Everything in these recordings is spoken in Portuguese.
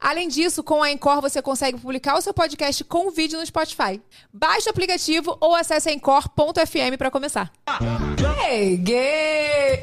Além disso, com a Encore você consegue publicar o seu podcast com vídeo no Spotify. Baixe o aplicativo ou acesse encore.fm para começar. Cheguei!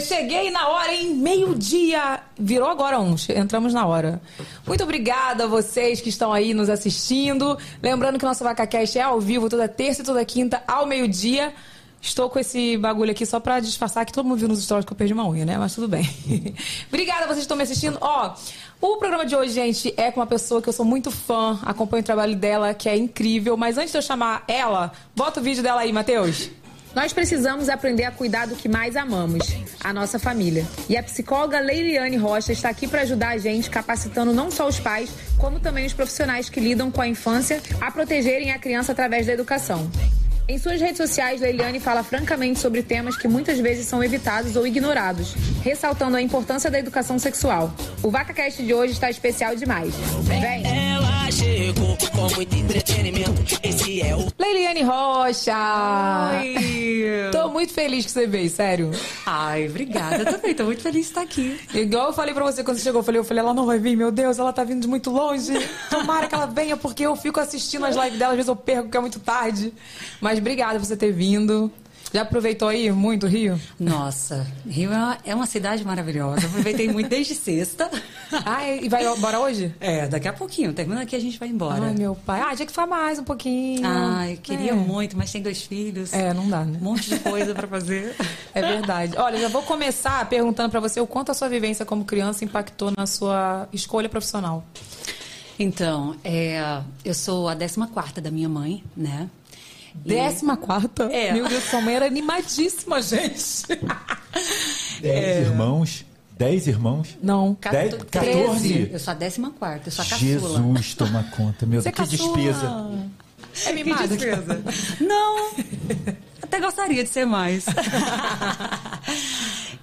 Cheguei na hora, hein? Meio-dia. Virou agora um, entramos na hora. Muito obrigada a vocês que estão aí nos assistindo. Lembrando que nosso VacaCast é ao vivo toda terça e toda quinta ao meio-dia. Estou com esse bagulho aqui só pra disfarçar que todo mundo viu nos stories que eu perdi uma unha, né? Mas tudo bem. Obrigada a vocês que estão me assistindo. Ó, o programa de hoje, gente, é com uma pessoa que eu sou muito fã, acompanho o trabalho dela, que é incrível. Mas antes de eu chamar ela, bota o vídeo dela aí, Matheus. Nós precisamos aprender a cuidar do que mais amamos, a nossa família. E a psicóloga Leiliane Rocha está aqui para ajudar a gente, capacitando não só os pais, como também os profissionais que lidam com a infância a protegerem a criança através da educação. Em suas redes sociais, Leiliane fala francamente sobre temas que muitas vezes são evitados ou ignorados, ressaltando a importância da educação sexual. O VacaCast de hoje está especial demais. Vem! Ela chegou com muito entretenimento. Esse é o. Leiliane Rocha! Oi! Tô muito feliz que você veio, sério. Ai, obrigada. Eu também tô muito feliz de estar aqui. Igual eu falei pra você quando você chegou, eu falei, eu falei, ela não vai vir, meu Deus, ela tá vindo de muito longe. Tomara que ela venha, porque eu fico assistindo as lives dela, às vezes eu perco, que é muito tarde. Mas obrigada por você ter vindo. Já aproveitou aí muito o Rio? Nossa, Rio é uma, é uma cidade maravilhosa. Aproveitei muito desde sexta. Ah, e vai embora hoje? É, daqui a pouquinho. Termina aqui a gente vai embora. Ai, meu pai. Ah, tinha que ficar mais um pouquinho. Ai, queria É. muito, mas tem dois filhos. É, não dá, né? Um monte de coisa pra fazer. É verdade. Olha, já vou começar perguntando pra você o quanto a sua vivência como criança impactou na sua escolha profissional. Então, é, eu sou a 14 da minha mãe, né? Décima quarta? É. Meu Deus, sua mãe era animadíssima, gente. Dez irmãos. Dez irmãos. Não. Dez, 14? Eu sou a 14 eu sou a caçula. Jesus, toma conta. Meu Você é Deus, que caçula. despesa. É mimada. Não, até gostaria de ser mais.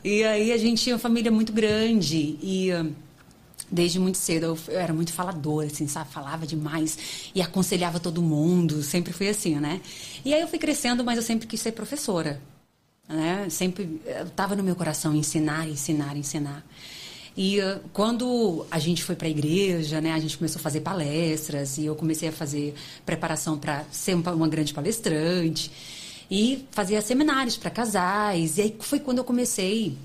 e aí a gente tinha uma família muito grande e desde muito cedo eu, eu era muito faladora, assim, sabe? Falava demais e aconselhava todo mundo, sempre fui assim, né? E aí eu fui crescendo, mas eu sempre quis ser professora, né? Sempre estava no meu coração ensinar, ensinar, ensinar. E ah, quando a gente foi para a igreja, né, a gente começou a fazer palestras e eu comecei a fazer preparação para ser uma, uma grande palestrante e fazia seminários para casais. E aí foi quando eu comecei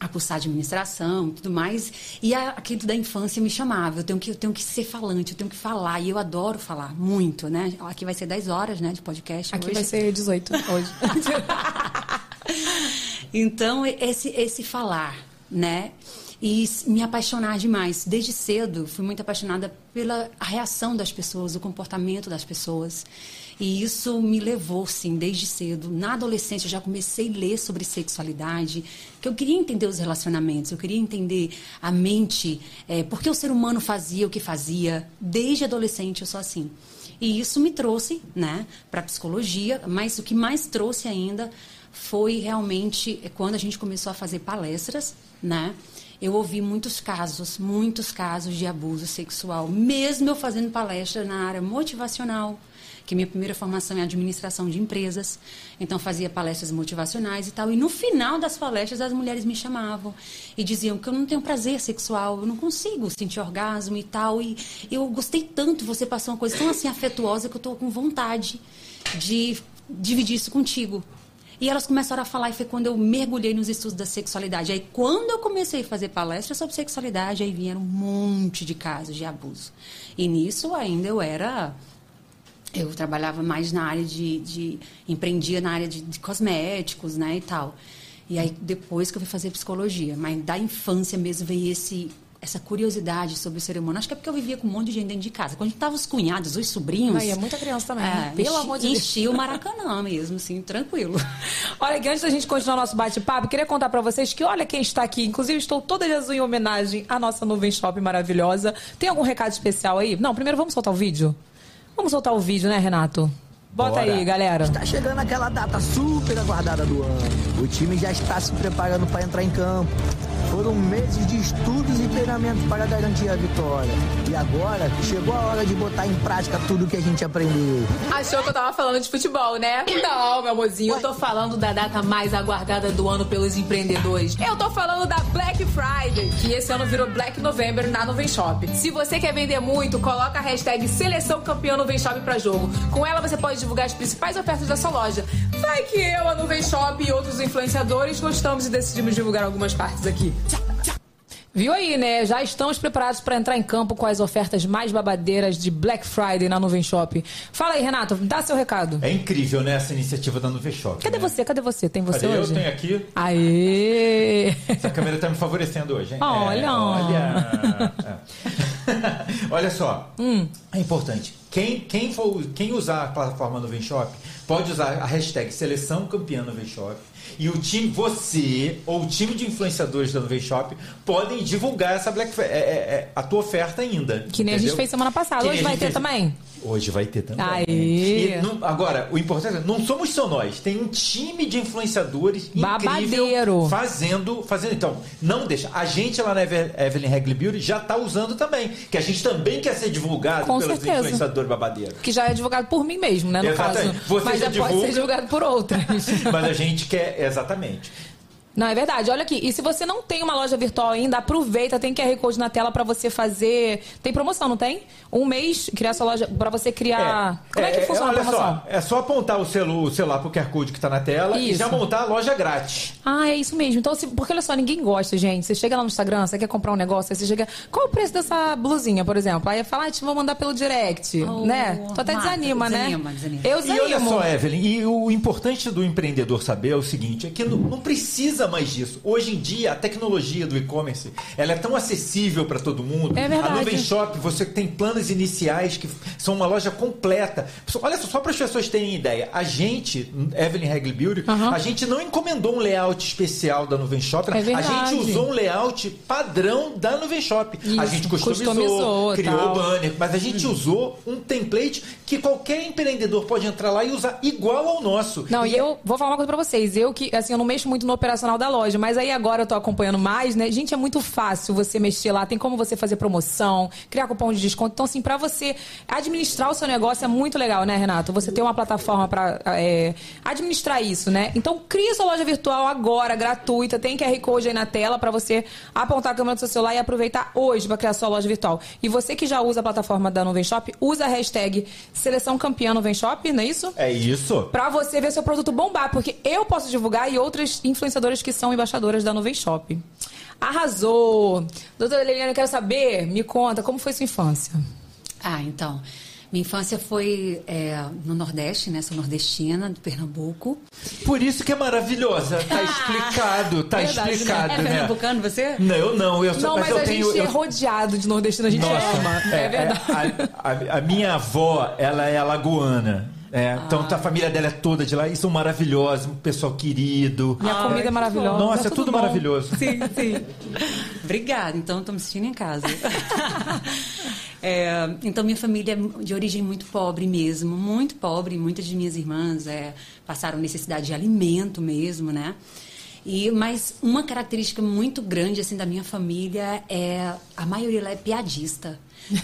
a cursar administração e tudo mais. E a, aquilo da infância me chamava. Eu tenho, que, eu tenho que ser falante, eu tenho que falar. E eu adoro falar, muito, né? Aqui vai ser 10 horas né, de podcast. Aqui hoje. vai ser 18 hoje. Então, esse, esse falar, né? E me apaixonar demais. Desde cedo, fui muito apaixonada pela reação das pessoas, o comportamento das pessoas. E isso me levou, sim, desde cedo. Na adolescência, eu já comecei a ler sobre sexualidade, que eu queria entender os relacionamentos, eu queria entender a mente, é, por que o ser humano fazia o que fazia. Desde adolescente, eu sou assim. E isso me trouxe, né, para psicologia, mas o que mais trouxe ainda foi realmente quando a gente começou a fazer palestras, né? Eu ouvi muitos casos, muitos casos de abuso sexual, mesmo eu fazendo palestra na área motivacional, que minha primeira formação é administração de empresas, então fazia palestras motivacionais e tal. E no final das palestras as mulheres me chamavam e diziam que eu não tenho prazer sexual, eu não consigo sentir orgasmo e tal. E eu gostei tanto, você passou uma coisa tão assim afetuosa que eu estou com vontade de dividir isso contigo. E elas começaram a falar, e foi quando eu mergulhei nos estudos da sexualidade. Aí, quando eu comecei a fazer palestras sobre sexualidade, aí vieram um monte de casos de abuso. E nisso ainda eu era. Eu trabalhava mais na área de. de empreendia na área de, de cosméticos, né, e tal. E aí, depois que eu fui fazer psicologia. Mas da infância mesmo veio esse. Essa curiosidade sobre o ser humano. Acho que é porque eu vivia com um monte de gente dentro de casa. Quando estavam os cunhados, os sobrinhos. Aí é muita criança também. É, Pelo enchi- amor de Deus. Enchia o Maracanã mesmo, assim, tranquilo. Olha, que antes da gente continuar nosso bate-papo, queria contar pra vocês que olha quem está aqui. Inclusive, estou toda de azul em homenagem à nossa nuvem shop maravilhosa. Tem algum recado especial aí? Não, primeiro vamos soltar o vídeo? Vamos soltar o vídeo, né, Renato? Bota Bora. aí, galera. Está chegando aquela data super aguardada do ano. O time já está se preparando para entrar em campo. Foram meses de estudos e treinamentos para garantir a vitória. E agora chegou a hora de botar em prática tudo que a gente aprendeu. Achou que eu tava falando de futebol, né? Não, meu amorzinho, eu tô falando da data mais aguardada do ano pelos empreendedores. Eu tô falando da Black Friday, que esse ano virou Black November na Nuvem Shop. Se você quer vender muito, coloca a hashtag Seleção Campeã Nuvem Shop pra jogo. Com ela você pode divulgar as principais ofertas da sua loja. Vai que eu, a Nuvem Shop e outros influenciadores gostamos e decidimos divulgar algumas partes aqui. Viu aí, né? Já estamos preparados para entrar em campo com as ofertas mais babadeiras de Black Friday na Nuvem Shop. Fala aí, Renato, dá seu recado. É incrível, né, essa iniciativa da Nuvem Shop. Cadê né? você? Cadê você? Tem você Cadê eu? hoje? Tenho aqui. Aê! Essa câmera tá me favorecendo hoje, hein? Olha. É, olha. Olha só. Hum. É importante. Quem, quem, for, quem usar a plataforma Nuvem Shop pode usar a hashtag Seleção Campeã Nuvem Shop. E o time, você ou o time de influenciadores da Shop podem divulgar essa Black é, é, é, a tua oferta ainda. Que nem a gente entendeu? fez semana passada. Que Hoje vai ter fez- também? Hoje vai ter também. E não- agora, o importante é, não somos só nós, tem um time de influenciadores incrível Babadeiro. fazendo, fazendo. Então, não deixa. A gente lá na Eve- Evelyn Regli Beauty já está usando também, que a gente também quer ser divulgado Com pelos certeza. influenciadores babadeiros. Que já é divulgado por mim mesmo, né? No Exatamente. caso. Você Mas já já pode divulga. ser divulgado por outras. Mas a gente quer, exatamente. Não, é verdade. Olha aqui. E se você não tem uma loja virtual ainda, aproveita. Tem QR Code na tela pra você fazer. Tem promoção, não tem? Um mês, criar sua loja. Pra você criar. Como é, que funciona a olha promoção? Só, é só apontar o, celu, o celular pro QR Code que está na tela e Isso. já montar a loja grátis. Ah, é isso mesmo. Então, se- porque olha só, ninguém gosta, gente. Você chega lá no Instagram, você quer comprar um negócio, aí você chega. Qual é o preço dessa blusinha, por exemplo? Aí fala, ah, te vou mandar pelo direct. Oh, né? Tu até Marta, desanima, né? desanima, desanima. Eu E desanimo. olha só, Evelyn, e o importante do empreendedor saber é o seguinte, é que não, não precisa mais disso. Hoje em dia, a tecnologia do e-commerce, ela é tão acessível para todo mundo. É verdade. A Nuvem Shop, você tem planos iniciais que são uma loja completa. Olha só, só para as pessoas terem ideia, a gente, Evelyn Regli Beauty, a gente não encomendou um layout especial da Nuvem Shop, É a gente usou um layout padrão da Nuvem Shop. A Isso, gente customizou, customizou, criou tal. banner, mas a gente usou um template que qualquer empreendedor pode entrar lá e usar igual ao nosso. Não, e eu vou falar uma coisa pra vocês. Eu que, assim, eu não mexo muito no operacional da loja, mas aí agora eu tô acompanhando mais, né? Gente, é muito fácil você mexer lá. Tem como você fazer promoção, criar cupom de desconto. Então, assim, pra você administrar o seu negócio é muito legal, né, Renato? Você ter uma plataforma pra é, administrar isso, né? Então, crie sua loja virtual agora, gratuita. Tem QR Code aí na tela pra você apontar a câmera do seu celular e aproveitar hoje pra criar sua loja virtual. E você que já usa a plataforma da Nuvem Shop, usa a hashtag Seleção Campeã Nuvem Shop, não é isso? É isso. Pra você ver seu produto bombar, porque eu posso divulgar e outras que são embaixadoras da Nuvem Shop. Arrasou! Doutora Leliane, eu quero saber, me conta, como foi sua infância? Ah, então. Minha infância foi é, no Nordeste, né? Sou nordestina, de Pernambuco. Por isso que é maravilhosa. Tá explicado, tá Verdade, né? explicado, é né? pernambucano você? Não, eu não. Eu, Não, mas, mas, eu a tenho. gente eu- é rodeado de nordestino, a gente ama. É, verdade. a, a- a minha avó, ela é alagoana. É, Então Ah. a família dela é toda de lá e são maravilhosos, um pessoal querido. Minha comida é maravilhosa. Nossa, é tudo tudo bom. maravilhoso. Sim, sim. Obrigada, então estou me sentindo em casa. É, então, minha família é de origem muito pobre mesmo, muito pobre. Muitas de minhas irmãs é, passaram necessidade de alimento mesmo, né? E, mas uma característica muito grande assim da minha família é a maioria lá é piadista.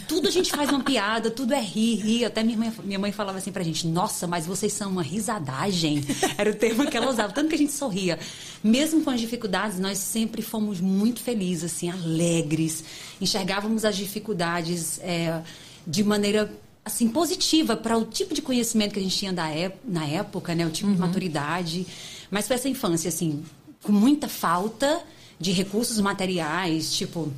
Tudo a gente faz uma piada, tudo é rir, rir. Até minha mãe, minha mãe falava assim pra gente: Nossa, mas vocês são uma risadagem. Era o termo que ela usava, tanto que a gente sorria. Mesmo com as dificuldades, nós sempre fomos muito felizes, assim, alegres. Enxergávamos as dificuldades é, de maneira assim positiva para o tipo de conhecimento que a gente tinha da ép- na época, né, o tipo de maturidade, mas para essa infância assim, com muita falta de recursos materiais, tipo,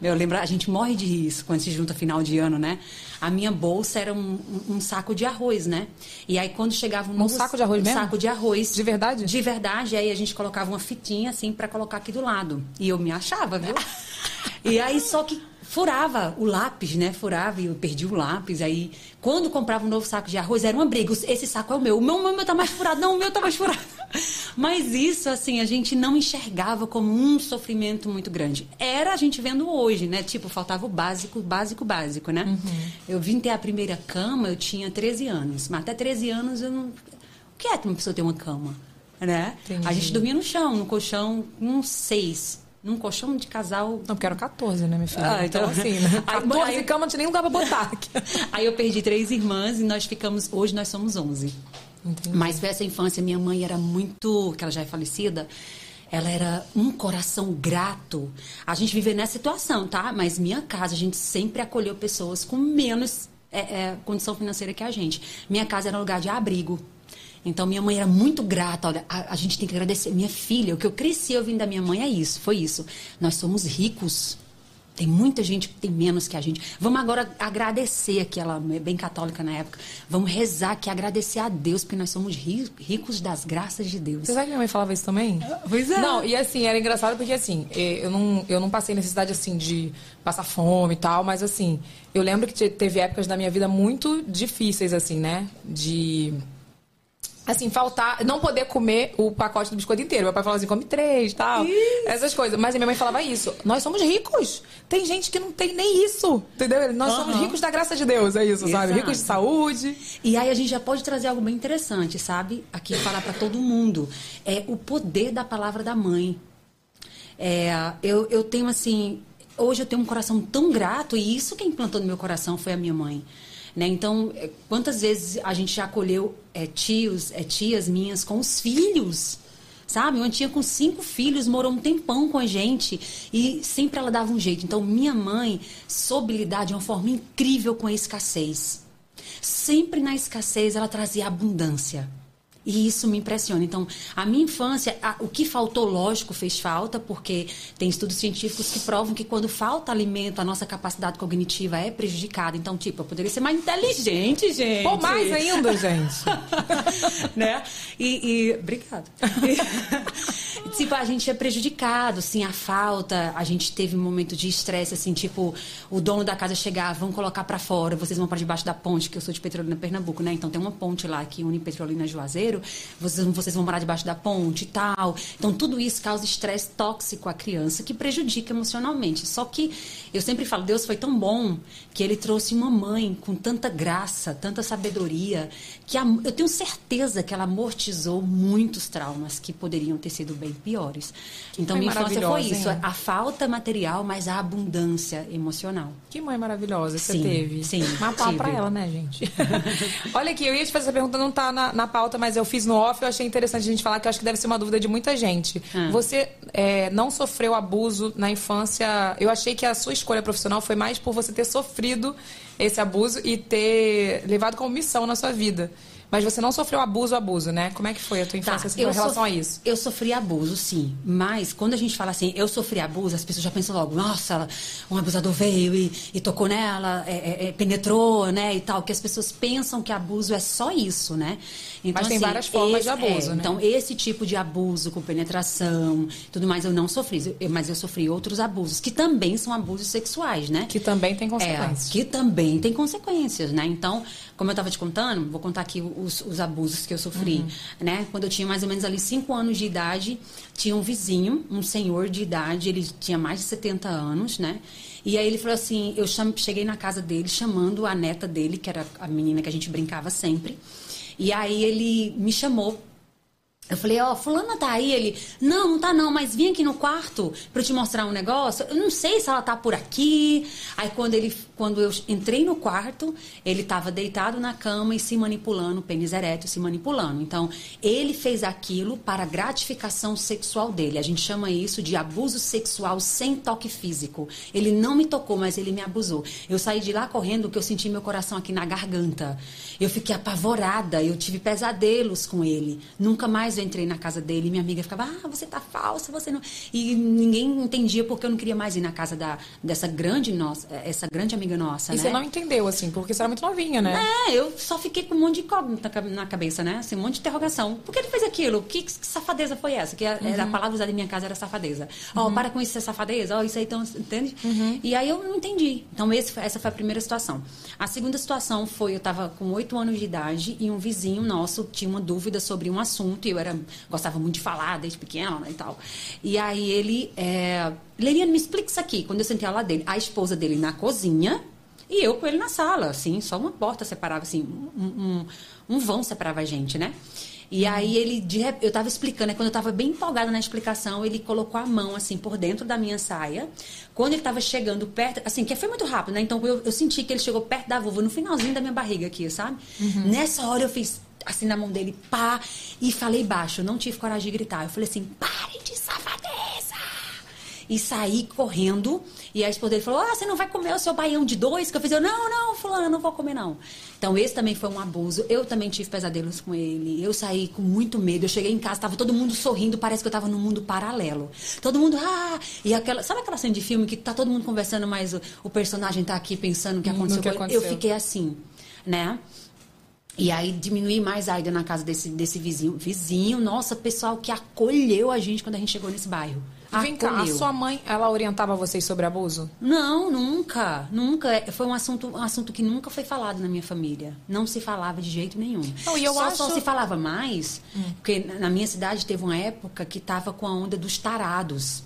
meu, lembra, a gente morre de isso quando se junta final de ano, né? A minha bolsa era um, um- um saco de arroz, né? E aí quando chegava um, novo- saco de arroz um mesmo? saco de arroz. De verdade? De verdade, aí a gente colocava uma fitinha assim para colocar aqui do lado. E eu me achava, viu? e aí só que furava o lápis, né? Furava e eu perdi o lápis. Aí quando comprava um novo saco de arroz era uma briga. Esse saco é o meu. O meu, o meu tá mais furado. Não, o meu tá mais furado. Mas isso, assim, a gente não enxergava como um sofrimento muito grande. Era a gente vendo hoje, né? Tipo, faltava o básico, básico, básico, né? Uhum. Eu vim ter a primeira cama, eu tinha 13 anos. Mas até 13 anos eu não. O que é que uma pessoa ter uma cama? Né? Entendi. A gente dormia no chão, no colchão, uns seis. Num colchão de casal Não, porque eram 14, né, minha filha? Ah, então, então- assim, né? Aí- 14 aí- cama não tinha nem lugar pra botar. Aí eu perdi três irmãs e nós ficamos. Hoje nós somos 11. Mas foi essa infância. Minha mãe era muito. que ela já é falecida. Ela era um coração grato. A gente vive nessa situação, tá? Mas minha casa, a gente sempre acolheu pessoas com menos é, é, condição financeira que a gente. Minha casa era um lugar de abrigo. Então, minha mãe era muito grata. Olha, a, a gente tem que agradecer. Minha filha, o que eu cresci ouvindo da minha mãe é isso, foi isso. Nós somos ricos. Tem muita gente que tem menos que a gente. Vamos agora agradecer aqui, ela é bem católica na época. Vamos rezar aqui, agradecer a Deus, porque nós somos ri- ricos das graças de Deus. Você sabe que minha mãe falava isso também? Pois é. Não, e assim, era engraçado porque assim, eh, eu não, eu não passei necessidade assim de passar fome e tal, mas assim, eu lembro que te- teve épocas da minha vida muito difíceis, assim, né? De. Assim, faltar, não poder comer o pacote do biscoito inteiro. Meu pai falava assim, come três tal. Essas coisas. Mas a minha mãe falava isso. Nós somos ricos. Tem gente que não tem nem isso. Entendeu? Nós somos Aham. ricos da graça de Deus, é isso, sabe? Exato. Ricos de saúde. E aí a gente já pode trazer algo bem interessante, sabe? Aqui falar para todo mundo. É o poder da palavra da mãe. É, eu, eu tenho assim, hoje eu tenho um coração tão grato e isso quem plantou no meu coração foi a minha mãe. Né? Então, é, quantas vezes a gente já acolheu é, tios, é, tias minhas com os filhos, sabe? Uma tia com cinco filhos morou um tempão com a gente e sempre ela dava um jeito. Então, minha mãe soube lidar de uma forma incrível com a escassez. Sempre na escassez ela trazia abundância. E isso me impressiona. Então, a minha infância, a- o que faltou, lógico, fez falta, porque tem estudos científicos que provam que quando falta alimento, a nossa capacidade cognitiva é prejudicada. Então, tipo, eu poderia ser mais inteligente, gente. Pô, mais ainda, gente. né? E, e- obrigada. E, tipo, a gente é prejudicado, assim, a falta. A gente teve um momento de estresse, assim, tipo, o dono da casa chegar, vão colocar pra fora, vocês vão para debaixo da ponte, que eu sou de Petrolina, Pernambuco, né? Então tem uma ponte lá que une Petrolina e Juazeiro, vocês, vocês vão morar debaixo da ponte e tal. Então tudo isso causa estresse tóxico à criança, que prejudica emocionalmente. Só que eu sempre falo, Deus foi tão bom que ele trouxe uma mãe com tanta graça, tanta sabedoria, que a- eu tenho certeza que ela amortizou muitos traumas que poderiam ter sido bem piores. Então, mãe minha infância foi isso: hein? a falta material, mas a abundância emocional. Que mãe maravilhosa que você Sim, teve. sim, Uma tive. pra ela, né, gente? Olha aqui, eu ia te fazer essa pergunta, não tá na, na pauta, mas eu fiz no off, eu achei interessante a gente falar, que eu acho que deve ser uma dúvida de muita gente. Ah. Você é, não sofreu abuso na infância? Eu achei que a sua escolha profissional foi mais por você ter sofrido esse abuso e ter levado como missão na sua vida. Mas você não sofreu abuso, abuso, né? Como é que foi a tua infância assim, em relação sof- a isso? Eu sofri abuso, sim. Mas quando a gente fala assim, eu sofri abuso, as pessoas já pensam logo, nossa, ela- um abusador veio e, e tocou nela, é, é, é, penetrou, né? E tal. Que as pessoas pensam que abuso é só isso, né? Mas tem várias formas de abuso, né? Então, esse tipo de abuso com penetração, tudo mais, eu não sofri. Mas eu sofri outros abusos, que também são abusos sexuais, né? Que também tem consequências. É, que também tem consequências, né? Então, como eu estava te contando, vou contar aqui os, os abusos que eu sofri, Uhum. né? Quando eu tinha mais ou menos ali 5 anos de idade, tinha um vizinho, um senhor de idade, ele tinha mais de 70 anos, né? E aí ele falou assim, eu cheguei na casa dele chamando a neta dele, que era a menina que a gente brincava sempre. E aí ele me chamou eu falei, ó, fulana tá aí. Ele, não, não tá não, mas vim aqui no quarto pra eu te mostrar um negócio. Eu não sei se ela tá por aqui. Aí quando ele, quando eu entrei no quarto, ele tava deitado na cama e se manipulando, pênis ereto se manipulando. Então, ele fez aquilo para gratificação sexual dele. A gente chama isso de abuso sexual sem toque físico. Ele não me tocou, mas ele me abusou. Eu saí de lá correndo porque eu senti meu coração aqui na garganta. Eu fiquei apavorada, eu tive pesadelos com ele. Nunca mais eu entrei na casa dele. Minha amiga ficava, ah, você tá falsa, você não. E ninguém entendia porque eu não queria mais ir na casa da, dessa grande nossa, essa grande amiga nossa, E né? você não entendeu, assim, porque você era muito novinha, né? É, eu só fiquei com um monte de cobre na cabe- na cabeça, né? Assim, um monte de interrogação. Por que ele fez aquilo? Que, que safadeza foi essa? Que a, era a palavra usada em minha casa era safadeza. Ó, para com isso, é safadeza. Ó, isso aí, então, entende? E aí eu não entendi. Então, esse, essa foi a primeira situação. A segunda situação foi, eu estava com oito anos de idade e um vizinho nosso tinha uma dúvida sobre um assunto e eu era, gostava muito de falar desde pequena né, e tal. E aí ele, é, Leriane, me explica isso aqui. Quando eu sentei ao lado dele, a esposa dele na cozinha e eu com ele na sala, assim, só uma porta separava, assim, um, um, um vão separava a gente, né? E aí ele, de, eu tava explicando, né, quando eu tava bem empolgada na explicação, ele colocou a mão assim por dentro da minha saia. Quando ele tava chegando perto, assim, que foi muito rápido, né? Então eu, eu senti que ele chegou perto da vulva, no finalzinho da minha barriga aqui, sabe? Nessa hora eu fiz assim na mão dele, pá, e falei baixo, não tive coragem de gritar. Eu falei assim: "Pare de safadeza!" E saí correndo. E a esposa dele falou: Ah, você não vai comer o seu baião de dois? Que eu fiz, eu, não, não, fulano, eu não vou comer, não. Então, esse também foi um abuso. Eu também tive pesadelos com ele. Eu saí com muito medo. Eu cheguei em casa, tava todo mundo sorrindo, parece que eu tava num mundo paralelo. Todo mundo, ah! E aquela. Sabe aquela cena de filme que tá todo mundo conversando, mas o, o personagem tá aqui pensando o que aconteceu? que com ele? aconteceu. Eu fiquei assim, né? E aí diminuí mais a ida na casa desse, desse vizinho. Vizinho, nossa, pessoal que acolheu a gente quando a gente chegou nesse bairro. E vem cá, a sua mãe, ela orientava vocês sobre abuso? Não, nunca, nunca. Foi um assunto, um assunto que nunca foi falado na minha família. Não se falava de jeito nenhum. Não, e eu só, acho- só se falava mais, porque na- minha cidade teve uma época que tava com a onda dos tarados.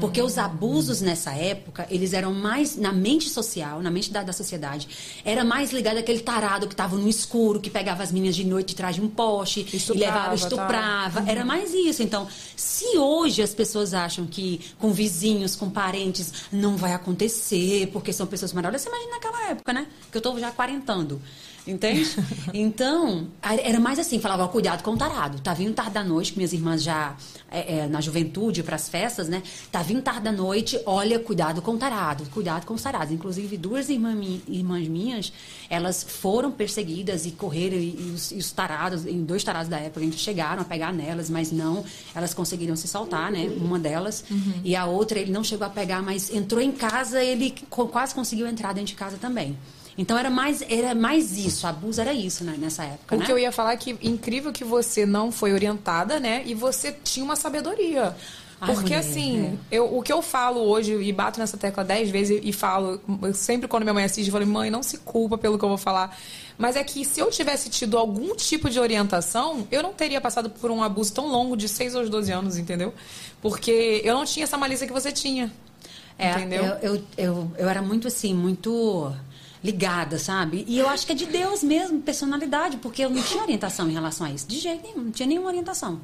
Porque os abusos nessa época, eles eram mais na mente social, na mente da, da sociedade, era mais ligado àquele tarado que tava no escuro, que pegava as meninas de noite de trás de um poste e Estuprava, levava, tá? estuprava. Era mais isso. Então, se hoje as pessoas acham que com vizinhos, com parentes, não vai acontecer, porque são pessoas maravilhosas, você imagina naquela época, né? Que eu tô já quarentando. Entende? Então, era mais assim, falava, cuidado com o tarado. Tá vindo tarde da noite, que minhas irmãs já é, é, na juventude, para as festas, né? Tá vindo tarde da noite, olha, cuidado com o tarado, cuidado com os tarados. Inclusive, duas irmã irmãs minhas, elas foram perseguidas e correram, e, e os, e os tarados, em dois tarados da época, a gente chegaram a pegar nelas, mas não, elas conseguiram se soltar, né? Uma delas. E a outra, ele não chegou a pegar, mas entrou em casa, ele quase conseguiu entrar dentro de casa também. Então era mais, era mais isso, abuso era isso né, nessa época. O né? que eu ia falar é que incrível que você não foi orientada, né? E você tinha uma sabedoria. Ai, Porque mulher, assim, é. eu, o que eu falo hoje e bato nessa tecla dez vezes e falo, eu sempre quando minha mãe assiste, eu falo, mãe, não se culpa pelo que eu vou falar. Mas é que se eu tivesse tido algum tipo de orientação, eu não teria passado por um abuso tão longo de 6 aos 12 anos, entendeu? Porque eu não tinha essa malícia que você tinha. É, entendeu? Eu, eu, eu, eu era muito assim, muito ligada, sabe? E eu acho que é de Deus mesmo, personalidade, porque eu não tinha orientação em relação a isso. De jeito nenhum, não tinha nenhuma orientação.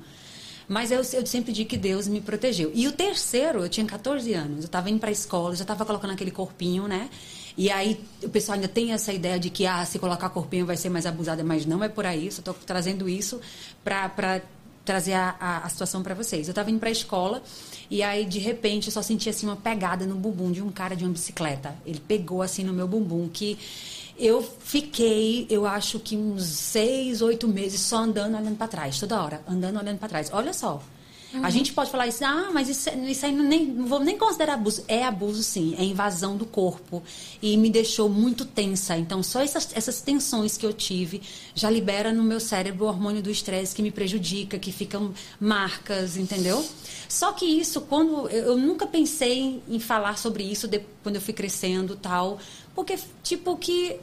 Mas eu, eu sempre digo que Deus me protegeu. E o terceiro, eu tinha 14 anos, eu estava indo para a escola, já estava colocando aquele corpinho, né? E aí o pessoal ainda tem essa ideia de que ah, se colocar corpinho vai ser mais abusada, mas não é por aí. Só estou trazendo isso para trazer a, a, a situação para vocês. Eu estava indo para a escola e aí de repente eu só senti assim uma pegada no bumbum de um cara de uma bicicleta. Ele pegou assim no meu bumbum que eu fiquei, eu acho que uns seis, oito meses só andando olhando para trás, toda hora, andando olhando para trás. Olha só. A gente pode falar isso, ah, mas isso, isso aí não, nem, não vou nem considerar abuso. É abuso, sim, é invasão do corpo. E me deixou muito tensa. Então, só essas, essas tensões que eu tive já libera no meu cérebro o hormônio do estresse que me prejudica, que ficam marcas, entendeu? Só que isso, quando. Eu, eu nunca pensei em, em falar sobre isso de, quando eu fui crescendo tal. Porque, tipo, que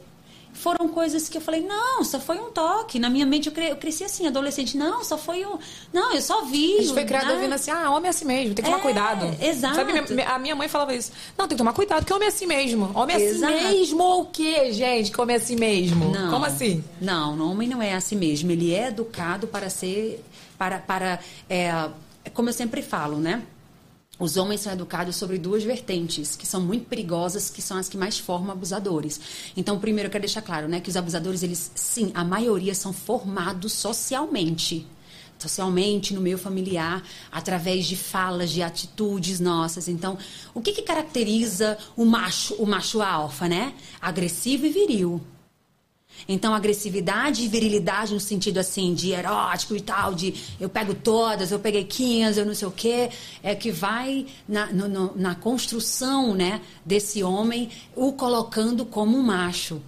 foram coisas que eu falei, não, só foi um toque. Na minha mente eu, cre- eu cresci assim, adolescente, não, só foi um. Não, eu só vi. A gente foi criado né? ouvindo assim, ah, homem é assim mesmo, tem que tomar É, cuidado. exato. Sabe, a minha mãe falava isso. Não, tem que tomar cuidado, porque homem é assim mesmo. Homem é Exato. assim mesmo o quê, gente? Que homem é assim mesmo? Não. Como assim? Não, o homem não é assim mesmo. Ele é educado para ser. Para, para é, como eu sempre falo, né? Os homens são educados sobre duas vertentes, que são muito perigosas, que são as que mais formam abusadores. Então, primeiro, eu quero deixar claro, né, que os abusadores, eles, sim, a maioria são formados socialmente. Socialmente, no meio familiar, através de falas, de atitudes nossas. Então, o que, que caracteriza o macho, o macho alfa, né? Agressivo e viril. Então, agressividade e virilidade no sentido assim de erótico e tal, de eu pego todas, eu peguei 15, eu não sei o quê, é que vai na, no- na construção né, desse homem, o colocando como um macho.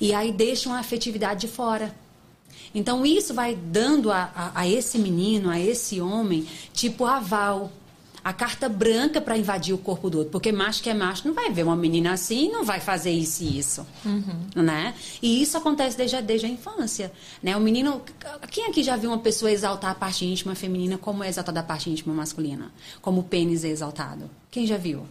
E aí deixam a afetividade de fora. Então, isso vai dando a, a- a esse menino, a esse homem, tipo aval. A carta branca para invadir o corpo do outro. Porque macho que é macho não vai ver uma menina assim não vai fazer isso e isso. Né? E isso acontece desde a, desde a infância. Né? O menino. Quem aqui já viu uma pessoa exaltar a parte íntima feminina como é exaltada a parte íntima masculina? Como o pênis é exaltado? Quem já viu?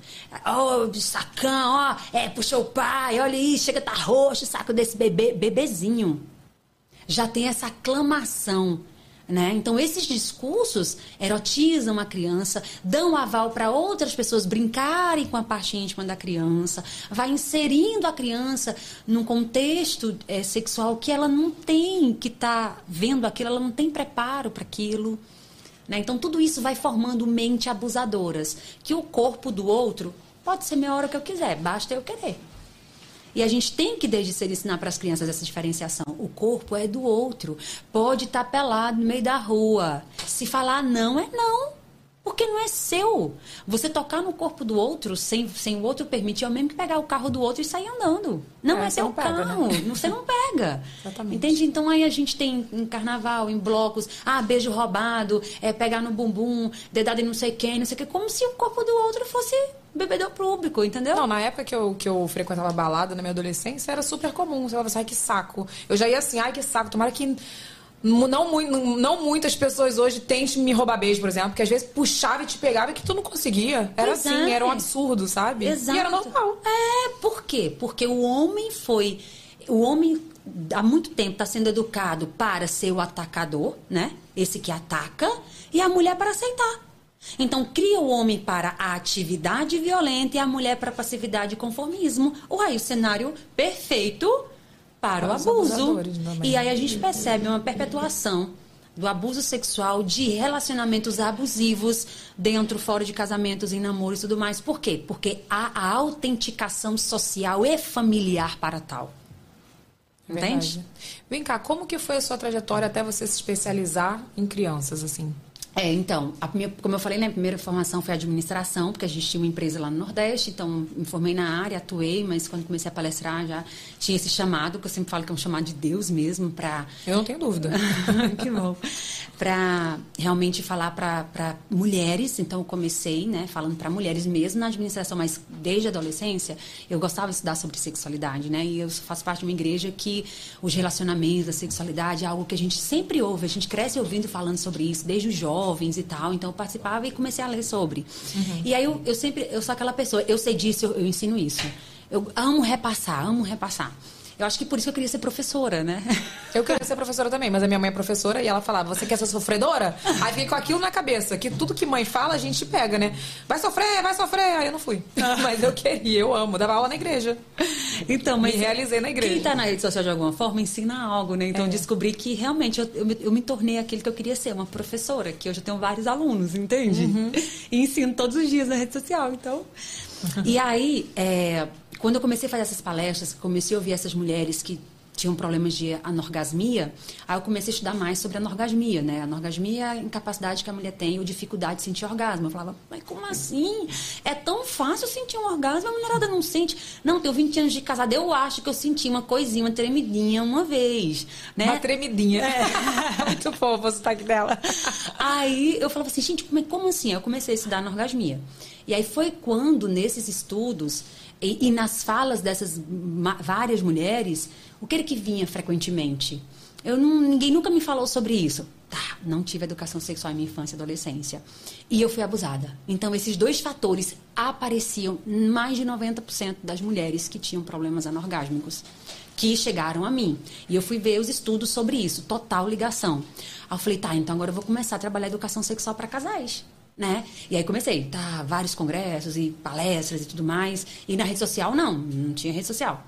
Ó, sacão, ó, é, puxou o pai, olha aí, chega, tá roxo, saco desse bebê, bebezinho. Já tem essa aclamação. Né? Então, esses discursos erotizam a criança, dão aval para outras pessoas brincarem com a parte íntima da criança, vai inserindo a criança num contexto eh, sexual que ela não tem, que está vendo aquilo, ela não tem preparo para aquilo. Né? Então, tudo isso vai formando mente abusadoras, que o corpo do outro pode ser minha hora que eu quiser, basta eu querer. E a gente tem que, desde cedo, ensinar para as crianças essa diferenciação. O corpo é do outro. Pode estar pelado no meio da rua. Se falar não, é não. Porque não é seu. Você tocar no corpo do outro sem, sem o outro permitir é o mesmo que pegar o carro do outro e sair andando. Não é, É, seu pega, carro. né? Você não pega. Exatamente. Entende? Então aí a gente tem em carnaval, em blocos, ah, beijo roubado, é pegar no bumbum, dedada em não sei quem, não sei o que, como se o corpo do outro fosse bebedor público, entendeu? Não, na época que eu, que eu frequentava balada na minha adolescência, era super comum. Você falava assim, ai que saco. Eu já ia assim, ai que saco. Tomara que não, mui- não muitas pessoas hoje tentem me roubar beijo, por exemplo, porque às vezes puxava e te pegava e que tu não conseguia. Era Pois assim, é. era um absurdo, sabe? Exato. E era normal. É, por quê? Porque o homem foi. O homem há muito tempo está sendo educado para ser o atacador, né? Esse que ataca, e a mulher para aceitar. Então, cria o homem para a atividade violenta e a mulher para a passividade e conformismo. Aí, o cenário perfeito para, Para o abuso. também. E aí a gente percebe uma perpetuação do abuso sexual, de relacionamentos abusivos dentro, fora de casamentos, em namoros e tudo mais. Por quê? Porque há a autenticação social e familiar para tal. Entende? Verdade. Vem cá, como que foi a sua trajetória até você se especializar em crianças, assim? É, então, minha- como eu falei, né, a primeira formação foi administração, porque a gente tinha uma empresa lá no Nordeste, então me formei na área, atuei, mas quando comecei a palestrar já tinha esse chamado, que eu sempre falo que é um chamado de Deus mesmo, para Eu não tenho dúvida. que bom. Para realmente falar para mulheres. Então, eu comecei, né, falando para mulheres mesmo na administração, mas desde a adolescência eu gostava de estudar sobre sexualidade, né? E eu faço parte de uma igreja que os relacionamentos, a sexualidade é algo que a gente sempre ouve, a gente cresce ouvindo e falando sobre isso, desde os jovens e tal. Então, eu participava e comecei a ler sobre. E aí, eu, eu sempre, eu sou aquela pessoa, eu sei disso, eu, eu ensino isso. Eu amo repassar, amo repassar. Eu acho que por isso que eu queria ser professora, né? Eu queria ser professora também, mas a minha mãe é professora e ela falava: Você quer ser sofredora? Aí fiquei com aquilo na cabeça, que tudo que mãe fala a gente pega, né? Vai sofrer, vai sofrer. Aí eu não fui. Mas eu queria, eu amo. Dava aula na igreja. Então, Me realizei na igreja. Quem está na rede social de alguma forma ensina algo, né? Então, É. descobri que realmente eu, eu, me- eu me tornei aquilo que eu queria ser, uma professora, que hoje eu tenho vários alunos, entende? Uhum. E ensino todos os dias na rede social, então. E aí, é, quando eu comecei a fazer essas palestras, comecei a ouvir essas mulheres que tinham problemas de anorgasmia, aí eu comecei a estudar mais sobre anorgasmia, né? A anorgasmia é a incapacidade que a mulher tem ou dificuldade de sentir orgasmo. Eu falava, mas como assim? É tão fácil sentir um orgasmo, a mulherada não sente. Não, tenho 20 anos de casada, eu acho que eu senti uma coisinha, uma tremidinha uma vez, né? Uma tremidinha. Muito fofo o sotaque dela. Aí eu falava assim, gente, como, é- como assim? Eu comecei a estudar anorgasmia. E aí foi quando, nesses estudos e, e nas falas dessas várias mulheres, o que era que vinha frequentemente? Eu não, ninguém nunca me falou sobre isso. Tá, não tive educação sexual em minha infância e adolescência. E eu fui abusada. Então, esses dois fatores apareciam em mais de 90% das mulheres que tinham problemas anorgásmicos que chegaram a mim. E eu fui ver os estudos sobre isso, total ligação. Aí eu falei, tá, então agora eu vou começar a trabalhar educação sexual para casais. Né? E aí comecei, tá, vários congressos e palestras e tudo mais. E na rede social, não, não tinha rede social.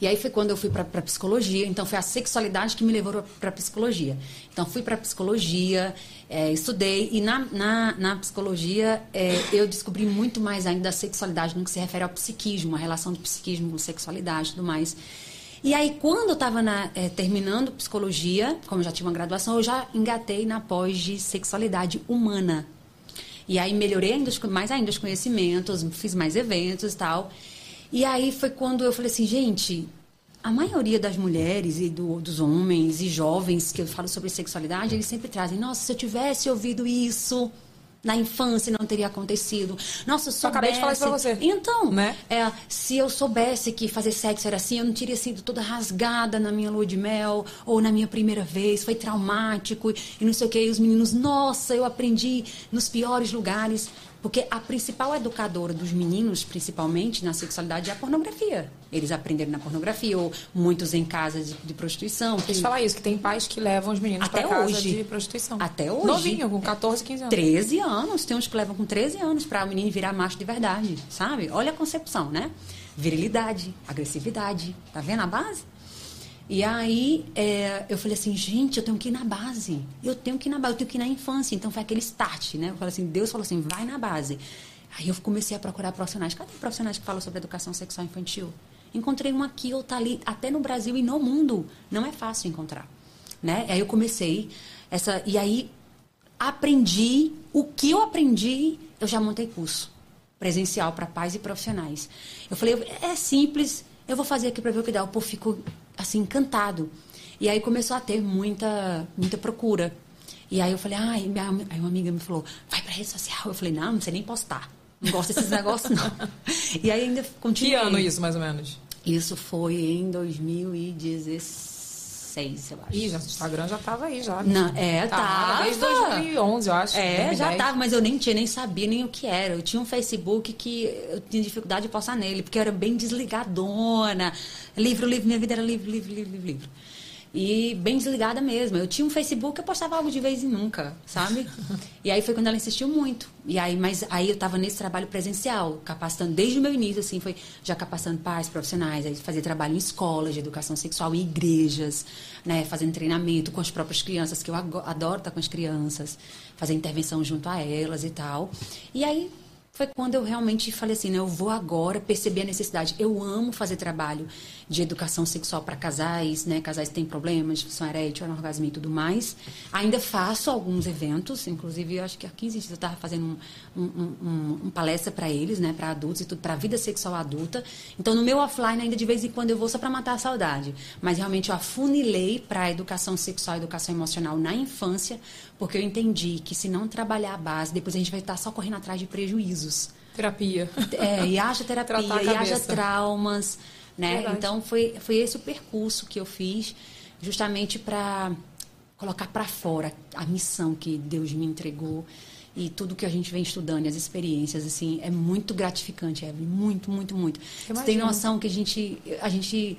E aí foi quando eu fui para psicologia. Então foi a sexualidade que me levou para psicologia. Então fui para psicologia, é, estudei e na, na, na psicologia é, eu descobri muito mais ainda da sexualidade no que se refere ao psiquismo, a relação do psiquismo com sexualidade e tudo mais. E aí quando eu estava terminando psicologia, como eu já tinha uma graduação, eu já engatei na pós de sexualidade humana. E aí melhorei ainda, mais ainda os conhecimentos, fiz mais eventos e tal. E aí foi quando eu falei assim, gente, a maioria das mulheres e do- dos homens e jovens que eu falo sobre sexualidade, eles sempre trazem, nossa, se eu tivesse ouvido isso, Na infância não teria acontecido. Nossa, se Eu acabei de falar isso pra você. Então, Né? é, se eu soubesse que fazer sexo era assim, eu não teria sido toda rasgada na minha lua de mel ou na minha primeira vez. Foi traumático e não sei o que. E os meninos, nossa, eu aprendi nos piores lugares. Porque a principal educadora dos meninos, principalmente na sexualidade, é a pornografia. Eles aprenderam na pornografia, ou muitos em casas de, de prostituição. Deixa eu falar isso, que tem pais que levam os meninos pra casa hoje. de prostituição. Até hoje. Novinho, com 14, 15 anos. 13 anos. Tem uns que levam com 13 anos para o menino virar macho de verdade, sabe? Olha a concepção, né? Virilidade, agressividade. Tá vendo a base? E aí é, eu falei assim, gente, eu tenho que ir na base. Eu tenho que ir na base, eu tenho que ir na infância. Então foi aquele start, né? Eu falei assim, Deus falou assim, vai na base. Aí eu comecei a procurar profissionais. Cadê profissionais que falam sobre educação sexual infantil? Encontrei um aqui, outro ali, até no Brasil e no mundo. Não é fácil encontrar. Né? Aí eu comecei essa. E aí aprendi o que eu aprendi, eu já montei curso presencial para pais e profissionais. Eu falei, é simples, eu vou fazer aqui para ver o que dá. O povo ficou assim encantado. E aí começou a ter muita muita procura. E aí eu falei, ai, minha, aí uma amiga me falou, vai para rede social. Eu falei, não, não sei nem postar. Não gosto desses negócios não. E aí ainda Que continuei. ano isso, mais ou menos? Isso foi em 2016, eu acho. Ih, já, o Instagram já tava aí, já. Não, é, tava. Desde 2011, eu acho. É, 2010. já tava, mas eu nem tinha, nem sabia nem o que era. Eu tinha um Facebook que eu tinha dificuldade de postar nele, porque eu era bem desligadona. Livro, livro, minha vida era livro, livro, livro, livro, livro. E bem desligada mesmo. Eu tinha um Facebook, eu postava algo de vez em nunca, sabe? e aí foi quando ela insistiu muito. E aí, mas aí eu tava nesse trabalho presencial, capacitando desde o meu início, assim, foi já capacitando pais profissionais, aí fazia trabalho em escolas de educação sexual e igrejas, né? Fazendo treinamento com as próprias crianças, que eu adoro estar com as crianças, fazer intervenção junto a elas e tal. E aí foi quando eu realmente falei assim, né, eu vou agora perceber a necessidade. Eu amo fazer trabalho de educação sexual para casais, né, casais que têm problemas, disfunção erétil, anorgasmia e tudo mais. Ainda faço alguns eventos, inclusive eu acho que há 15 dias eu estava fazendo um, um, um, um palestra para eles, né, para adultos e tudo, para a vida sexual adulta. Então no meu offline ainda de vez em quando eu vou só para matar a saudade, mas realmente eu afunilei para educação sexual educação emocional na infância, porque eu entendi que se não trabalhar a base, depois a gente vai estar só correndo atrás de prejuízos. Terapia. É, e haja terapia, e haja traumas, né? Verdade. Então foi, foi esse o percurso que eu fiz, justamente para colocar para fora a missão que Deus me entregou e tudo que a gente vem estudando, e as experiências, assim, é muito gratificante, Evelyn, muito, muito, muito. Você tem noção que a gente, a gente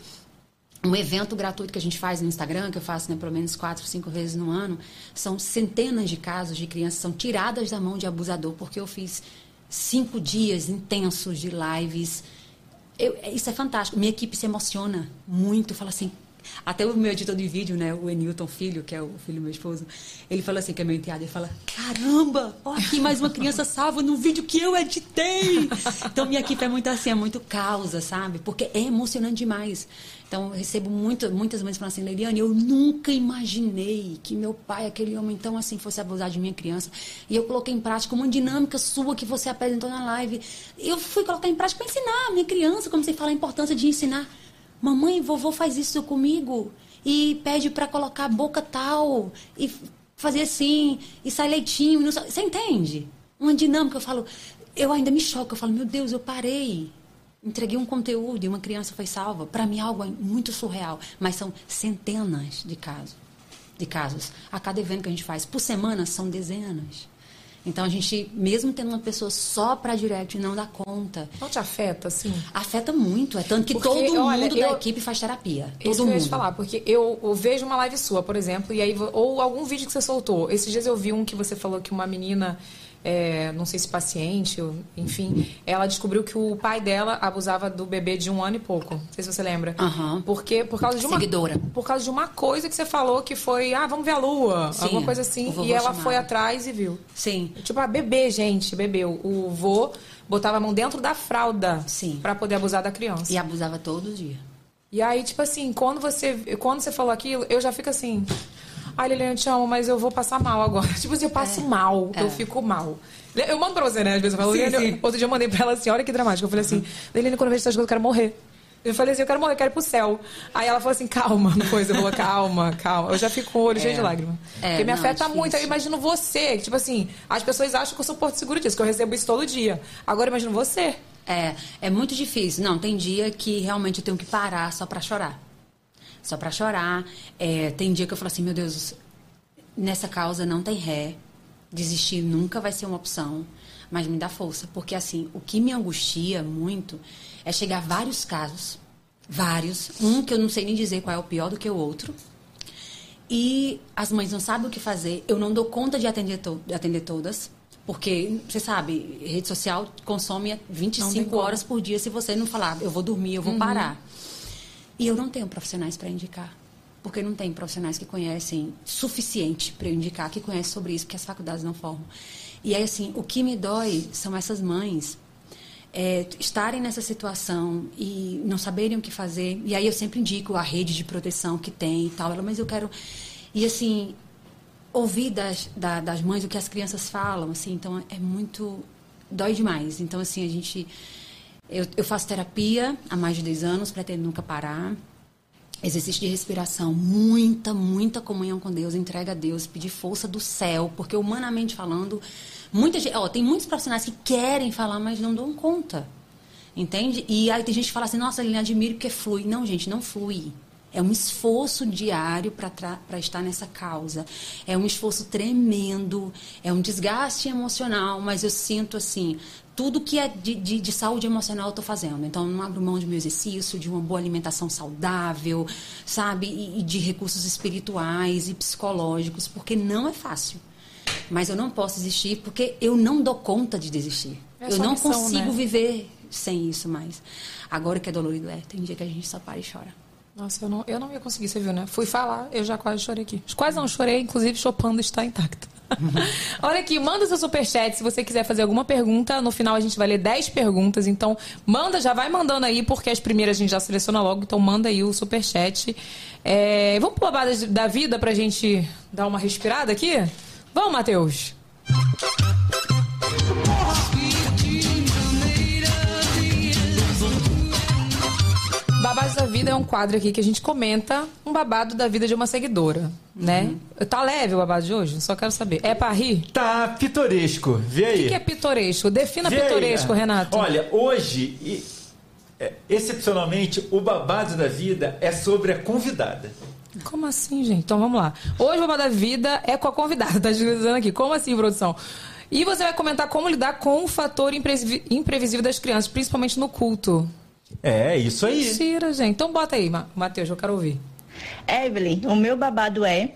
um evento gratuito que a gente faz no Instagram, que eu faço né, pelo menos quatro, cinco vezes no ano, são centenas de casos de crianças que são tiradas da mão de abusador, porque eu fiz cinco dias intensos de lives. Eu- isso é fantástico. Minha equipe se emociona muito, fala assim. Até o meu editor de vídeo, né, o Enilton Filho, que é o filho do meu esposo, ele fala assim, que é meu enteado, ele fala, caramba, ó aqui mais uma criança salva no vídeo que eu editei. Então minha equipe é muito assim, é muito causa, sabe? Porque é emocionante demais. Então recebo muito, muitas mães falando assim, Leiliane, eu nunca imaginei que meu pai, aquele homem tão assim, fosse abusar de minha criança. E eu coloquei em prática uma dinâmica sua que você apresentou na live. Eu fui colocar em prática para ensinar a minha criança, como você fala, a importância de ensinar. Mamãe, vovô faz isso comigo e pede para colocar boca tal e fazer assim e sai leitinho. não Você entende? Uma dinâmica. Eu falo, eu ainda me choco. Eu falo, meu Deus, eu parei. Entreguei um conteúdo e uma criança foi salva. Para mim, algo muito surreal. Mas são centenas de casos. De casos. A cada evento que a gente faz por semana são dezenas. Então a gente, mesmo tendo uma pessoa só para direct, não dá conta. Não te afeta, assim? Afeta muito, é tanto que Porque, todo mundo olha, da eu- equipe faz terapia. Isso Todo que eu ia mundo. te falar, porque eu, eu vejo uma live sua, por exemplo, e aí ou algum vídeo que você soltou. Esses dias eu vi um que você falou que uma menina, é, não sei se paciente, enfim, ela descobriu que o pai dela abusava do bebê de um ano e pouco. Não sei se você lembra. Aham. Porque por causa de uma Seguidora. por causa de uma coisa que você falou que foi, ah, vamos ver a lua, Sim, alguma coisa assim, e ela chamava. foi atrás e viu. Sim. Tipo, ah, bebê, gente, bebeu. O vô botava a mão dentro da fralda Sim. pra poder abusar da criança. E abusava todo dia. E aí, tipo assim, quando você, quando você falou aquilo, eu já fico assim. Ai, Liliane, eu te amo, mas eu vou passar mal agora. Tipo assim, eu passo mal, eu fico mal. Eu mando pra você, né? Às vezes eu falo, Sim, sim. outro dia eu mandei pra ela assim, olha que dramático. Eu falei assim, Liliane, quando eu vejo essas coisas, eu quero morrer. Eu falei assim, eu quero morrer, eu quero ir pro céu. Aí ela falou assim, calma, não coisa. Eu calma, calma. Eu já fico com o olho cheio de lágrimas. É, Porque me não, é afeta muito. Eu imagino você, tipo assim, as pessoas acham que eu sou porto seguro disso, que eu recebo isso todo dia. Agora imagino você. É, é muito difícil. Não, tem dia que realmente eu tenho que parar só pra chorar. Só pra chorar. É, tem dia que eu falo assim, meu Deus, nessa causa não tem ré. Desistir nunca vai ser uma opção. Mas me dá força. Porque, assim, o que me angustia muito é chegar a vários casos. Vários. Um que eu não sei nem dizer qual é o pior do que o outro. E as mães não sabem o que fazer. Eu não dou conta de atender, to de atender todas. Porque, você sabe, rede social consome Não tem 25 como. horas por dia se você não falar, eu vou dormir, eu vou parar. E eu não tenho profissionais para indicar. Porque não tem profissionais que conhecem suficiente para eu indicar, que conhecem sobre isso, porque as faculdades não formam. E aí, assim, o que me dói são essas mães é, estarem nessa situação e não saberem o que fazer. E aí eu sempre indico a rede de proteção que tem e tal. Mas eu quero. E assim, ouvir das, da- das mães o que as crianças falam, assim, então é muito. dói demais. Então, assim, a gente. Eu, eu faço terapia há mais de 10 anos, pretendo nunca parar. Exercício de respiração, muita, muita comunhão com Deus, entrega a Deus, pedir força do céu, porque humanamente falando, muita gente, ó, tem muitos profissionais que querem falar, mas não dão conta. Entende? E aí tem gente que fala assim, nossa, ele admiro porque flui. Não, gente, não flui. É um esforço diário para estar nessa causa. É um esforço tremendo, é um desgaste emocional, mas eu sinto assim, tudo que é de, de, de saúde emocional eu estou fazendo. Então, eu não abro mão de meu exercício, de uma boa alimentação saudável, sabe? E, e de recursos espirituais e psicológicos, porque não é fácil. Mas eu não posso desistir porque eu não dou conta de desistir. É eu não missão, consigo né? viver sem isso mais. Agora que é dolorido, é. Tem dia que a gente só para e chora. Nossa, eu não, eu não ia conseguir, você viu, né? Fui falar, eu já quase chorei aqui. Quase não chorei, inclusive chopando está intacta. Olha aqui, manda seu superchat se você quiser fazer alguma pergunta. No final a gente vai ler 10 perguntas, então manda, já vai mandando aí, porque as primeiras a gente já seleciona logo, então manda aí o superchat. É, vamos pro babado da vida pra gente dar uma respirada aqui? Vamos, Matheus? Vida é um quadro aqui que a gente comenta um babado da vida de uma seguidora, né? Tá leve o babado de hoje? Só quero saber. É pra rir? Tá pitoresco. Vê aí. O que é pitoresco? Defina Vê aí, pitoresco, né? Renato. Olha, hoje, é, excepcionalmente, o babado da vida é sobre a convidada. Como assim, gente? Então vamos lá. Hoje o babado da vida é com a convidada, tá dizendo aqui. Como assim, produção? E você vai comentar como lidar com o fator imprevi- imprevisível das crianças, principalmente no culto. É, isso aí. Mentira, gente. Então bota aí, Ma- Matheus, eu quero ouvir. Evelyn, o meu babado é,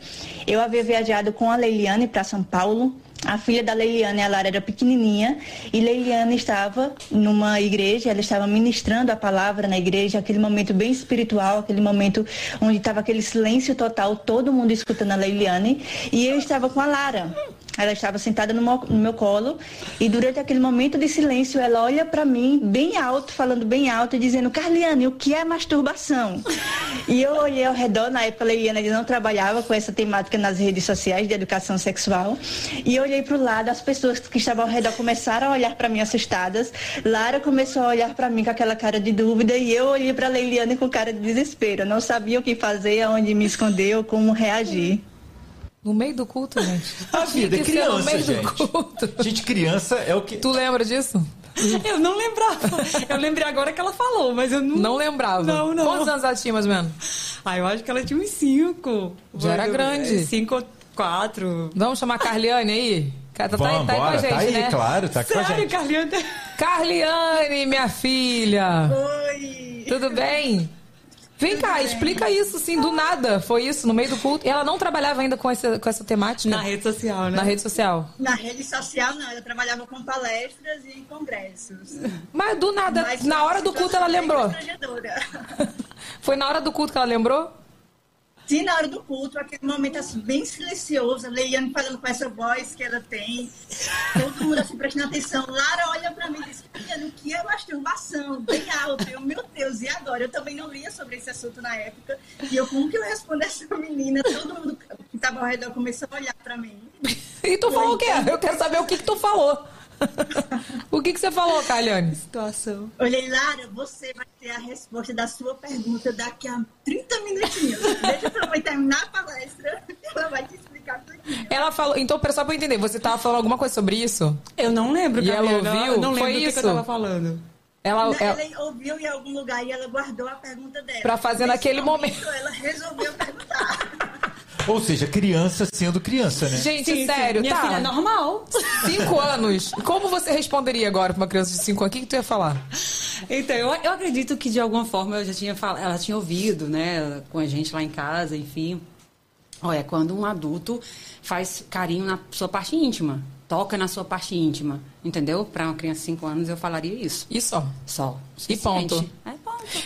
eu havia viajado com a Leiliane para São Paulo. A filha da Leiliane, ela era pequenininha e Leiliane estava numa igreja, ela estava ministrando a palavra na igreja, aquele momento bem espiritual, aquele momento onde estava aquele silêncio total, todo mundo escutando a Leiliane e eu estava com a Lara. Ela estava sentada no meu, colo e durante aquele momento de silêncio ela olha para mim bem alto, falando bem alto e dizendo: Carliane, o que é masturbação? E eu olhei ao redor, na época a ainda não trabalhava com essa temática nas redes sociais de educação sexual. E eu olhei para o lado, as pessoas que estavam ao redor começaram a olhar para mim assustadas. Lara começou a olhar para mim com aquela cara de dúvida e eu olhei para Leiliane com cara de desespero. Não sabia o que fazer, aonde me esconder ou como reagir. No meio do culto, gente. A vida é ser no criança, meio do gente. culto. Gente, criança é o que. Tu lembra disso? Eu não lembrava. Eu lembrei agora que ela falou, mas eu não. Não lembrava. Não, não. Quantos anos ela tinha, mais ou menos? Ah, eu acho que ela tinha uns cinco. Já era grande. Cinco ou quatro. Vamos chamar a Carliane aí? Tá, tá, tá aí Vamos, com a gente, tá aí, né? claro, tá com a Sério, gente. Carliane? Carliane, minha filha. Oi! Tudo bem? Vem cá, explica isso, sim, do nada. Foi isso, no meio do culto. E ela não trabalhava ainda com essa, com essa temática? Na rede social, né? Na rede social. Na rede social, não. Eu trabalhava com palestras e congressos. Mas do nada, Mas na hora do culto ela lembrou. Foi na hora do culto que ela lembrou? Sim, na hora do culto, aquele momento assim, bem silencioso, Leiane falando com essa voz que ela tem, todo mundo assim prestando atenção. Lara olha pra mim e diz, Leiane, o que é masturbação? Bem alto. Eu, meu Deus, e agora? Eu também não lia sobre esse assunto na época. E eu, como que eu respondo essa menina? Todo mundo que tava ao redor começou a olhar pra mim. E tu falou o quê? Eu quero saber o que, que tu falou. o que, que você falou, Kaliane? Situação. Olha, Lara, você vai ter a resposta da sua pergunta daqui a 30 minutinhos. Deixa sua mãe terminar a palestra, ela vai te explicar tudo. Ela falou. Então, só pra eu entender, você tava falando alguma coisa sobre isso? Eu não lembro, E ela ouviu? Eu não lembro Foi do que isso? que eu tava falando. Ela, Não, ela- ela ouviu em algum lugar e ela guardou a pergunta dela. Pra fazer Nesse naquele momento. Ela resolveu perguntar. Ou seja, criança sendo criança, né? Gente, Sim, sim. sério, Minha tá? filha é normal. Cinco anos. Como você responderia agora pra uma criança de cinco anos? O que, que tu ia falar? Então, eu, eu acredito que de alguma forma eu já tinha fal- ela tinha ouvido, né, com a gente lá em casa, enfim. Olha, quando um adulto faz carinho na sua parte íntima, toca na sua parte íntima, entendeu? Para uma criança de 5 anos eu falaria isso. E só. Só. E ponto. É ponto.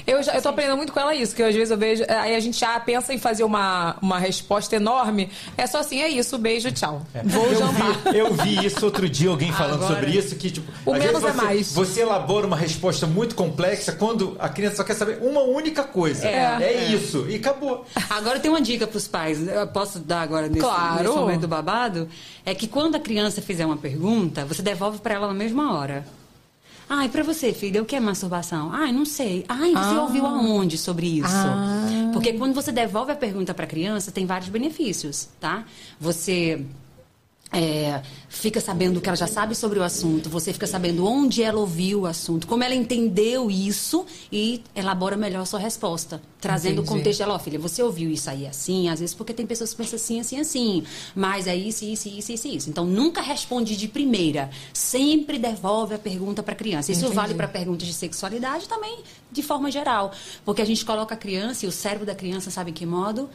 Eu, já, eu tô aprendendo muito com ela isso, que às vezes eu vejo. Aí a gente já pensa em fazer uma, uma resposta enorme. É só assim, é isso, beijo, tchau. Vou eu jantar. Vi, eu vi isso outro dia, alguém falando Agora- sobre isso, que tipo, O menos é você, mais. Você elabora uma resposta muito complexa quando a criança só quer saber uma única coisa. É. isso. E acabou. Agora tem uma dica para os pais. Eu posso dar agora nesse, Claro. nesse momento do babado? É que quando a criança fizer uma pergunta, você devolve para ela na mesma hora. Ai, para você, filha, o que é masturbação? Ai, não sei. Ai, você Ah. ouviu aonde sobre isso? Ah. Porque quando você devolve a pergunta para a criança, tem vários benefícios, tá? Você é, fica sabendo o que ela já sabe sobre o assunto, você fica sabendo onde ela ouviu o assunto, como ela entendeu isso e elabora melhor a sua resposta, trazendo o Entendi. contexto dela, ó, filha, você ouviu isso aí assim, às vezes porque tem pessoas que pensam assim, assim, assim, mas é isso, isso, isso, isso, isso. Então nunca responde de primeira, sempre devolve a pergunta para a criança. Isso Entendi. vale para perguntas de sexualidade também, de forma geral, porque a gente coloca a criança e o cérebro da criança sabe em que modo?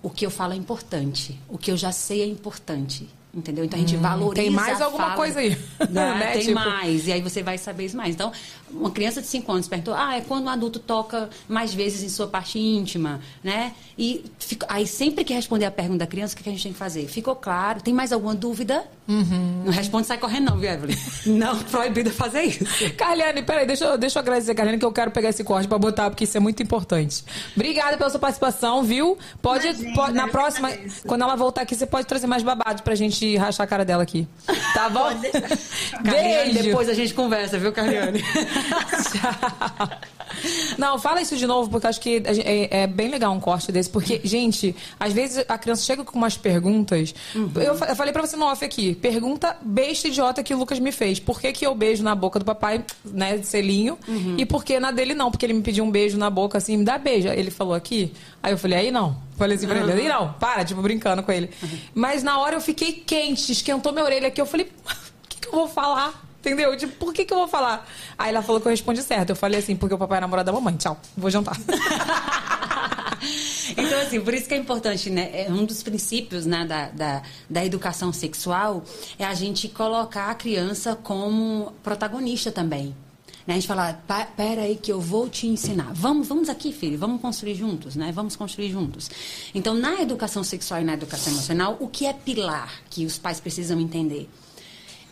O que eu falo é importante, o que eu já sei é importante. Entendeu? Então a gente valoriza. Hum, tem mais alguma fala. coisa aí, Né? né? Tem Tipo- mais. E aí você vai saber isso mais. Então, uma criança de 5 anos perguntou: ah, é quando um adulto toca mais vezes em sua parte íntima, né? E fica- aí sempre que responder a pergunta da criança, o que a gente tem que fazer? Ficou claro? Tem mais alguma dúvida? Uhum. Não responde sai correndo, não, viu, Evelyn? Não, proibido fazer isso. Carliane, peraí, deixa eu, deixa eu agradecer, Carliane, que eu quero pegar esse corte pra botar, porque isso é muito importante. Obrigada pela sua participação, viu? Pode, Imagina, pode- na eu próxima, quando ela voltar aqui, você pode trazer mais babados pra gente rachar a cara dela aqui. Tá bom? Carliane, Beijo. depois a gente conversa, viu, Carliane? Não, fala isso de novo, porque eu acho que é, é bem legal um corte desse. Porque, gente, às vezes a criança chega com umas perguntas. Eu, fa- eu falei pra você no off aqui. Pergunta besta idiota que o Lucas me fez. Por que, que eu beijo na boca do papai, né, de selinho? E por que na dele não? Porque ele me pediu um beijo na boca, assim, me dá beijo. Ele falou aqui. Aí eu falei, aí não. Falei assim pra ele, aí não, para, tipo, brincando com ele. Mas na hora eu fiquei quente, esquentou minha orelha aqui. Eu falei, o que, que eu vou falar? Entendeu? Tipo, por que, que eu vou falar? Aí ela falou que eu respondi certo. Eu falei assim, porque o papai é namorado da mamãe. Tchau, vou jantar. Então, assim, por isso que é importante, né? É um dos princípios né, da, da, da educação sexual é a gente colocar a criança como protagonista também. Né? A gente fala, "Pa- pera aí que eu vou te ensinar. Vamos, vamos aqui, filho, vamos construir juntos, né? Vamos construir juntos. Então, na educação sexual e na educação emocional, o que é pilar que os pais precisam entender?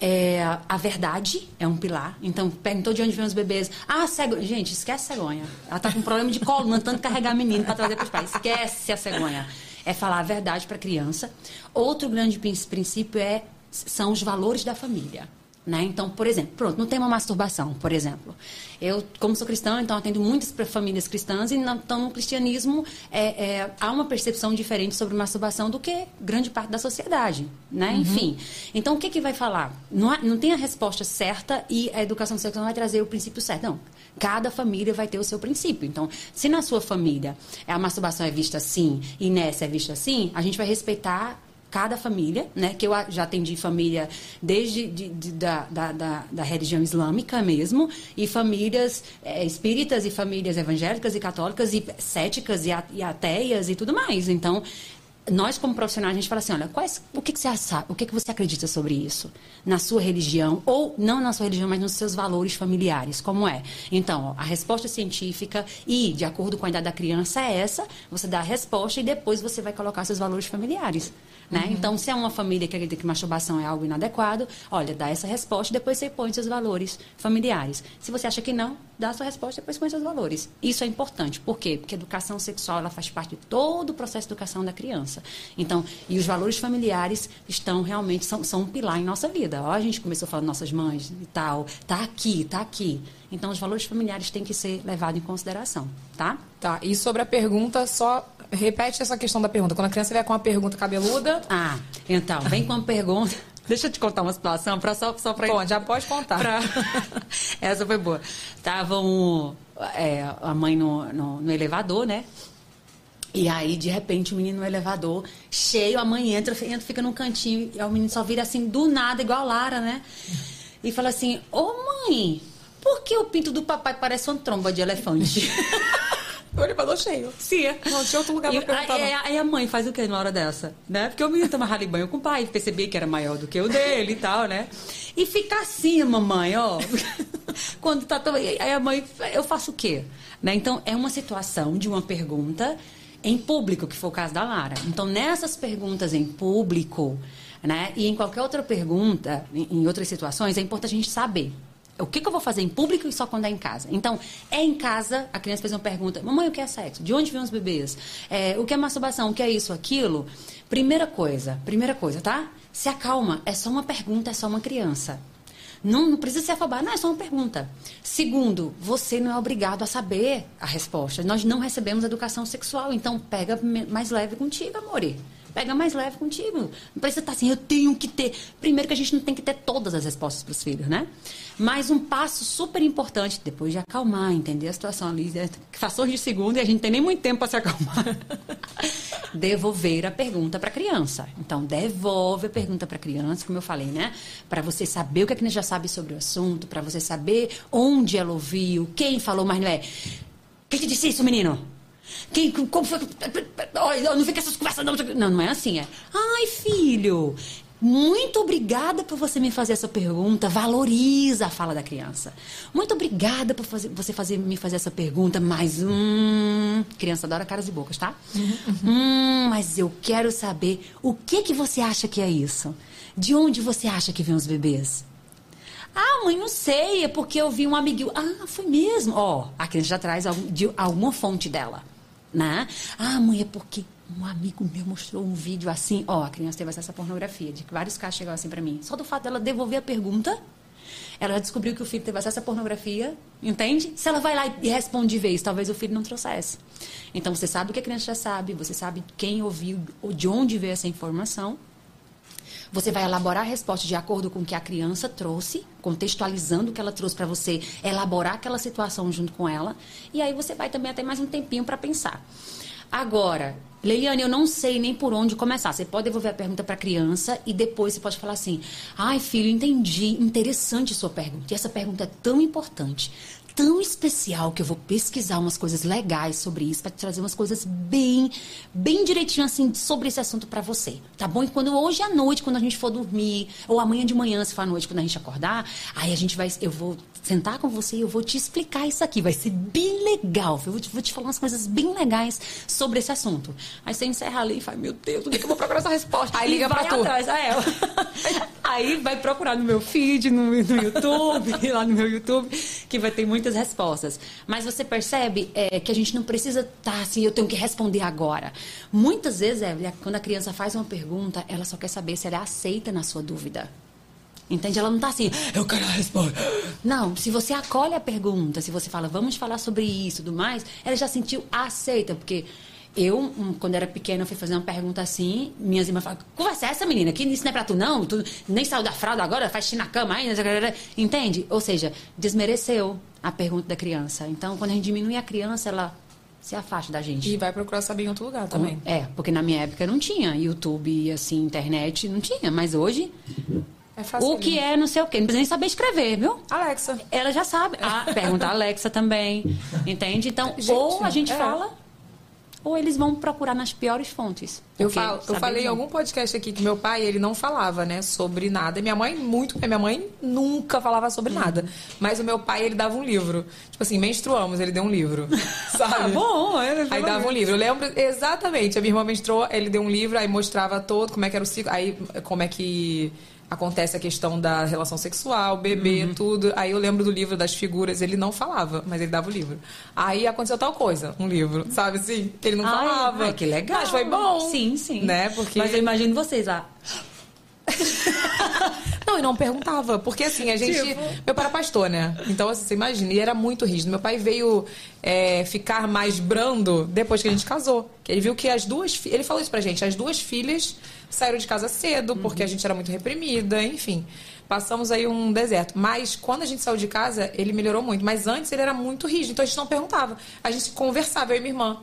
É, a verdade é um pilar. Então, perguntou de onde vem os bebês. Ah, cegonha. Gente, esquece a cegonha. Ela tá com problema de coluna, tanto carregar menino para trazer para os pais. Esquece a cegonha. É falar a verdade para a criança. Outro grande prin- princípio é, são os valores da família. Né? Então, por exemplo, pronto, no tema masturbação, por exemplo. Eu, como sou cristã, então atendo muitas famílias cristãs e então no cristianismo é, é, há uma percepção diferente sobre masturbação do que grande parte da sociedade, né? Enfim, então o que que vai falar? Não, há- não tem a resposta certa e a educação sexual não vai trazer o princípio certo, não. Cada família vai ter o seu princípio. Então, se na sua família a masturbação é vista assim e nessa é vista assim, a gente vai respeitar cada família, né? Que eu já atendi família desde de- de- da, da, da, da religião islâmica mesmo, e famílias eh, espíritas, e famílias evangélicas e católicas, e céticas e, a- e ateias e tudo mais. Então, nós como profissionais, a gente fala assim, olha, quais, o que, que você sabe, o que, que você acredita sobre isso? Na sua religião, ou não na sua religião, mas nos seus valores familiares, como é? Então, ó, a resposta científica e, de acordo com a idade da criança, é essa, você dá a resposta e depois você vai colocar seus valores familiares. Né? Então, se é uma família que acredita que masturbação é algo inadequado, olha, dá essa resposta e depois você põe seus valores familiares. Se você acha que não, dá a sua resposta e depois põe seus valores. Isso é importante. Por quê? Porque a educação sexual ela faz parte de todo o processo de educação da criança. criança. Então, e os valores familiares estão realmente, são, são um pilar em nossa vida. Ó, a gente começou falando nossas mães e tal, tá aqui, tá aqui. Então, os valores familiares têm que ser levados em consideração, tá? Tá, e sobre a pergunta, só repete essa questão da pergunta. Quando a criança vier com uma pergunta cabeluda... Ah, então, vem com uma pergunta... Deixa eu te contar uma situação, pra, só, só pra... Bom, já pode contar. Pra... Essa foi boa. Estavam é, a mãe no, no, no elevador, né? E aí, de repente, o menino no elevador, cheio, a mãe entra, entra, fica num cantinho, e o menino só vira assim, do nada, igual a Lara, né? E fala assim, ô mãe, por que o pinto do papai parece uma tromba de elefante? o elevador cheio. Sim. Não tinha outro lugar pra perguntar. aí, aí a mãe faz o que na hora dessa? Né? Porque o menino tomava banho com o pai, percebia que era maior do que o dele e tal, né? E fica assim, mamãe, ó. Quando tá tão... Aí a mãe, eu faço o quê? Né? Então, é uma situação de uma pergunta em público, que foi o caso da Lara. Então, nessas perguntas em público, né? E em qualquer outra pergunta, em, em outras situações, é importante a gente saber. O que, que eu vou fazer em público e só quando é em casa? Então, é em casa, a criança fez uma pergunta: Mamãe, o que é sexo? De onde vêm os bebês? É, o que é masturbação? O que é isso, aquilo? Primeira coisa, primeira coisa, tá? Se acalma, é só uma pergunta, é só uma criança. Não, não precisa se afobar, não, é só uma pergunta. Segundo, você não é obrigado a saber a resposta. Nós não recebemos educação sexual, então pega mais leve contigo, amore. Pega mais leve contigo. Não precisa estar assim, eu tenho que ter. Primeiro que a gente não tem que ter todas as respostas para os filhos, né? Mas um passo super importante, depois de acalmar, entender a situação ali, né? frações de segundo e a gente tem nem muito tempo para se acalmar. devolver a pergunta para a criança. Então, devolve a pergunta para a criança, como eu falei, né? Para você saber o que a criança já sabe sobre o assunto, para você saber onde ela ouviu, quem falou, mas não é. Quem te disse isso, menino? Quem, como foi? Não fica essas conversas, não. Não, não é assim, é. Ai, filho, muito obrigada por você me fazer essa pergunta. Valoriza a fala da criança. Muito obrigada por fazer, você fazer, me fazer essa pergunta, mas hum, criança adora caras e bocas, tá? Hum, mas eu quero saber o que que você acha que é isso? De onde você acha que vem os bebês? Ah, mãe, não sei, é porque eu vi um amiguinho. Ah, foi mesmo. Ó, a criança já traz de alguma fonte dela, né? Ah, mãe, é porque um amigo meu mostrou um vídeo assim. Ó, a criança teve acesso à pornografia, de que vários casos chegaram assim pra mim. Só do fato dela devolver a pergunta, ela descobriu que o filho teve acesso à pornografia, entende? Se ela vai lá e responde de vez, talvez o filho não trouxesse. Então, você sabe o que a criança já sabe, você sabe quem ouviu, ou de onde veio essa informação. Você vai elaborar a resposta de acordo com o que a criança trouxe, contextualizando o que ela trouxe para você, elaborar aquela situação junto com ela, e aí você vai também ter mais um tempinho para pensar. Agora, Leiliane, eu não sei nem por onde começar. Você pode devolver a pergunta para a criança e depois você pode falar assim: ai, filho, entendi, interessante sua pergunta. E essa pergunta é tão importante, tão especial que eu vou pesquisar umas coisas legais sobre isso para trazer umas coisas bem, bem direitinho assim sobre esse assunto para você, tá bom? E quando hoje à noite, quando a gente for dormir, ou amanhã de manhã, se for à noite, quando a gente acordar, aí a gente vai, eu vou sentar com você e eu vou te explicar isso aqui, vai ser bem legal. Eu vou te, vou te falar umas coisas bem legais sobre esse assunto. Aí você encerra ali e fala, meu Deus, onde é que eu vou procurar essa resposta? Aí E liga pra tu. atrás. Ah, é. Aí vai procurar no meu feed, no, no YouTube, lá no meu YouTube, que vai ter muitas respostas. Mas você percebe é, que a gente não precisa estar assim, eu tenho que responder agora. Muitas vezes, Evelyn, quando a criança faz uma pergunta, ela só quer saber se ela é aceita na sua dúvida. Entende? Ela não tá assim, eu quero a resposta. Não, se você acolhe a pergunta, se você fala, vamos falar sobre isso e tudo mais, ela já sentiu aceita, porque eu, hum, quando era pequena, fui fazer uma pergunta assim, minhas irmãs falaram, conversa é essa, menina, que isso não é pra tu não, tu nem saiu da fralda agora, faz xixi na cama aí, entende? Ou seja, desmereceu a pergunta da criança. Então, quando a gente diminui a criança, ela se afasta da gente. E vai procurar saber em outro lugar também. É, porque na minha época não tinha YouTube, assim, internet, não tinha, mas hoje É fácil. o que é não sei o quê. Não precisa nem saber escrever, viu? Alexa. Ela já sabe. Ah, pergunta a Alexa também. Entende? Então, ou a gente é. fala, ou eles vão procurar nas piores fontes. Eu, falo, eu falei em algum podcast aqui que meu pai, ele não falava, né, sobre nada. E minha mãe, muito. Minha mãe nunca falava sobre Uhum. nada. Mas o meu pai, ele dava um livro. Tipo assim, menstruamos, ele deu um livro. Sabe? Ah, bom, é, Aí dava um livro. Eu lembro exatamente. A minha irmã menstruou, ele deu um livro, aí mostrava todo como é que era o ciclo. Aí, como é que. Acontece a questão da relação sexual, bebê, Uhum. tudo. Aí eu lembro do livro das figuras, ele não falava, mas ele dava o livro. Aí aconteceu tal coisa, um livro, sabe assim? Ele não Ai, falava. ai, que legal. Mas foi bom. Sim, sim. Né? Porque... Mas eu imagino vocês lá. Não, e não perguntava. Porque assim, a gente. Tipo? Meu pai era pastor, né? Então, assim, você imagina, e era muito rígido. Meu pai veio é, ficar mais brando depois que a gente casou. Que ele viu que as duas. Ele falou isso pra gente, as duas filhas saíram de casa cedo, porque a gente era muito reprimida, enfim. Passamos aí um deserto. Mas quando a gente saiu de casa, ele melhorou muito. Mas antes ele era muito rígido, então a gente não perguntava. A gente conversava, eu e minha irmã.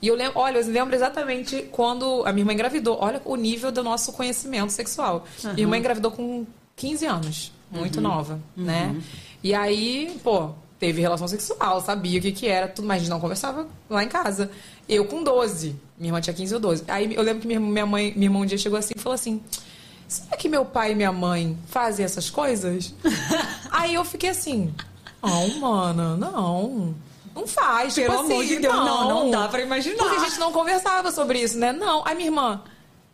E eu lembro, olha, eu lembro exatamente quando a minha irmã engravidou. Olha o nível do nosso conhecimento sexual. Aham. Minha irmã engravidou com 15 anos, muito Uhum. nova, né? Uhum. E aí, pô, teve relação sexual, sabia o que que era, tudo, mas a gente não conversava lá em casa. Eu com 12, minha irmã tinha 15 ou 12. Aí eu lembro que minha, minha mãe, minha irmã um dia chegou assim e falou assim: Será que meu pai e minha mãe fazem essas coisas? aí eu fiquei assim: Não, mana, não. Não faz, tipo Pelo assim, amor de Deus, não, não dá pra imaginar. Porque a gente não conversava sobre isso, né? Não. Aí minha irmã,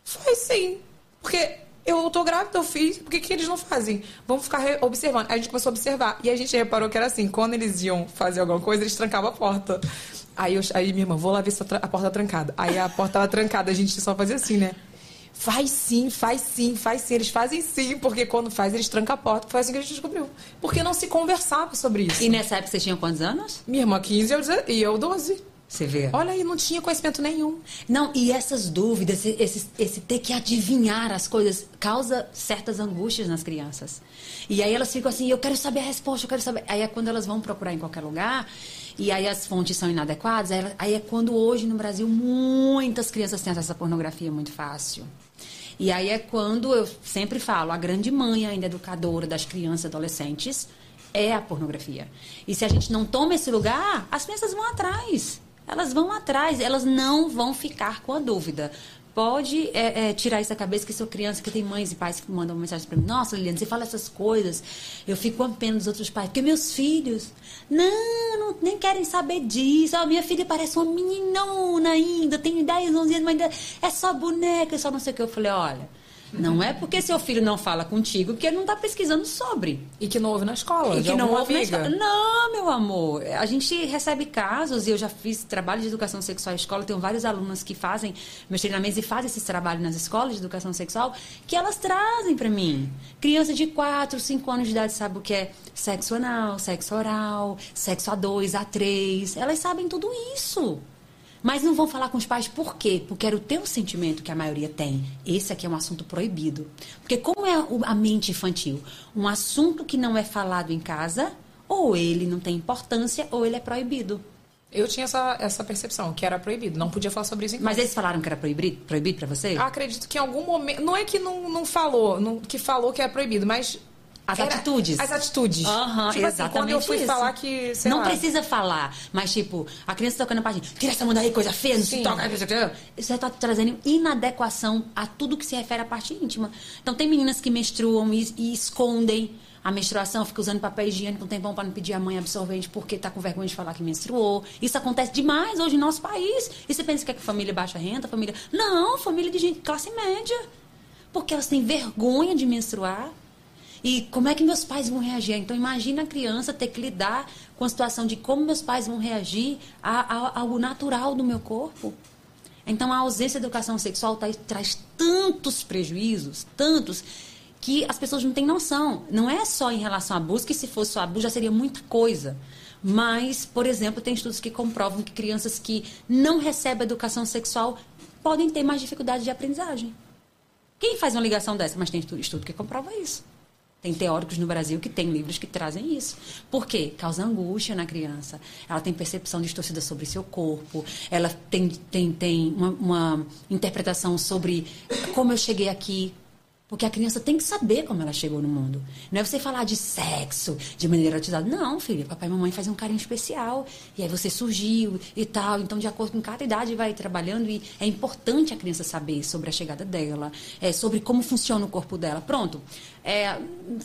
faz sim. Porque eu tô grávida, eu fiz, por que, que eles não fazem? Vamos ficar observando. Aí a gente começou a observar. E a gente reparou que era assim, quando eles iam fazer alguma coisa, eles trancavam a porta. Aí, eu, aí minha irmã, vou lá ver se a, a porta tá trancada. Aí a porta tava trancada, a gente só fazia assim, né? Faz sim, faz sim, faz sim. Eles fazem sim, porque quando faz, eles trancam a porta. Foi assim que a gente descobriu. Porque não se conversava sobre isso. E nessa época vocês tinham quantos anos? Minha irmã 15 e eu deze- e eu 12. Você vê? Olha aí, não tinha conhecimento nenhum. Não, e essas dúvidas, esse, esse, ter que adivinhar as coisas, causa certas angústias nas crianças. E aí elas ficam assim, eu quero saber a resposta, eu quero saber. Aí é quando elas vão procurar em qualquer lugar, e aí as fontes são inadequadas, aí, aí é quando hoje no Brasil muitas crianças têm acesso à pornografia muito fácil. E aí é quando eu sempre falo, a grande mãe ainda educadora das crianças e adolescentes é a pornografia. E se a gente não toma esse lugar, as crianças vão atrás. Elas vão atrás, elas não vão ficar com a dúvida. Pode é, é, tirar isso da cabeça que sou criança, que tem mães e pais que mandam mensagem para mim. Nossa, Liliana, você fala essas coisas, eu fico com pena dos outros pais. Porque meus filhos, não, não nem querem saber disso. A minha filha parece uma meninona ainda, tem 10, 11 anos, mas ainda é só boneca, é só não sei o que. Eu falei, olha, não é porque seu filho não fala contigo que ele não está pesquisando sobre. E que não ouve na escola. E que não ouve na amiga. escola. Não, meu amor. A gente recebe casos, e eu já fiz trabalho de educação sexual em escola, tenho vários alunos que fazem meus treinamentos e fazem esses trabalhos nas escolas de educação sexual, que elas trazem pra mim. Criança de 4, 5 anos de idade sabe o que é sexo anal, sexo oral, sexo A2, A3. Elas sabem tudo isso. Mas não vão falar com os pais por quê? Porque era o teu sentimento que a maioria tem. Esse aqui é um assunto proibido. Porque como é a mente infantil? Um assunto que não é falado em casa, ou ele não tem importância, ou ele é proibido. Eu tinha essa, essa percepção, que era proibido. Não podia falar sobre isso em casa. Mas eles falaram que era proibido, proibido para você? Acredito que em algum momento. Não é que não, não falou, não- que falou que é proibido, mas. As era- atitudes. As atitudes. Aham, tipo assim, exatamente quando eu fui isso. falar que. não lá, precisa falar, mas tipo, a criança tocando a página, tira essa mão daí, coisa feia, não se toca. já tá trazendo inadequação a tudo que se refere à parte íntima. Então tem meninas que menstruam e, e escondem a menstruação, fica usando papel higiênico um tempão para não pedir a mãe absorvente porque tá com vergonha de falar que menstruou. Isso acontece demais hoje no nosso país. E você pensa que é que família baixa renda, família. Não, família de gente classe média. Porque elas têm vergonha de menstruar. E como é que meus pais vão reagir? Então, imagina a criança ter que lidar com a situação de como meus pais vão reagir a, a- ao natural do meu corpo. Então, a ausência de educação sexual tá- traz tantos prejuízos, tantos, que as pessoas não têm noção. Não é só em relação a abuso, que se fosse só abuso já seria muita coisa. Mas, por exemplo, tem estudos que comprovam que crianças que não recebem educação sexual podem ter mais dificuldade de aprendizagem. Quem faz uma ligação dessa? Mas tem estu- estudo que comprova isso. Tem teóricos no Brasil que têm livros que trazem isso. Por quê? Causa angústia na criança. Ela tem percepção distorcida sobre seu corpo. Ela tem, tem, tem uma, uma interpretação sobre como eu cheguei aqui. Porque a criança tem que saber como ela chegou no mundo. Não é você falar de sexo de maneira erotizada. Não, filha. Papai e mamãe fazem um carinho especial. E aí você surgiu e tal. Então, de acordo com cada idade, vai trabalhando. E é importante a criança saber sobre a chegada dela, é, sobre como funciona o corpo dela. Pronto. É,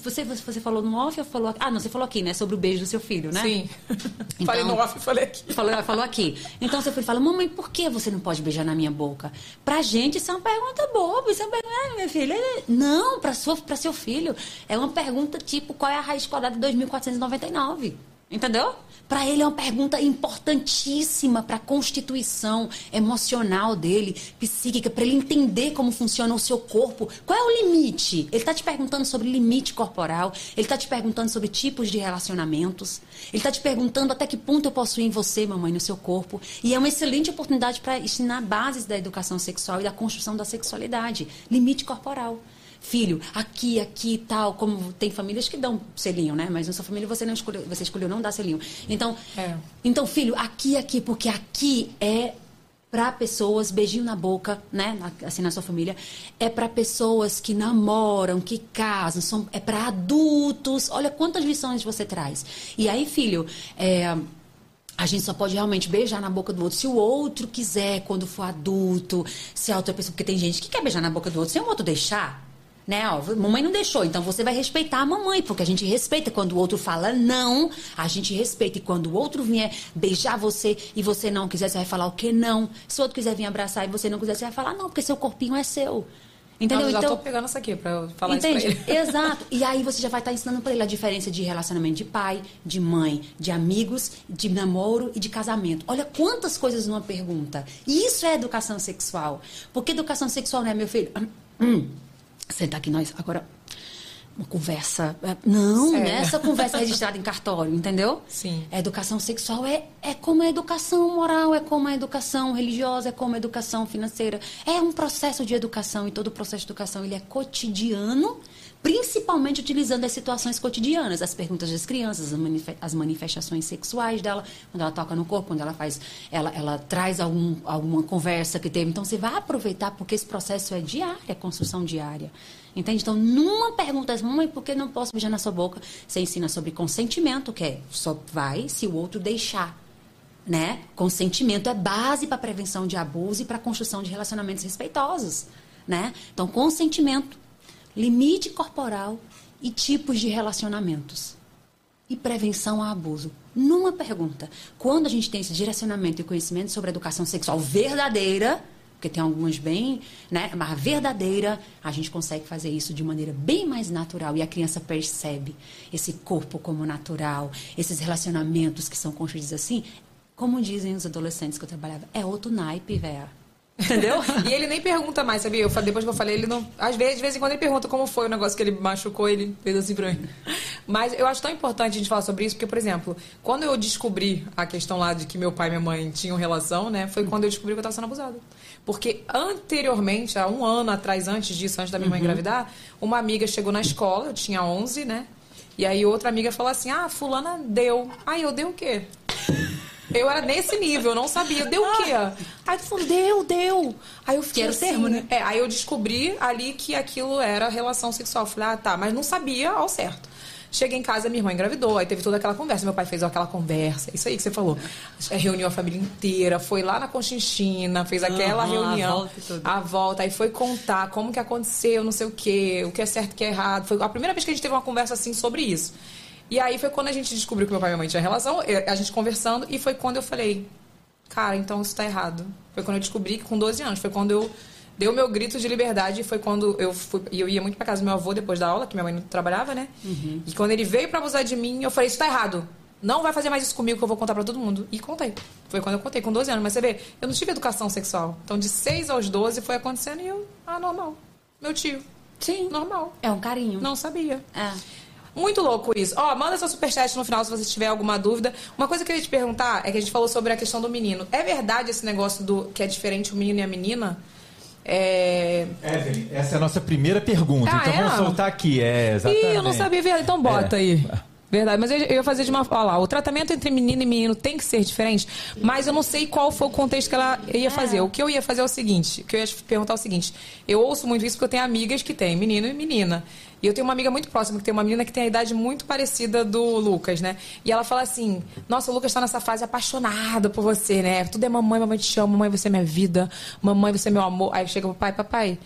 você, você falou no off ou falou aqui? Ah, não, você falou aqui, né? Sobre o beijo do seu filho, né? Sim. Então- falei no off, falei aqui. Falou, falou aqui. Então seu filho fala, mamãe, por que você não pode beijar na minha boca? Pra gente isso é uma pergunta boba. Isso é uma pergunta, ah, minha filha. Não, pra, sua, pra seu filho. É uma pergunta tipo, qual é a raiz quadrada de 2499? Entendeu? Pra ele é uma pergunta importantíssima pra constituição emocional dele, psíquica, pra ele entender como funciona o seu corpo. Qual é o limite? Ele tá te perguntando sobre limite corporal, ele tá te perguntando sobre tipos de relacionamentos, ele tá te perguntando até que ponto eu posso ir em você, mamãe, no seu corpo. E é uma excelente oportunidade para ensinar bases da educação sexual e da construção da sexualidade. Limite corporal. Filho, aqui, aqui e tal, como tem famílias que dão selinho, né? Mas na sua família você não escolheu, você escolheu não dar selinho. Então, É. então, filho, aqui, aqui, porque aqui é para pessoas, beijinho na boca, né? Assim na sua família, é para pessoas que namoram, que casam, são, é para adultos. Olha quantas lições você traz. E aí, filho, é, a gente só pode realmente beijar na boca do outro se o outro quiser, quando for adulto, se a outra pessoa. Porque tem gente que quer beijar na boca do outro, se o outro deixar. Né, ó, mamãe não deixou, então você vai respeitar a mamãe, porque a gente respeita quando o outro fala não, a gente respeita. E quando o outro vier beijar você e você não quiser, você vai falar o que não. Se o outro quiser vir abraçar e você não quiser, você vai falar não, porque seu corpinho é seu. Entendeu? Não, eu já então, tô pegando essa aqui pra eu falar Entende? isso pra ele. Exato. E aí você já vai estar ensinando para ele a diferença de relacionamento de pai, de mãe, de amigos, de namoro e de casamento. Olha quantas coisas numa pergunta. E isso é educação sexual. Porque educação sexual não é, meu filho? Hum, senta aqui nós agora. Uma conversa. é, Não, né? Essa conversa é registrada em cartório, entendeu? Sim. A educação sexual é, é como a educação moral, é como a educação religiosa, é como a educação financeira. É um processo de educação e todo processo de educação ele é cotidiano, principalmente utilizando as situações cotidianas, as perguntas das crianças, as manife- as manifestações sexuais dela, quando ela toca no corpo, quando ela faz, ela, ela traz algum, alguma conversa que teve. Então você vai aproveitar porque esse processo é diário, é construção diária. Entende? Então, numa pergunta, mãe, por que não posso beijar na sua boca? Você ensina sobre consentimento, que é só vai se o outro deixar. Né? Consentimento é base para prevenção de abuso e para construção de relacionamentos respeitosos. Né? Então, consentimento, limite corporal e tipos de relacionamentos. E prevenção a abuso. Numa pergunta, quando a gente tem esse direcionamento e conhecimento sobre a educação sexual verdadeira, porque tem algumas bem, né? Mas verdadeira, a gente consegue fazer isso de maneira bem mais natural e a criança percebe esse corpo como natural, esses relacionamentos que são construídos assim. Como dizem os adolescentes que eu trabalhava, é outro naipe, véia. Entendeu? E ele nem pergunta mais, sabia? Eu, depois que eu falei, ele não. Às vezes, de vez em quando ele pergunta como foi o negócio que ele machucou, ele fez assim pra mim. Mas eu acho tão importante a gente falar sobre isso, porque, por exemplo, quando eu descobri a questão lá de que meu pai e minha mãe tinham relação, né? Foi quando eu descobri que eu tava sendo abusada. Porque anteriormente, há um ano atrás, antes disso, antes da minha mãe Uhum. engravidar, uma amiga chegou na escola, eu tinha 11, né? E aí outra amiga falou assim: ah, fulana deu. Aí eu dei o quê? Eu era nesse nível, eu não sabia. Deu o quê? Aí tu falou, deu, deu. Aí eu fiquei Que era o assim, termo, né? É, aí eu descobri ali que aquilo era relação sexual. Falei, ah, tá, mas não sabia ao certo. Cheguei em casa, minha irmã engravidou, aí teve toda aquela conversa. Meu pai fez aquela conversa, isso aí que você falou. É, Reuniu a família inteira, foi lá na Conchinchina, fez aquela a reunião. volta e tudo. A volta, aí foi contar como que aconteceu, não sei o quê, o que é certo e o que é errado. Foi a primeira vez que a gente teve uma conversa assim sobre isso. E aí foi quando a gente descobriu que meu pai e minha mãe tinham relação, a gente conversando, e foi quando eu falei, cara, então isso tá errado. Foi quando eu descobri que com 12 anos, foi quando eu dei o meu grito de liberdade, foi quando eu fui, e eu ia muito pra casa do meu avô depois da aula, que minha mãe não trabalhava, né? E quando ele veio pra abusar de mim, eu falei, isso tá errado. Não vai fazer mais isso comigo que eu vou contar pra todo mundo. E contei. Foi quando eu contei, com 12 anos. Mas você vê, eu não tive educação sexual. Então, de 6 aos 12 foi acontecendo e eu, ah, normal. Meu tio. Sim. Normal. É um carinho. Não sabia. É. Muito louco isso. Ó, manda seu superchat no final se você tiver alguma dúvida. Uma coisa que eu ia te perguntar é que a gente falou sobre a questão do menino. É verdade esse negócio do que é diferente o menino e a menina? É. Evelyn, essa é a nossa primeira pergunta, Ah, então é? vamos soltar aqui. É, exatamente. Ih, eu não sabia verdade. Então bota É. aí. Verdade, mas eu, eu ia fazer de uma. Olha lá, o tratamento entre menino e menino tem que ser diferente, mas eu não sei qual foi o contexto que ela ia fazer. O que eu ia fazer é o seguinte: o que eu ia te perguntar é o seguinte. Eu ouço muito isso porque eu tenho amigas que têm menino e menina. E eu tenho uma amiga muito próxima que tem uma menina que tem a idade muito parecida do Lucas, né? E ela fala assim: Nossa, o Lucas tá nessa fase apaixonado por você, né? Tudo é mamãe, mamãe te chama, mamãe você é minha vida, mamãe você é meu amor. Aí chega o pai, papai.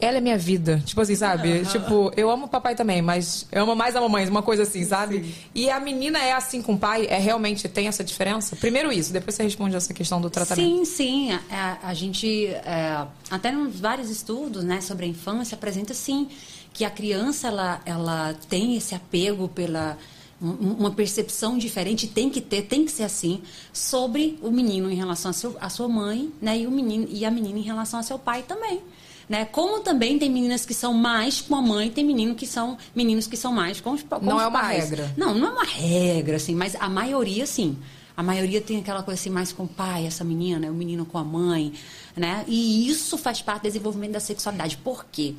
ela é minha vida. Tipo assim, sabe? Tipo, eu amo o papai também, mas eu amo mais a mamãe, uma coisa assim, sabe? E a menina é assim com o pai? É realmente tem essa diferença? Primeiro isso, depois você responde essa questão do tratamento. Sim, sim. A, a gente, é, até nos vários estudos né, sobre a infância, apresenta sim que a criança ela, ela tem esse apego pela um- uma percepção diferente tem que ter tem que ser assim sobre o menino em relação a, seu, a sua mãe né e o menino e a menina em relação a seu pai também né como também tem meninas que são mais com a mãe tem menino que são meninos que são mais com os, com Não os é uma pais. regra. Não, não é uma regra, assim, mas a maioria, sim. A maioria tem aquela coisa assim, mais com o pai, essa menina, o menino com a mãe, né? E isso faz parte do desenvolvimento da sexualidade. Por quê?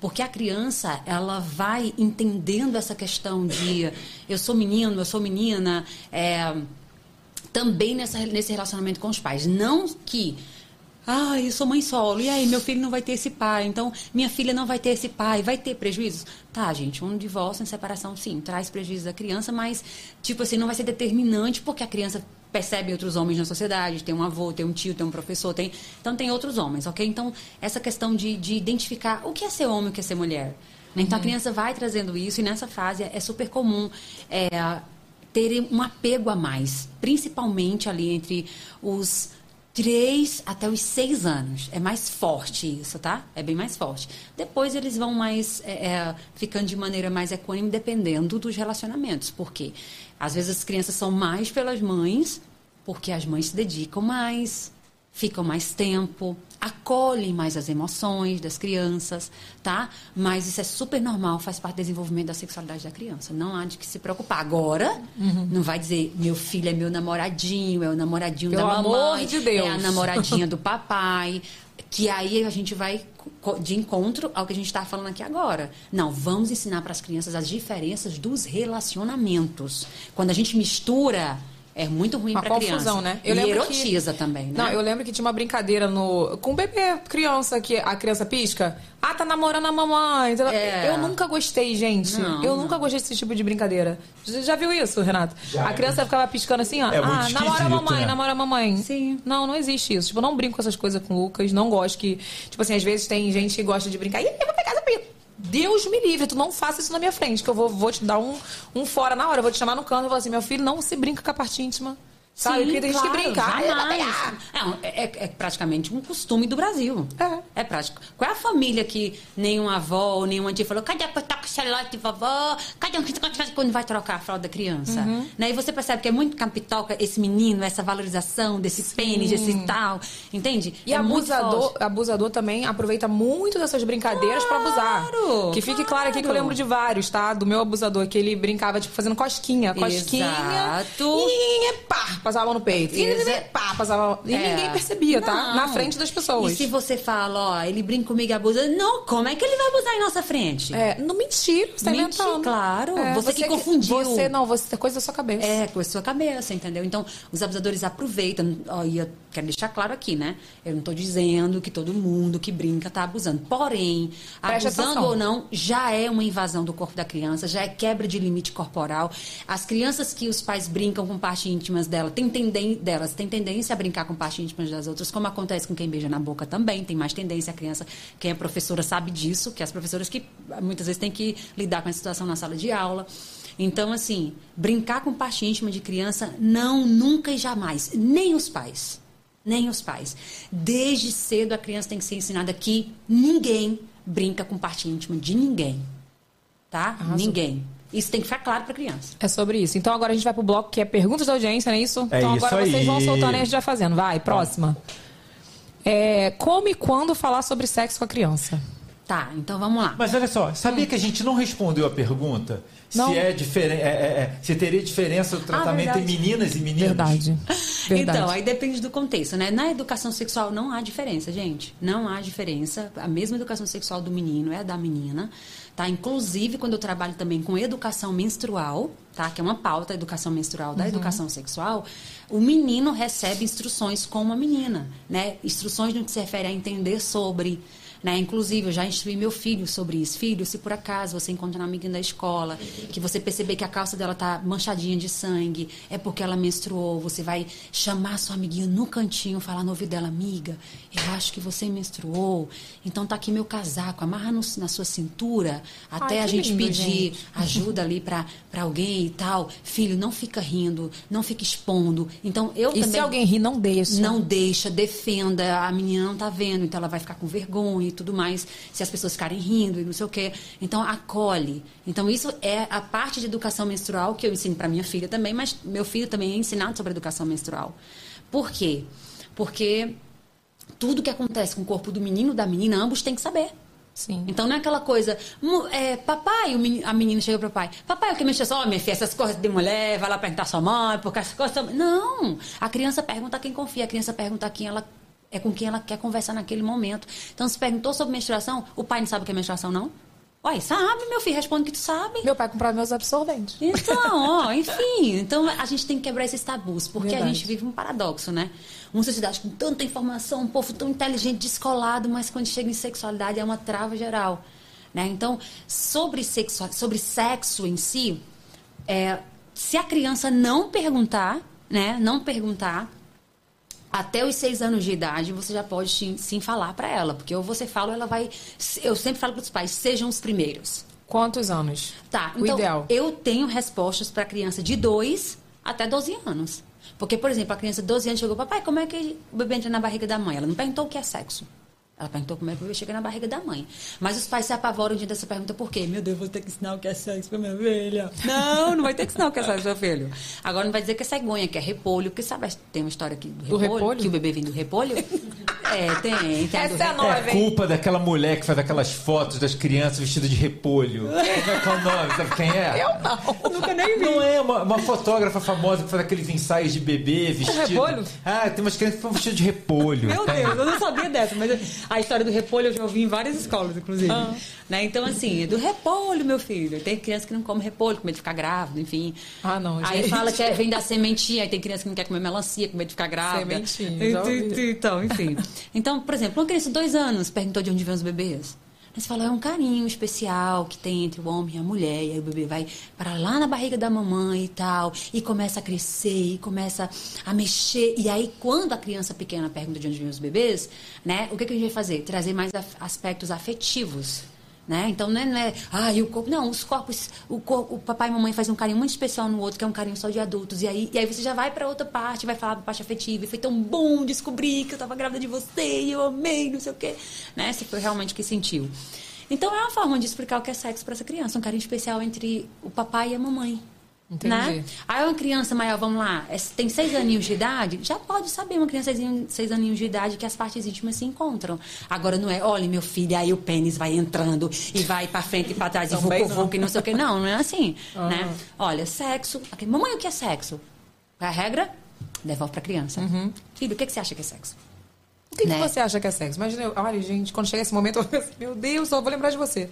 Porque a criança, ela vai entendendo essa questão de eu sou menino, eu sou menina, é, também nessa, nesse relacionamento com os pais. Não que ah, eu sou mãe solo. E aí, meu filho não vai ter esse pai. Então, minha filha não vai ter esse pai. Vai ter prejuízos? Tá, gente. Um divórcio, uma separação, sim, traz prejuízo à criança, mas, tipo assim, não vai ser determinante porque a criança percebe outros homens na sociedade. Tem um avô, tem um tio, tem um professor, tem... Então, tem outros homens, ok? Então, essa questão de, de identificar o que é ser homem e o que é ser mulher. né? Então, a criança vai trazendo isso e nessa fase é super comum é, ter um apego a mais, principalmente ali entre os três até os seis anos. É mais forte isso, tá? É bem mais forte. Depois eles vão mais é, é, ficando de maneira mais equânime, dependendo dos relacionamentos. Por quê? Às vezes as crianças são mais pelas mães, porque as mães se dedicam mais, ficam mais tempo, acolhem mais as emoções das crianças, tá? Mas isso é super normal, faz parte do desenvolvimento da sexualidade da criança. Não há de que se preocupar. Agora, não vai dizer, meu filho é meu namoradinho, é o namoradinho Pelo da amor mamãe, de Deus. é a namoradinha do papai. Que aí a gente vai de encontro ao que a gente está falando aqui agora. Não, vamos ensinar para as crianças as diferenças dos relacionamentos. Quando a gente mistura, é muito ruim para criança. confusão, né? e erotiza também, né? Não, eu lembro que tinha uma brincadeira no com bebê, criança, que a criança pisca. Ah, tá namorando a mamãe. Tá- É. Eu nunca gostei, gente. Não, eu não. nunca gostei desse tipo de brincadeira. Já, já viu isso, Renato? Já. a criança ficava piscando assim, ó. É ah, namora a mamãe, né? namora a mamãe. Sim. Não, não existe isso. Tipo, eu não brinco com essas coisas com o Lucas. Não gosto que. Tipo assim, às vezes tem gente que gosta de brincar. Ih, eu vou pegar essa pinta. Deus me livre, tu não faça isso na minha frente, que eu vou, vou te dar um, um fora na hora. Eu vou te chamar no canto e falar assim: meu filho, não se brinca com a parte íntima. Sabe? Porque tem gente que claro, brinca. "Ai, eu vou jamais. pegar." É, é- é praticamente um costume do Brasil. É. É prático. Qual é a família que nenhuma avó ou nenhuma tia falou, cadê a toca celote, vovó? Cadê um quando vai trocar a fralda da criança? Uhum. Né? E você percebe que é muito capitoca esse menino, essa valorização desse pênis, desse tal. Entende? E é abusador, abusador também aproveita muito dessas brincadeiras pra abusar. Claro, Que fique claro aqui que eu claro. lembro de vários, tá? Do meu abusador, que ele brincava, tipo, fazendo cosquinha. Cosquinha. Exato. E pá, passava a mão no peito. E Exa- pá, passava. E É. ninguém percebia, tá? Não. Na frente das pessoas. E se você fala, ó, ele brinca comigo e abusa, não, como é que ele vai abusar em nossa frente? É, não mentira, você tá inventando. claro. É, Você que confundiu. Você não, você é coisa da sua cabeça. É, com a sua cabeça, entendeu? Então, os abusadores aproveitam. Ó, e eu quero deixar claro aqui, né? Eu não estou dizendo que todo mundo que brinca está abusando. Porém, Preste abusando atenção. ou não, já é uma invasão do corpo da criança, já é quebra de limite corporal. As crianças que os pais brincam com partes íntimas dela, tem tenden delas têm tendência a brincar com partes íntimas das outras, como acontece com quem beija na boca também, tem mais tendência a criança. Quem é professora sabe disso, que as professoras que muitas vezes têm que lidar com essa situação na sala de aula. Então, assim, brincar com parte íntima de criança, não, nunca e jamais. Nem os pais. Nem os pais. Desde cedo a criança tem que ser ensinada que ninguém brinca com parte íntima de ninguém. Tá? Arrasou. Ninguém. Isso tem que ficar claro pra criança. É sobre isso. Então agora a gente vai pro bloco que é perguntas da audiência, não é isso? É então isso agora vocês aí. vão soltando e a gente vai fazendo. Vai, próxima. É, como e quando falar sobre sexo com a criança? Tá, então vamos lá. Mas olha só, sabia que a gente não respondeu a pergunta? Não. Se, é diferen- é- é- é- se teria diferença do tratamento em verdade. meninas e meninos? Verdade. Verdade. Então, aí depende do contexto, né? Na educação sexual não há diferença, gente. Não há diferença. A mesma educação sexual do menino é a da menina, tá? Inclusive, quando eu trabalho também com educação menstrual, tá? Que é uma pauta, educação menstrual da educação sexual, o menino recebe instruções como a menina, né? Instruções no que se refere a entender sobre Né? Inclusive, eu já instruí meu filho sobre isso. Filho, se por acaso você encontrar uma amiguinha da escola, que você perceber que a calça dela tá manchadinha de sangue, é porque ela menstruou, você vai chamar sua amiguinha no cantinho, falar no ouvido dela, amiga, eu acho que você menstruou, então tá aqui meu casaco, amarra no- na sua cintura, até Ai, a gente lindo, pedir gente. ajuda ali pra alguém e tal. Filho, não fica rindo, não fica expondo. Então, eu E também... se alguém rir, não deixa. Não deixa, defenda. A menina não tá vendo, então ela vai ficar com vergonha e tudo mais. Se as pessoas ficarem rindo e não sei o quê. Então, acolhe. Então, isso é a parte de educação menstrual que eu ensino para minha filha também, mas meu filho também é ensinado sobre educação menstrual. Por quê? Porque tudo que acontece com o corpo do menino da menina, ambos têm que saber. Sim. Então não é aquela coisa, "Mu- é, papai, o a menina chega pro pai, papai, o que menstruação? Ó, minha filha, essas coisas de mulher, vai lá perguntar sua mãe, porque essas coisas. Não! A criança pergunta a quem confia, a criança pergunta a quem ela é com quem ela quer conversar naquele momento. Então, se perguntou sobre menstruação, o pai não sabe o que é menstruação, não? Ué, sabe, meu filho, responde que tu sabe. Meu pai comprava meus absorventes. Então, ó, enfim. Então a gente tem que quebrar esses tabus, porque a Verdade. gente vive um paradoxo, né? Uma sociedade com tanta informação, um povo tão inteligente, descolado, mas quando chega em sexualidade é uma trava geral. Né? Então, sobre, sexo, sobre sexo em si, é, se a criança não perguntar, né? Não perguntar, até os seis anos de idade, você já pode sim, sim falar para ela. Porque ou você fala, ou ela vai. Eu sempre falo para os pais, sejam os primeiros. Quantos anos? Tá, O então ideal. eu tenho respostas para criança de 2 até 12 anos. Porque, por exemplo, a criança de 12 anos chegou, papai, como é que o bebê entra na barriga da mãe? Ela não perguntou o que é sexo. Ela perguntou como é que o bebê chega na barriga da mãe. Mas os pais se apavoram diante dessa pergunta por quê? Meu Deus, vou ter que ensinar o que é sexo pra minha filha. Não, não vai ter que ensinar o que é sexo seu filho. Agora não vai dizer que é cegonha, que é repolho. Porque sabe, tem uma história aqui do Do repolho, repolho? que o bebê vem do repolho? é, tem. tem Essa é a nova, É culpa daquela mulher que faz aquelas fotos das crianças vestidas de repolho. Como é que é o nome? Sabe quem é? Eu não. Nunca nem vi. Não é uma, uma fotógrafa famosa que faz aqueles ensaios de bebê vestido. repolho? Ah, tem umas crianças que estão vestidas de repolho. Meu Tem. Deus, eu não sabia dessa, mas a história do repolho eu já ouvi em várias escolas, inclusive. Né? Então, assim, do repolho, meu filho. Tem criança que não come repolho, com medo de ficar grávida, enfim. Ah, não, Aí gente. fala que é- vem da sementinha, aí tem criança que não quer comer melancia, com medo de ficar grávida. Sementinha, ouvi. Então, enfim. Então, por exemplo, uma criança de dois anos perguntou de onde vêm os bebês. Aí você fala, é um carinho especial que tem entre o homem e a mulher. E aí o bebê vai para lá na barriga da mamãe e tal. E começa a crescer, e começa a mexer. E aí, quando a criança pequena pergunta de onde vêm os bebês, né? O que, que a gente vai fazer? Trazer mais aspectos afetivos. Né? Então não é, não é ah, o corpo, não, os corpos, o, cor- o papai e mamãe fazem um carinho muito especial no outro, que é um carinho só de adultos. E aí, e aí você já vai para outra parte, vai falar da parte afetiva. E foi tão bom descobrir que eu estava grávida de você, e eu amei, não sei o quê. Né? Se foi realmente o que sentiu. Então é uma forma de explicar o que é sexo para essa criança, um carinho especial entre o papai e a mamãe. Entendi. Né? Aí uma criança maior, vamos lá, é- tem seis aninhos de idade, já pode saber, uma criança de seis- aninhos de idade, que as partes íntimas se encontram. Agora não é, olha, meu filho, aí o pênis vai entrando e vai pra frente e pra trás e vucu, vucu e não sei o que. Não, não é assim. Né? Olha, sexo. ok, Mamãe, o que é sexo? É a regra? Devolve pra criança. Filho, o que, que você acha que é sexo? O que, que Né? você acha que é sexo? Imagina, eu- olha, gente, quando chega esse momento, eu assim, meu Deus, só vou lembrar de você.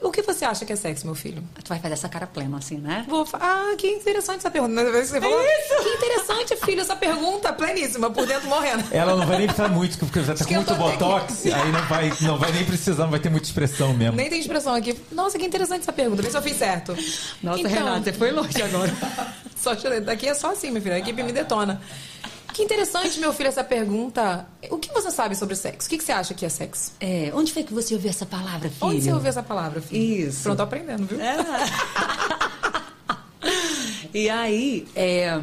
O que você acha que é sexo, meu filho? Tu vai fazer essa cara plena, assim, né? Vou ah, que interessante essa pergunta. Você falou, Que interessante, filho, essa pergunta pleníssima, por dentro morrendo. Ela não vai nem precisar muito, porque já tá com muito botox, aí não vai, não vai nem precisar, não vai ter muita expressão mesmo. Nem tem expressão aqui. Nossa, que interessante essa pergunta. Vê se eu fiz certo. Nossa, Então- Renata, você foi longe agora. Só. Daqui é só assim, meu filho. A equipe me detona. Que interessante, meu filho, essa pergunta. O que você sabe sobre sexo? O que você acha que é sexo? É, onde foi que você ouviu essa palavra, filho? Onde você ouviu essa palavra, filho? Isso. Pronto, tô aprendendo, viu? E aí, é.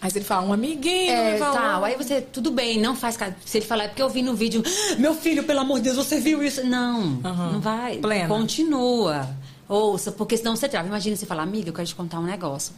Aí se ele fala um amiguinho, É, ele fala, tal. Aí você, tudo bem, não faz cara. Se ele falar, é porque eu vi no vídeo, "Ah, meu filho, pelo amor de Deus, você viu isso? Não, não vai. Plena. Continua. Ouça, porque senão você trava. Imagina você falar, amiga, eu quero te contar um negócio.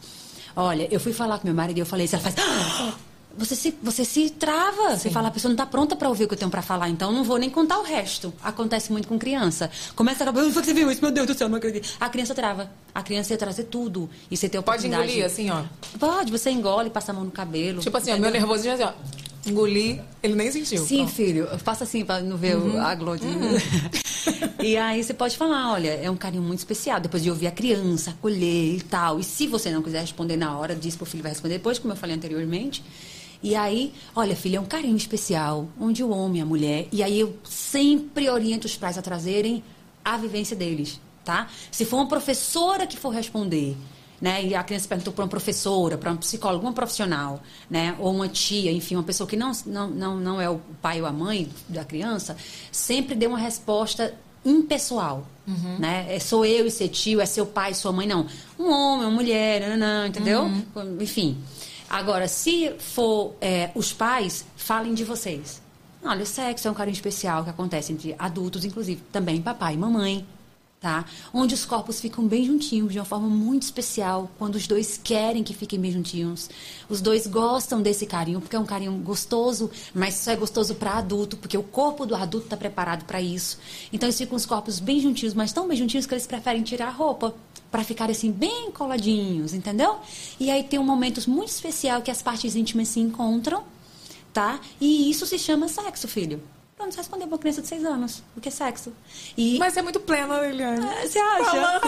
Olha, eu fui falar com meu marido e eu falei isso. Ela faz. "Ah!" Você se, você se trava. Você fala, a pessoa não está pronta para ouvir o que eu tenho para falar, então não vou nem contar o resto. Acontece muito com criança. Começa a que você viu isso? Meu Deus do céu, não acredito. A criança trava. A criança ia trazer tudo. E você tem Pode oportunidade. engolir, assim, ó. Pode, você engole, passa a mão no cabelo. Tipo assim, ó, meu nervosismo assim, ó. Engoli, ele nem sentiu. Sim, Pronto. filho, faça assim para não ver o- a glote. e aí você pode falar, olha, é um carinho muito especial, depois de ouvir a criança, acolher e tal. E se você não quiser responder na hora, diz pro filho vai responder depois, como eu falei anteriormente. E aí, olha, filha, é um carinho especial, onde o homem a mulher. E aí eu sempre oriento os pais a trazerem a vivência deles, tá? Se for uma professora que for responder, né? E a criança perguntou para uma professora, para um psicólogo, uma profissional, né? Ou uma tia, enfim, uma pessoa que não, não, não, não é o pai ou a mãe da criança, sempre dê uma resposta impessoal, né? É sou eu e ser tio, é seu pai, sua mãe, não. Um homem, uma mulher, nananã, entendeu? Enfim. Agora, se for é, os pais, falem de vocês. Olha, o sexo é um carinho especial que acontece entre adultos, inclusive, também papai e mamãe, tá? Onde os corpos ficam bem juntinhos, de uma forma muito especial, quando os dois querem que fiquem bem juntinhos. Os dois gostam desse carinho, porque é um carinho gostoso, mas só é gostoso para adulto, porque o corpo do adulto está preparado para isso. Então eles ficam os corpos bem juntinhos, mas tão bem juntinhos que eles preferem tirar a roupa para ficarem assim bem coladinhos, entendeu? E aí tem um momento muito especial que as partes íntimas se encontram, tá? E isso se chama sexo, filho. Você respondeu pra uma criança de 6 anos. O que é sexo? E... Mas é muito plena, Liliane. Ah, Você acha?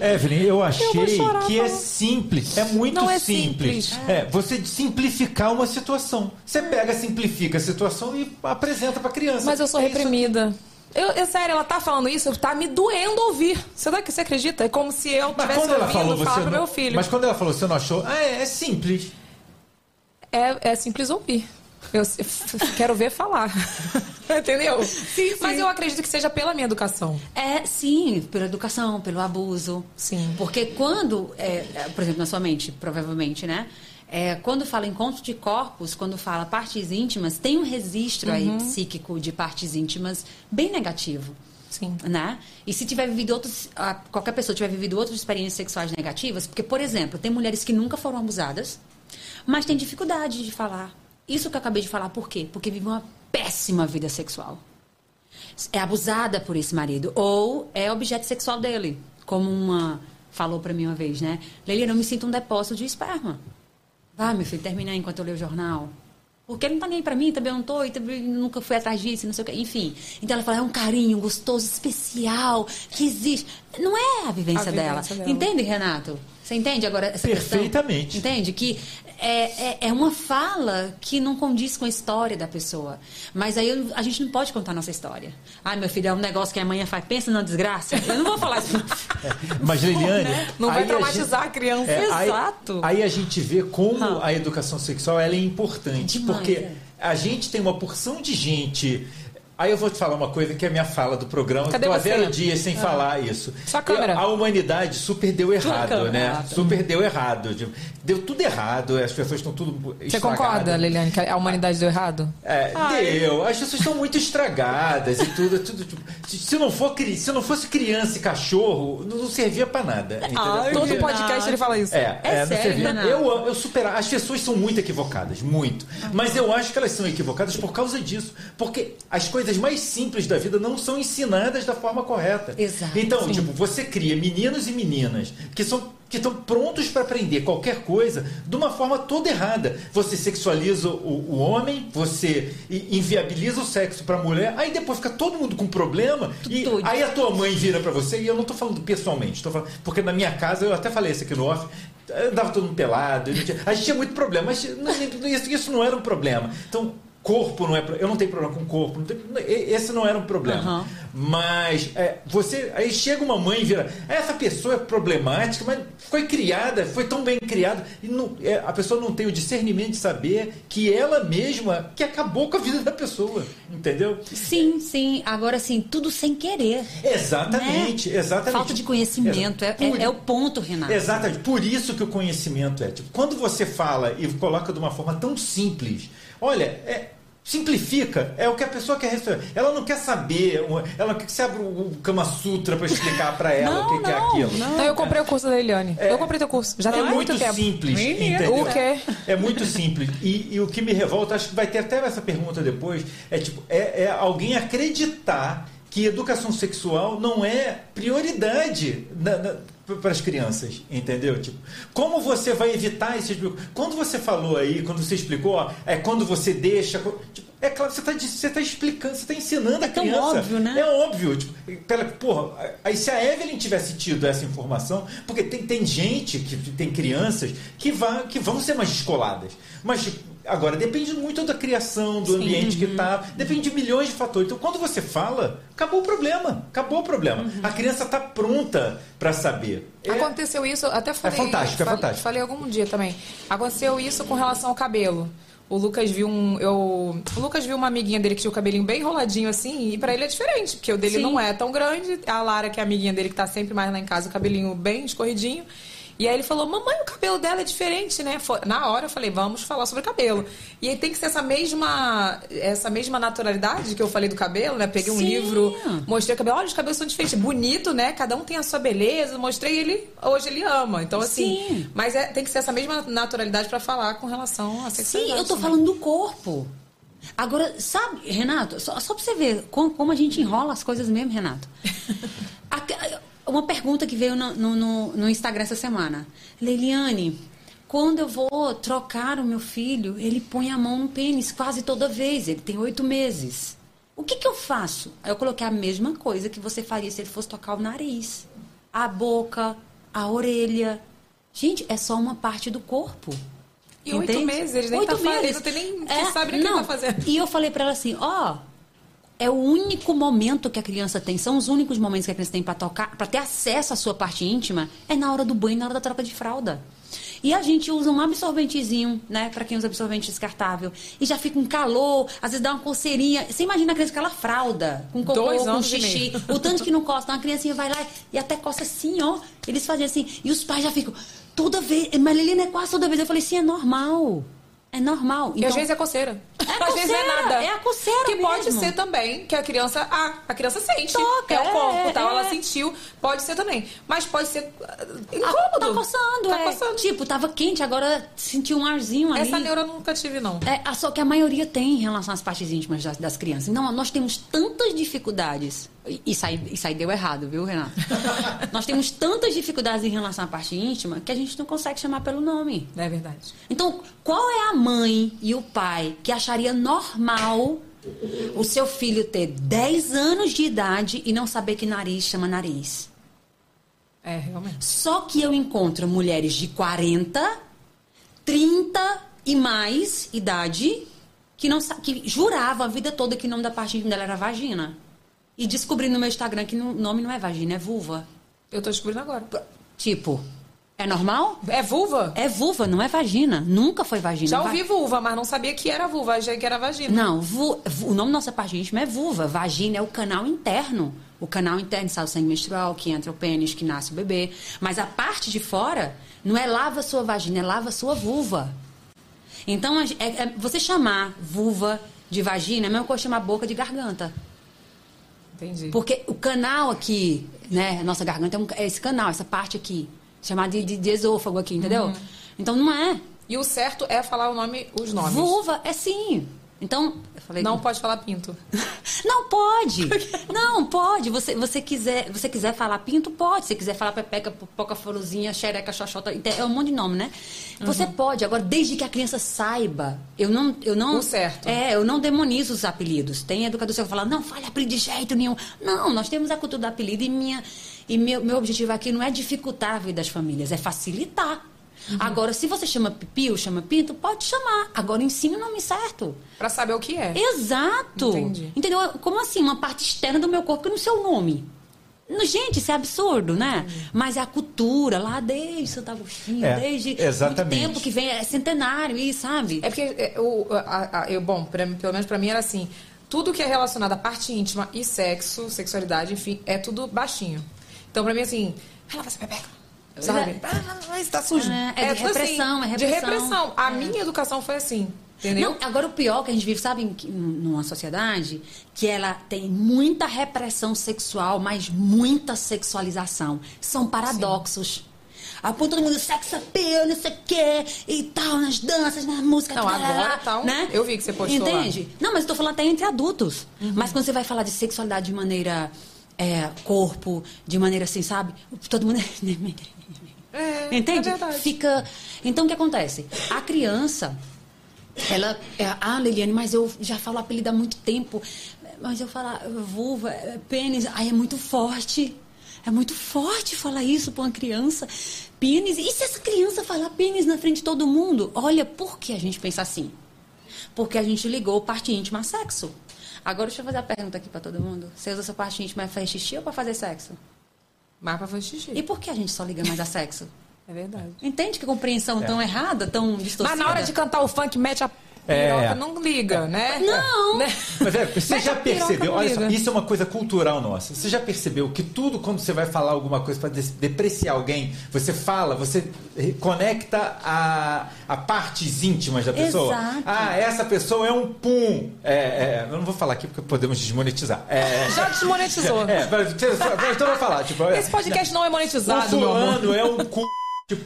Evelyn, eu achei vou chorar, que é não. simples. É muito Não é simples. simples. É, você simplificar uma situação. Você pega, simplifica a situação e apresenta pra criança. Mas eu sou É isso reprimida. Eu, é sério, ela tá falando isso, tá me doendo ouvir. Você, você acredita? É como se eu Mas tivesse ouvindo falou, falar pro não... meu filho. Mas quando ela falou, você não achou? Ah, é, é simples. É, é simples ouvir. Eu quero ver falar. Entendeu? sim. Mas eu acredito que seja pela minha educação. É, sim, pela educação, pelo abuso. Sim. Porque quando, é, é, por exemplo, na sua mente, provavelmente, né? É, quando fala encontro de corpos, quando fala partes íntimas, tem um registro aí psíquico de partes íntimas bem negativo. Sim. Né? E se tiver vivido outros, qualquer pessoa tiver vivido outras experiências sexuais negativas, porque, por exemplo, tem mulheres que nunca foram abusadas, mas têm dificuldade de falar. Isso que eu acabei de falar, por quê? Porque vive uma péssima vida sexual. É abusada por esse marido, ou é objeto sexual dele, como uma falou pra mim uma vez, né? Leila, eu não me sinto um depósito de esperma. Vai, meu filho, termina enquanto eu leio o jornal. Porque ele não tá nem aí pra mim, também eu não tô, e também nunca fui atrás disso, não sei o quê. Enfim. Então ela fala, é um carinho gostoso, especial, que existe. Não é a vivência, A dela. vivência dela. Entende, Renato? Você entende agora essa questão? Perfeitamente. Entende? Que é, é, é uma fala que não condiz com a história da pessoa. Mas aí a gente não pode contar a nossa história. Ai, meu filho, é um negócio que a manhã faz. Pensa na desgraça. Eu não vou falar isso. Mas, Liliane. Não vai aí a traumatizar a, criança. É, aí- Exato. Aí, a gente vê como Ah. a educação sexual ela é importante. Demais, porque é. a gente tem uma porção de gente. Aí eu vou te falar uma coisa que é a minha fala do programa. Cadê Estou há zero dias sem falar isso. Sua câmera. A humanidade super deu errado, né? Super deu errado. Tipo, Deu tudo errado. As pessoas estão tudo Você concorda, Liliane, que a humanidade deu errado? é, deu. As pessoas estão muito estragadas e tudo. tudo tipo, se, não for, se não fosse criança e cachorro, não, não servia pra nada. entendeu? Todo podcast ele fala isso. É, É é, não sério, servia. Renato? Eu, eu superar. As pessoas são muito equivocadas, muito. Mas eu acho que elas são equivocadas por causa disso. Porque as coisas mais simples da vida não são ensinadas da forma correta. Exato, Então, sim. tipo, você cria meninos e meninas que são que estão prontos para aprender qualquer coisa de uma forma toda errada. Você sexualiza o, o homem, você inviabiliza o sexo para a mulher, aí depois fica todo mundo com problema e doido. aí a tua mãe vira para você e eu não estou falando pessoalmente, tô falando, porque na minha casa eu até falei isso aqui no off, dava todo mundo pelado, tinha- a gente tinha muito problema, mas não- isso, isso não era um problema. Então corpo não é eu não tenho problema com corpo não tem- esse não era um problema Aham. mas é, você aí chega uma mãe e vira essa pessoa é problemática mas foi criada foi tão bem criada e não- é, a pessoa não tem o discernimento de saber que ela mesma que acabou com a vida da pessoa entendeu Sim, sim. Agora, sim, tudo sem querer. exatamente né? exatamente Falta de conhecimento. É, Por- é- é o ponto, Renato. Exatamente. Por isso que o conhecimento é. Tipo, quando você fala e coloca de uma forma tão simples, olha, é, simplifica. É o que a pessoa quer receber. Ela não quer saber. Ela quer que você abra o Kama Sutra para explicar para ela Não, o que, que é não, aquilo. Então eu comprei o curso da Liliane. Eu comprei teu curso. Já É tem muito, muito tempo. simples? O quê? É muito simples. E, e o que me revolta, acho que vai ter até essa pergunta depois, é tipo, é, é alguém acreditar que educação sexual não é prioridade para as crianças, entendeu? Tipo, como você vai evitar esses... Quando você falou aí, quando você explicou, ó, é quando você deixa... Tipo, É claro, você está você tá explicando, você está ensinando a É tão criança. óbvio, né? É óbvio. Tipo, pela, porra, aí se a Evelyn tivesse tido essa informação, porque tem, tem gente, que tem crianças que, vai, que vão ser mais descoladas. Mas agora depende muito da criação, do ambiente que tá. Depende de milhões de fatores. Então, quando você fala, acabou o problema. Acabou o problema. A criança está pronta para saber. É- Aconteceu isso, até falei. fantástico, é fa- fantástico. Falei algum dia também. Aconteceu isso com relação ao cabelo. O Lucas viu um. Eu, o Lucas viu uma amiguinha dele que tinha o cabelinho bem enroladinho assim, e pra ele é diferente, porque o dele Sim. não é tão grande. A Lara, que é a amiguinha dele que tá sempre mais lá em casa, o cabelinho bem escorridinho. E aí ele falou: Mamãe, o cabelo dela é diferente, né? Na hora eu falei: Vamos falar sobre cabelo. E aí tem que ser essa mesma, essa mesma naturalidade que eu falei do cabelo, né? Peguei um Sim. livro, mostrei o cabelo. Olha, os cabelos são diferentes. Bonito, né? Cada um tem a sua beleza. Mostrei ele, hoje ele ama. Então, assim. Sim. Mas é- tem que ser essa mesma naturalidade pra falar com relação à Sim, sexualidade. eu tô também. falando do corpo. Agora, sabe, Renato, só, só pra você ver como, como a gente enrola as coisas mesmo, Renato. A- uma pergunta que veio no, no- no- Instagram essa semana. Leiliane, quando eu vou trocar o meu filho, ele põe a mão no pênis quase toda vez. Ele tem oito meses. O que, que eu faço? Aí Eu coloquei a mesma coisa que você faria se ele fosse tocar o nariz, a boca, a orelha. Gente, é só uma parte do corpo. E oito meses, eles nem Oito tá fazendo, meses. não tem nem- É, você sabe o que não. tá fazendo. E eu falei pra ela assim, ó, é o único momento que a criança tem, são os únicos momentos que a criança tem pra tocar, pra ter acesso à sua parte íntima, é na hora do banho, na hora da troca de fralda. E a gente usa um absorventezinho, né? Pra quem usa absorvente descartável. E já fica um calor, às vezes dá uma coceirinha. Você imagina a criança com aquela fralda, com cocô, Dois com xixi. O tanto que não costa. Então a criancinha vai lá e até costa assim, ó. Eles fazem assim. E os pais já ficam, toda vez. Mas Lili não é quase toda vez. Eu falei, sim, é normal. É normal. E às vezes é coceira. Às vezes não é nada. é a coceira Que pode mesmo. ser também que a criança. Ah, a criança sente. Toca, é o corpo, é, tal. é. Ela sentiu. Pode ser também. Mas pode ser ah, Ah, incômodo. Tá coçando, Tá é. coçando. Tipo, tava quente, agora sentiu um arzinho ali. Essa neura eu nunca tive, não. É, só que a maioria tem em relação às partes íntimas das, das crianças. Então, nós temos tantas dificuldades. E isso aí, isso aí deu errado, viu, Renato? nós temos tantas dificuldades em relação à parte íntima que a gente não consegue chamar pelo nome. É verdade. Então, qual é a mãe e o pai que acharia normal o seu filho ter 10 anos de idade e não saber que nariz chama nariz? É, realmente. Só que eu encontro mulheres de 40, 30 e mais idade que não que juravam a vida toda que o nome da parte íntima dela era vagina. E descobri no meu Instagram que o nome não é vagina, é vulva. Eu tô descobrindo agora. Tipo, é normal? É vulva? É vulva, não é vagina. Nunca foi vagina. Já ouvi vulva, mas não sabia que era vulva. Achei que era vagina. Não, vu- vu- o nome da nossa parte íntima é vulva. Vagina é o canal interno. O canal interno sai o sangue menstrual, que entra o pênis, que nasce o bebê. Mas a parte de fora não é lava sua vagina, é lava sua vulva. Então, é- é- você chamar vulva de vagina é a mesma coisa que chamar boca de garganta. Entendi. Porque o canal aqui, né? A nossa garganta é, um- é esse canal, essa parte aqui. Chamada de, de- de esôfago aqui, entendeu? Então não é. E o certo é falar o nome, os nomes. Vulva é sim. Então, eu falei Não pode falar pinto. Não pode. Não pode. Você, você quiser, você quiser falar pinto, pode. Se quiser falar pepeca, poca forozinha, xereca, xoxota, é um monte de nome, né? Você pode. Agora, desde que a criança saiba, eu não, eu não. O certo. É, eu não demonizo os apelidos. Tem educador que vai falar, não fale apelido de jeito nenhum. Não, nós temos a cultura do apelido e minha e meu, meu objetivo aqui não é dificultar a vida das famílias, é facilitar. Agora, se você chama pipi ou chama pinto, pode chamar. Agora, ensine o nome certo. Pra saber o que é. Exato. Entendi. Entendeu? Como assim? Uma parte externa do meu corpo que não sei o nome. No- Gente, isso é absurdo, né? Mas é a cultura lá desde Santo Agostinho, É, desde exatamente. muito tempo que vem, é centenário, isso, sabe? É porque, é, o, a- a- eu, bom, pra- pelo menos pra mim era assim: tudo que é relacionado à parte íntima e sexo, sexualidade, enfim, é tudo baixinho. Então, pra mim, assim, ela vai ser pepeca. Sabe? Ah, mas tá sujo. É, é de tudo repressão, é De repressão. repressão. A minha educação foi assim. Entendeu? Não, agora o pior que a gente vive, sabe, numa sociedade que ela tem muita repressão sexual, mas muita sexualização. São paradoxos. A ponto todo mundo sex appeal, não sei o quê, e tal, nas danças, na música. Não, tarará, agora tá um- né? eu vi que você postou lá. Entende? Não, mas eu tô falando até entre adultos. Mas quando você vai falar de sexualidade de maneira é, corpo, de maneira assim, sabe? Todo mundo. É, Entende? é verdade. Fica. Então o que acontece? A criança ela, é, ah, Liliane, mas eu já falo apelido há muito tempo. Mas eu falo, vulva, é, pênis, ai, é muito forte. É muito forte falar isso para uma criança. Pênis. E se essa criança falar pênis na frente de todo mundo? Olha, por que a gente pensa assim? Porque a gente ligou parte íntima a sexo. Agora deixa eu fazer a pergunta aqui para todo mundo. Você usa sua parte íntima para fazer xixi ou para fazer sexo? Mais pra fazer xixi. E por que a gente só liga mais a sexo? É verdade. Entende que compreensão É. tão errada, tão distorcida? Mas na hora de cantar o funk, mete a É. não liga, né? Não! Né? Mas é, você Mete já percebeu? Olha só, isso é uma coisa cultural nossa. Você já percebeu que tudo quando você vai falar alguma coisa para depreciar alguém, você fala, você conecta a, a partes íntimas da pessoa. Exato. Ah, essa pessoa é um pum. É, é, eu não vou falar aqui porque podemos desmonetizar. É, Já desmonetizou. é, mas mas então eu vou falar. Tipo, Esse podcast não é o monetizado, meu amor. fulano é um cu. Tipo,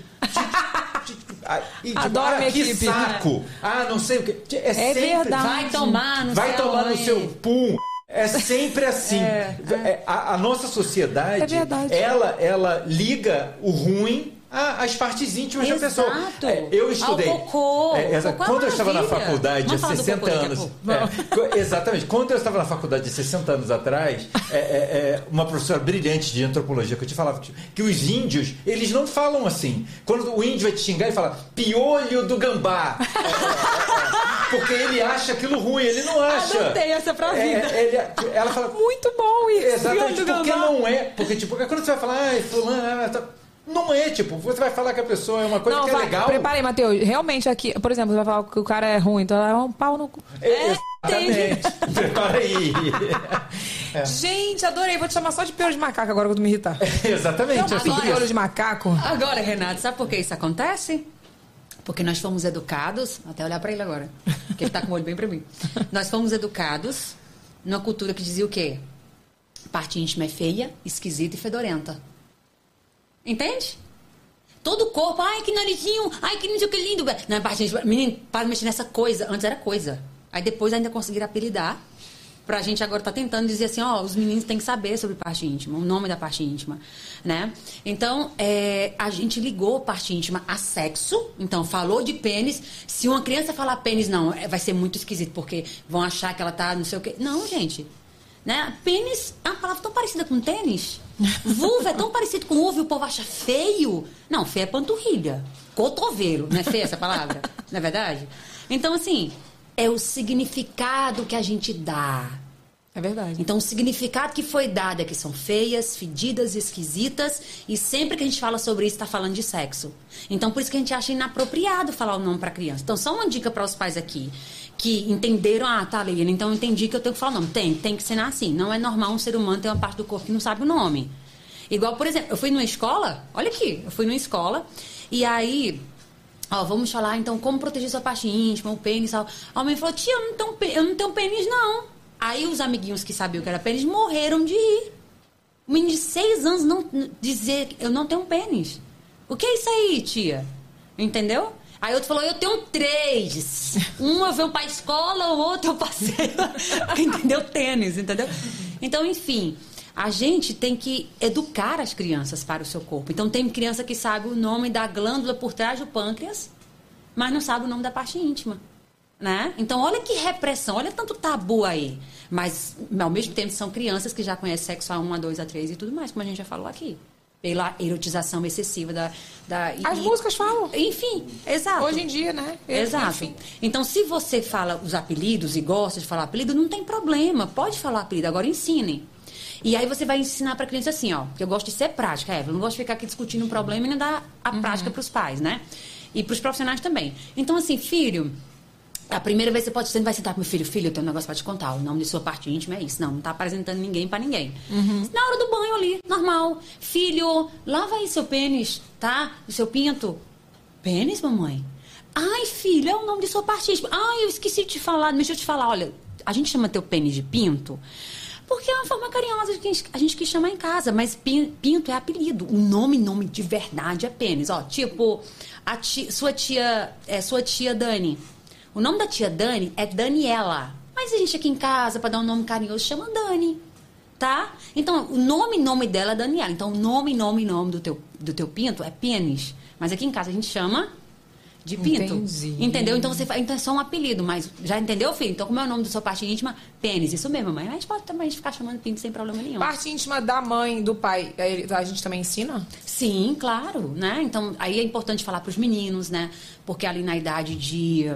ah, e, tipo, Adoro ah, minha que equipe. saco. Ah, não sei o que. É, sempre, verdade. Vai tomar no Vai céu, tomar no seu pum. É sempre assim. É, a, a nossa sociedade, É verdade. ela, ela liga o ruim a- às partes íntimas Exato. da pessoa. É, eu estudei. Ao cocô. É, exa- Cocô é quando eu estava na faculdade há Vamos falar do 60 cocô daqui a anos. é, exatamente. Quando eu estava na faculdade de 60 anos atrás, é, é, é, uma professora brilhante de antropologia que eu te falava que, que os índios, eles não falam assim. Quando o índio vai te xingar, ele fala piolho do gambá. É, é, é. porque ele acha aquilo ruim, ele não acha. Adotei essa pra É, vida. ele- ela fala, Muito bom isso. Exatamente, porque não é. Porque, tipo, quando você vai falar, ai, fulano, ah, tá- não é, tipo, você vai falar que a pessoa é uma coisa Não, que é vai, legal. prepara aí, Matheus. Realmente aqui, por exemplo, você vai falar que o cara é ruim, então é um pau no cu. É, Exatamente. Prepara aí. É. Gente, adorei. Vou te chamar só de piolho de macaco agora tô me irritar. Exatamente. Não, é sobre piolho isso. de macaco. Agora, Renato, sabe por que isso acontece? Porque nós fomos educados, até olhar pra ele agora, que ele tá com o olho bem pra mim. Nós fomos educados numa cultura que dizia o quê? Parte íntima é feia, esquisita e fedorenta. Entende? Todo o corpo, ai que narizinho, ai que não sei o que lindo. Não, é parte íntima. Menino, para de mexer nessa coisa. Antes era coisa. Aí depois ainda conseguiram apelidar. Pra gente agora tá tentando dizer assim, ó, os meninos têm que saber sobre parte íntima, o nome da parte íntima, né? Então, é, a gente ligou parte íntima a sexo, então falou de pênis. Se uma criança falar pênis, não, é, vai ser muito esquisito, porque vão achar que ela tá não sei o quê. Não, gente. Né? Pênis é uma palavra tão parecida com tênis. Vulva é tão parecido com uva e o povo acha feio. Não, feio é panturrilha. Cotovelo. Não é feia essa palavra? Não é verdade? Então, assim, é o significado que a gente dá. É verdade. Então, o significado que foi dado é que são feias, fedidas, esquisitas, e sempre que a gente fala sobre isso, está falando de sexo. Então, por isso que a gente acha inapropriado falar o nome para criança. Então, só uma dica para os pais aqui que entenderam, ah, tá, Leila, então eu entendi que eu tenho que falar o nome. Tem, tem que ensinar assim. Não é normal um ser humano ter uma parte do corpo que não sabe o nome. Igual, por exemplo, eu fui numa escola, olha aqui, eu fui numa escola, e aí Ó, vamos falar então como proteger sua parte íntima, o pênis tal. A mãe falou, tia, eu não, tenho, eu não tenho pênis, não. Aí os amiguinhos que sabiam que era pênis morreram de rir. Um menino de seis anos não dizer eu não tenho pênis. O que é isso aí, tia? Entendeu? Aí outro falou, eu tenho três. Um eu venho pra escola, o outro eu passei. entendeu? Tênis, entendeu? Então, enfim, a gente tem que educar as crianças para o seu corpo. Então, tem criança que sabe o nome da glândula por trás do pâncreas, mas não sabe o nome da parte íntima. Né? Então, olha que repressão, olha tanto tabu aí. Mas, ao mesmo tempo, são crianças que já conhecem sexo a 1, a 2, a 3 e tudo mais, como a gente já falou aqui. Pela erotização excessiva da. da e- As músicas falam. Enfim, exato. Hoje em dia, né? Exato. Enfim. Então, se você fala os apelidos e gosta de falar apelido, não tem problema. Pode falar apelido, agora ensinem. E aí você vai ensinar pra criança assim, ó. Porque eu gosto de ser prática, Eva. Eu não gosto de ficar aqui discutindo um problema e não dar a prática pros pais, né? E pros profissionais também. Então, assim, filho, a primeira vez você pode você não vai sentar com meu filho, filho, eu tenho um negócio pra te contar. O nome de sua parte íntima é isso. Não, não tá apresentando ninguém pra ninguém. Na hora do banho ali, normal. Filho, lava aí seu pênis, tá? O seu pinto. Pênis, mamãe? Ai, filho, é o nome de sua parte íntima. Ai, eu esqueci de te falar. Deixa eu te falar. Olha, a gente chama teu pênis de pinto porque é uma forma carinhosa de que a gente, quis chamar em casa. Mas pin- pinto é apelido. O nome, nome de verdade é pênis. Ó, tipo, a ti- sua tia, é sua tia Dani. O nome da tia Dani é Daniela. Mas a gente aqui em casa, para dar um nome carinhoso, chama Dani. Tá? Então, o nome, nome dela é Daniela. Então, o nome, nome, nome do teu, do teu pinto é pênis. Mas aqui em casa a gente chama de pinto. Entendi. Entendeu? Então você então é só um apelido, mas já entendeu, filho? Então como é o nome da sua parte íntima? Pênis, isso mesmo, mãe. A gente pode também ficar chamando pinto sem problema nenhum. Parte íntima da mãe, do pai, aí a gente também ensina? Sim, claro, né? Então, aí é importante falar para os meninos, né? Porque ali na idade de,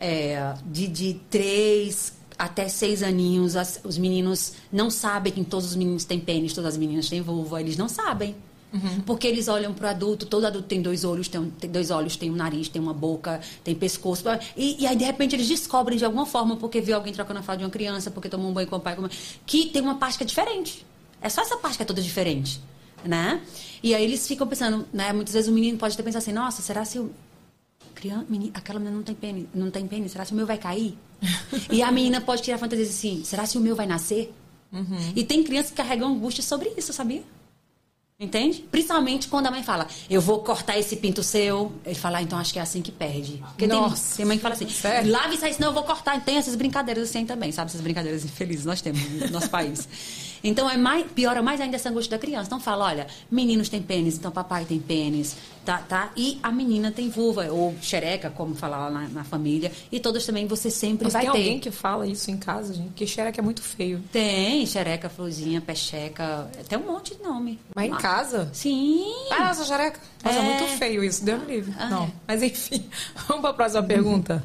é, de, de três até seis aninhos, as- os meninos não sabem que todos os meninos têm pênis, todas as meninas têm vulva, eles não sabem. Porque eles olham para o adulto, todo adulto tem dois olhos, tem, um- tem dois olhos, tem um nariz, tem uma boca, tem pescoço. E, e aí, de repente, eles descobrem de alguma forma, porque viu alguém trocando a fralda de uma criança, porque tomou um banho com o pai, com a mãe, que tem uma parte que é diferente. É só essa parte que é toda diferente, né? E aí eles ficam pensando, né? Muitas vezes o menino pode até pensar assim, nossa, será se. Criança, menina, aquela menina não tem pênis, não tem pênis, será se o meu vai cair? e a menina pode criar fantasia assim, será se o meu vai nascer? E tem crianças que carregam angústia sobre isso, sabia? Entende? Principalmente quando a mãe fala, eu vou cortar esse pinto seu. Ele fala, ah, então acho que é assim que perde. Porque tem, Nossa. tem mãe que fala assim, Sério? lave isso aí, senão eu vou cortar. Tem essas brincadeiras assim também, sabe? Essas brincadeiras infelizes nós temos no nosso país. Então é mais, piora mais ainda essa angústia da criança. Então fala, olha, meninos têm pênis, então papai tem pênis, tá? tá? E a menina tem vulva, ou xereca, como fala lá na, na família. E todas também você sempre Mas vai tem ter. alguém que fala isso em casa, gente? Porque xereca é muito feio. Tem, xereca, florzinha, pecheca, tem um monte de nome. Mas em Ah, casa? Sim. Ah, essa xereca. Nossa, é É. muito feio isso, Deus me livre. Ah, Não, é. mas enfim, vamos para a próxima pergunta.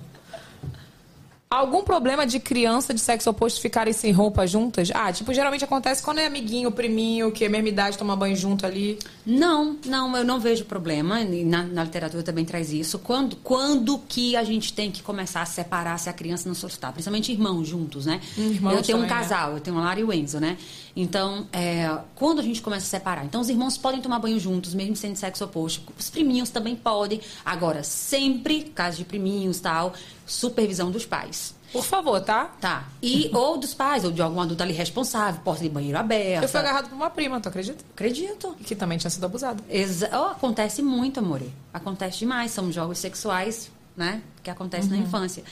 Algum problema de criança de sexo oposto ficarem sem roupa juntas? Ah, tipo, geralmente acontece quando é amiguinho, priminho, que é mesma idade, toma banho junto ali. Não, não, eu não vejo problema. Na, na literatura também traz isso. Quando, quando que a gente tem que começar a separar se a criança não soltar? Principalmente irmãos juntos, né? Hum, irmãos eu tenho um né? casal, eu tenho a Lara e o Enzo, né? Então, é, quando a gente começa a separar? Então, os irmãos podem tomar banho juntos, mesmo sendo de sexo oposto. Os priminhos também podem. Agora, sempre, caso de priminhos tal, supervisão dos pais. Por favor, tá? Tá. E, ou dos pais, ou de algum adulto ali responsável, porta de banheiro aberta. Eu fui agarrado por uma prima, tu acredita? Acredito. Que também tinha sido abusada. Exa oh, acontece muito, amore. Acontece demais. São jogos sexuais, né? Que acontecem na infância.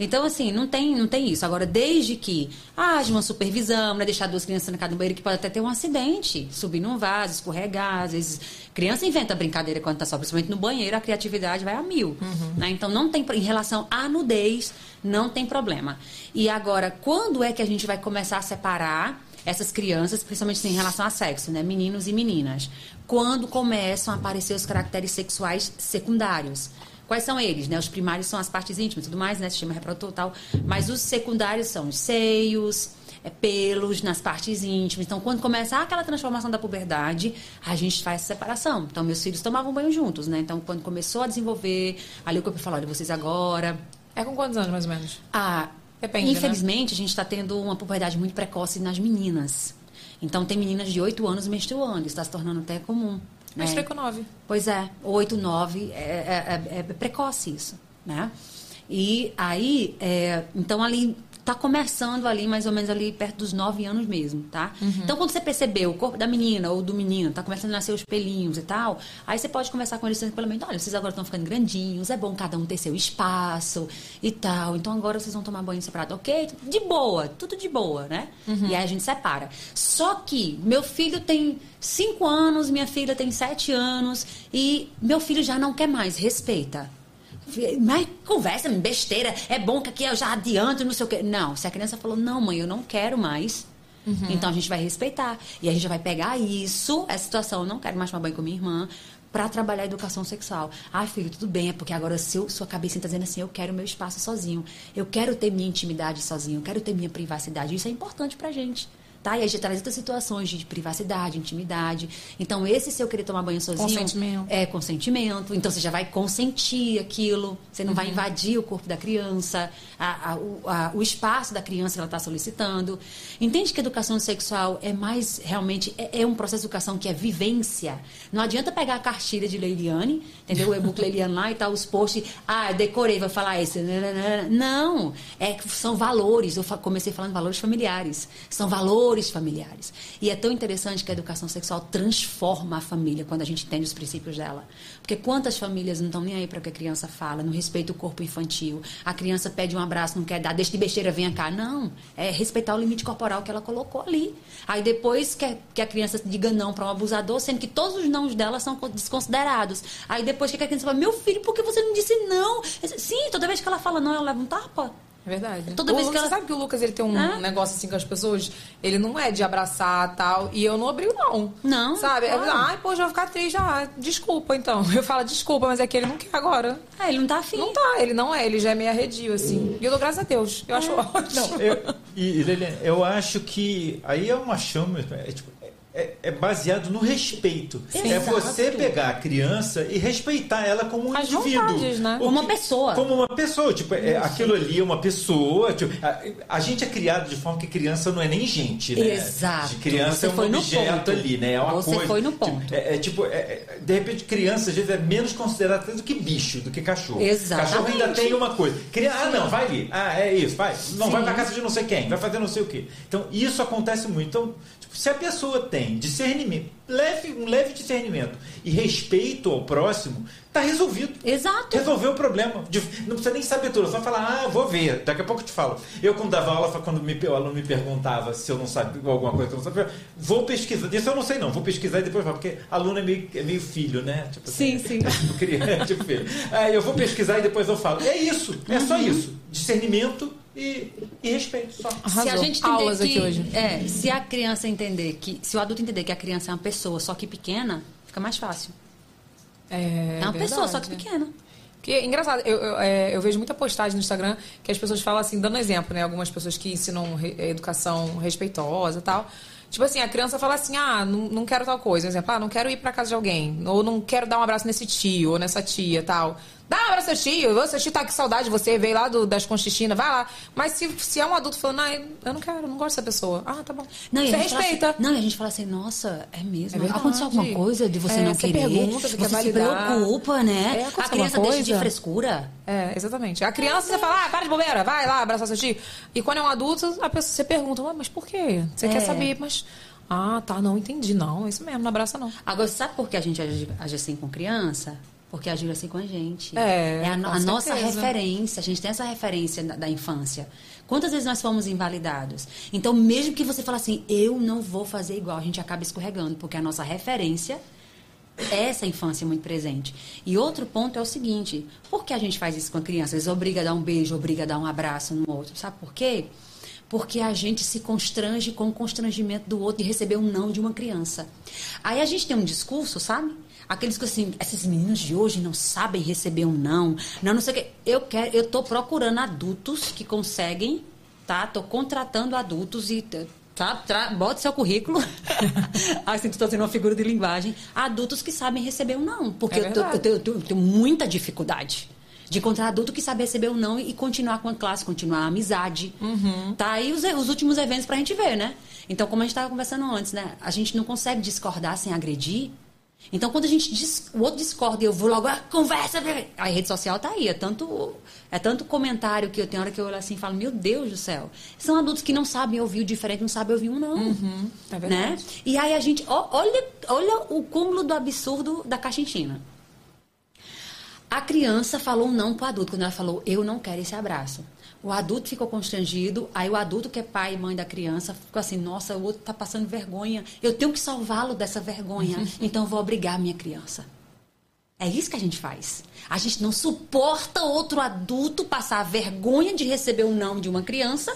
Então, assim, não tem, não tem isso. Agora, desde que haja uma supervisão, né? Deixar duas crianças na casa do banheiro, que pode até ter um acidente. Subir num vaso, escorregar. Às vezes, criança inventa brincadeira quando tá só. Principalmente no banheiro, a criatividade vai a mil. Né? Então, não tem... Em relação à nudez, não tem problema. E agora, quando é que a gente vai começar a separar essas crianças, principalmente em relação a sexo, né? Meninos e meninas. Quando começam a aparecer os caracteres sexuais secundários. Quais são eles, né? Os primários são as partes íntimas e tudo mais, né? Sistema reprodutor e tal. Mas os secundários são os seios, é, pelos nas partes íntimas. Então, quando começar aquela transformação da puberdade, a gente faz essa separação. Então, meus filhos tomavam banho juntos, né? Então, quando começou a desenvolver, ali o corpo falou, olha, vocês agora... É com quantos anos, mais ou menos? Ah, Depende, né? infelizmente, a gente está tendo uma puberdade muito precoce nas meninas. Então, tem meninas de 8 anos menstruando. Isso está se tornando até comum. Mas foi com nove. Pois é, 8, 9, é, é, é- é precoce isso, né? E aí, é, então ali, tá começando ali, mais ou menos ali perto dos 9 anos mesmo, tá? Então, quando você percebeu o corpo da menina ou do menino, tá começando a nascer os pelinhos e tal, aí você pode conversar com eles tranquilamente, olha, vocês agora estão ficando grandinhos, é bom cada um ter seu espaço e tal, então agora vocês vão tomar banho separado, ok? De boa, tudo de boa, né? E aí a gente separa. Só que meu filho tem 5 anos, minha filha tem 7 anos e meu filho já não quer mais, respeita. Mas conversa, besteira, é bom que aqui eu já adianto, não sei o quê. Não, se a criança falou, não, mãe, eu não quero mais. Então a gente vai respeitar. E a gente vai pegar isso, essa situação, eu não quero mais tomar banho com minha irmã, para trabalhar a educação sexual. Ah, filho, tudo bem, é porque agora seu, sua cabeça está dizendo assim, eu quero meu espaço sozinho. Eu quero ter minha intimidade sozinho, eu quero ter minha privacidade. Isso é importante pra gente. Tá? E a gente traz outras situações de privacidade, intimidade. Então, esse se eu querer tomar banho sozinho. Consentimento. É consentimento. Então, você já vai consentir aquilo. Você não vai invadir o corpo da criança, a- a- o, a- o espaço da criança que ela está solicitando. Entende que a educação sexual é mais, realmente, é, é um processo de educação que é vivência. Não adianta pegar a cartilha de Leiliane, entendeu? O e-book Leiliane lá e tal, os posts. Ah, decorei, vai falar esse. Não. É, são valores. Eu comecei falando valores familiares. São valores familiares. E é tão interessante que a educação sexual transforma a família quando a gente entende os princípios dela. Porque quantas famílias não estão nem aí para o que a criança fala, não respeita o corpo infantil. A criança pede um abraço, não quer dar, deixa de besteira, venha cá. Não. É respeitar o limite corporal que ela colocou ali. Aí depois quer que a criança diga não para um abusador, sendo que todos os nãos dela são desconsiderados. Aí depois que a criança fala, meu filho, por que você não disse não? toda vez que ela fala não, eu levo um tapa. É verdade. Toda o vez que ela- Você sabe que o Lucas ele tem um Hã? negócio assim com as pessoas? Ele não é de abraçar tal. E eu não abrigo, não. Não, Sabe? Eu- claro. Ai, pô, já vou ficar triste. Ah, desculpa, então. Eu falo, desculpa, mas é que ele não quer agora. É, ele não tá afim. Não tá, ele não é, ele já é meio arredio, assim. E eu dou graças a Deus. Eu acho ótimo. Não, eu, e, Liliane, eu acho que aí é uma chama, é, tipo, é, é baseado no respeito. É Exato. você pegar a criança e respeitar ela como um As indivíduo. vontades, né? Como uma pessoa. Como uma pessoa. Tipo, é, aquilo ali é uma pessoa. Tipo, a, a gente é criado de forma que criança não é nem gente, né? Exato. De criança Você é um objeto ali, né? É uma Você coisa. foi no Tipo, ponto. é, é tipo, é- é- de repente, criança às vezes é menos considerada do que bicho, do que cachorro. Exatamente. Cachorro ainda tem uma coisa. Criança, ah, não, vai ali. Ah, é isso, vai. Não, Sim. vai pra casa de não sei quem, vai fazer não sei o quê. Então, isso acontece muito. Então, tipo, se a pessoa tem discernimento, leve, um leve discernimento e respeito ao próximo, tá resolvido. Exato. Resolveu o problema. Não precisa nem saber tudo, só falar, ah, vou ver, daqui a pouco eu te falo. Eu, quando dava aula, quando me, o aluno me perguntava se eu não sabia alguma coisa que eu não sabia, vou pesquisar. Isso eu não sei, não, vou pesquisar e depois falo, porque aluno é meio, é meio filho, né? Tipo Sim, assim, sim. tipo, criança, tipo filho. Aí eu vou pesquisar e depois eu falo. É isso, é só isso. Discernimento e, e respeito só. Se a gente entender Aulas que, aqui hoje. É, se a criança entender que. Se o adulto entender que a criança é uma pessoa, só que pequena, fica mais fácil. É, É, uma pessoa, só que verdade. pequena. Que é engraçado, eu, eu, é, eu vejo muita postagem no Instagram que as pessoas falam assim, dando exemplo, né? Algumas pessoas que ensinam re- educação respeitosa e tal. Tipo assim, a criança fala assim, ah, não, não quero tal coisa. Por exemplo, ah, não quero ir pra casa de alguém. Ou não quero dar um abraço nesse tio ou nessa tia tal. Dá um abraço ao seu tio, ô, seu tio tá com saudade de você, veio lá do, das Conchichinas, vai lá. Mas se, se é um adulto falando, ah, eu não quero, eu não gosto dessa pessoa. Ah, tá bom. Não, você respeita. Assim, não, e a gente fala assim, nossa, é mesmo. É aconteceu alguma coisa de você É, não você querer? pergunta, você quer se preocupa, né? É, a criança deixa de frescura. É, exatamente. A criança você fala, ah, para de bobeira, vai lá abraçar seu tio. E quando é um adulto, a pessoa você pergunta, "Ué, mas por quê? Você É. quer saber, mas. Ah, tá, não entendi. Não, é isso mesmo, não abraça não. Agora, sabe por que a gente age, age assim com criança? Porque agiu assim com a gente. É, a, no- com a nossa referência. A gente tem essa referência da, da infância. Quantas vezes nós fomos invalidados? Então, mesmo que você fale assim, eu não vou fazer igual, a gente acaba escorregando, porque a nossa referência é essa infância muito presente. E outro ponto é o seguinte: por que a gente faz isso com a criança? Eles obriga a dar um beijo, obriga a dar um abraço no outro. Sabe por quê? Porque a gente se constrange com o constrangimento do outro de receber um não de uma criança. Aí a gente tem um discurso, sabe? Aqueles que assim, esses meninos de hoje não sabem receber um não. Não, não sei o quê. Eu quero, eu tô procurando adultos que conseguem, tá? Tô contratando adultos e tá, tra, bota seu currículo. assim, tu tá sendo uma figura de linguagem. Adultos que sabem receber um não. Porque É eu, tô- eu tenho- eu tenho- eu tenho muita dificuldade de encontrar adulto que sabe receber o não e continuar com a classe, continuar a amizade. Tá aí os, os últimos eventos pra gente ver, né? Então, como a gente estava conversando antes, né? A gente não consegue discordar sem agredir. Então, quando a gente dis- o outro discorda e eu vou logo, ah, conversa, a rede social tá aí. É tanto, é tanto comentário que eu tenho hora que eu olho assim e falo, meu Deus do céu. São adultos que não sabem ouvir o diferente, não sabem ouvir um não. é né? verdade. E aí a gente, ó, olha, olha o cúmulo do absurdo da caixintina. A criança falou não pro adulto quando ela falou, eu não quero esse abraço. O adulto ficou constrangido, aí o adulto que é pai e mãe da criança ficou assim, nossa, o outro tá passando vergonha, eu tenho que salvá-lo dessa vergonha, então eu vou obrigar a minha criança. É isso que a gente faz. A gente não suporta outro adulto passar a vergonha de receber um não de uma criança.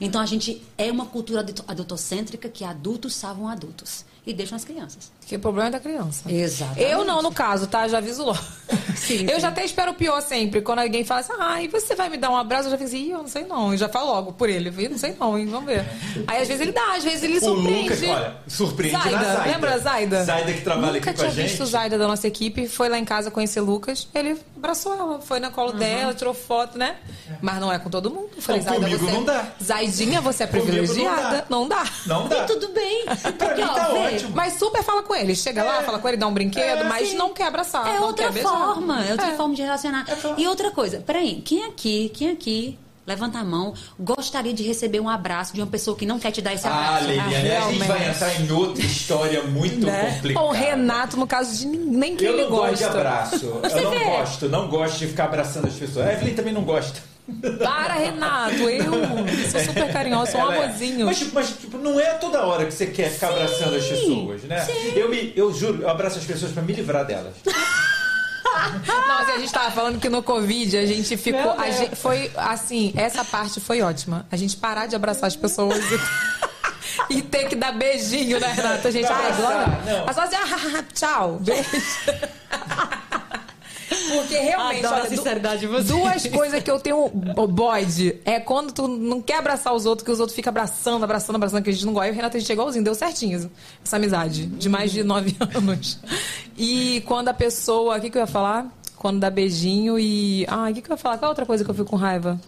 Então a gente é uma cultura adulto- adultocêntrica que adultos salvam adultos e deixam as crianças. Que o problema é da criança. Exatamente. Eu não, no caso, tá? Já aviso logo. Sim, eu sim. já até espero o pior sempre. Quando alguém fala assim, ah, e você vai me dar um abraço? Eu já fico assim, "Ih, eu não sei não. E já falo logo por ele. Eu não sei não, hein? Vamos ver. Aí às vezes ele dá, às vezes ele O surpreende. Lucas, olha, surpreende Zaida, na Zaida. lembra a Zaida? Zaida que trabalha Nunca aqui com a tinha gente. visto Zaida da nossa equipe, foi lá em casa conhecer Lucas, ele abraçou ela, foi na colo dela, tirou foto, né? Mas não é com todo mundo. Eu falei, Não, Zaida, comigo você... não dá. Zaidinha, você é Comigo não privilegiada. dá. Não dá. Não dá. E tudo bem. Pra Porque, ó, tá vê, ótimo. Mas super fala com ele. Chega lá, fala com ele, dá um brinquedo, É, mas sim. não quer abraçar. É não outra quer beijar. forma, é outra É. forma de relacionar. E outra coisa, peraí, quem aqui, quem aqui, levanta a mão, gostaria de receber um abraço de uma pessoa que não quer te dar esse Ah, abraço? Liliane, a gente vai entrar em outra história muito Né? complicada. O Renato, no caso de nem que Eu ele não gosto de gosta. abraço. Você eu não vê? gosto, não gosto de ficar abraçando as pessoas. A Evelyn também não gosta. Para, Renato. Eu sou super carinhosa, sou um Ela é. amorzinho. Mas, tipo, mas, tipo, não é toda hora que você quer ficar abraçando as pessoas, né? Eu, me, eu juro, eu abraço as pessoas pra me livrar delas. Não, a gente tava falando que no Covid a gente ficou. A gente, foi assim, essa parte foi ótima. A gente parar de abraçar as pessoas e, e ter que dar beijinho, né, Renata? A gente, ai, Abraçar, agora. não. Pessoas assim, ah, tchau, beijo. Porque realmente, Adoro a olha, du- sinceridade de vocês. duas coisas que eu tenho bode é quando tu não quer abraçar os outros, que os outros ficam abraçando, abraçando, abraçando, que a gente não gosta. E o Renato, a gente é igualzinho, deu certinho essa amizade, de mais de nove anos. E quando a pessoa, o que, que eu ia falar? Quando dá beijinho e. Ah, o que, que eu ia falar? Qual é a outra coisa que eu fico com raiva?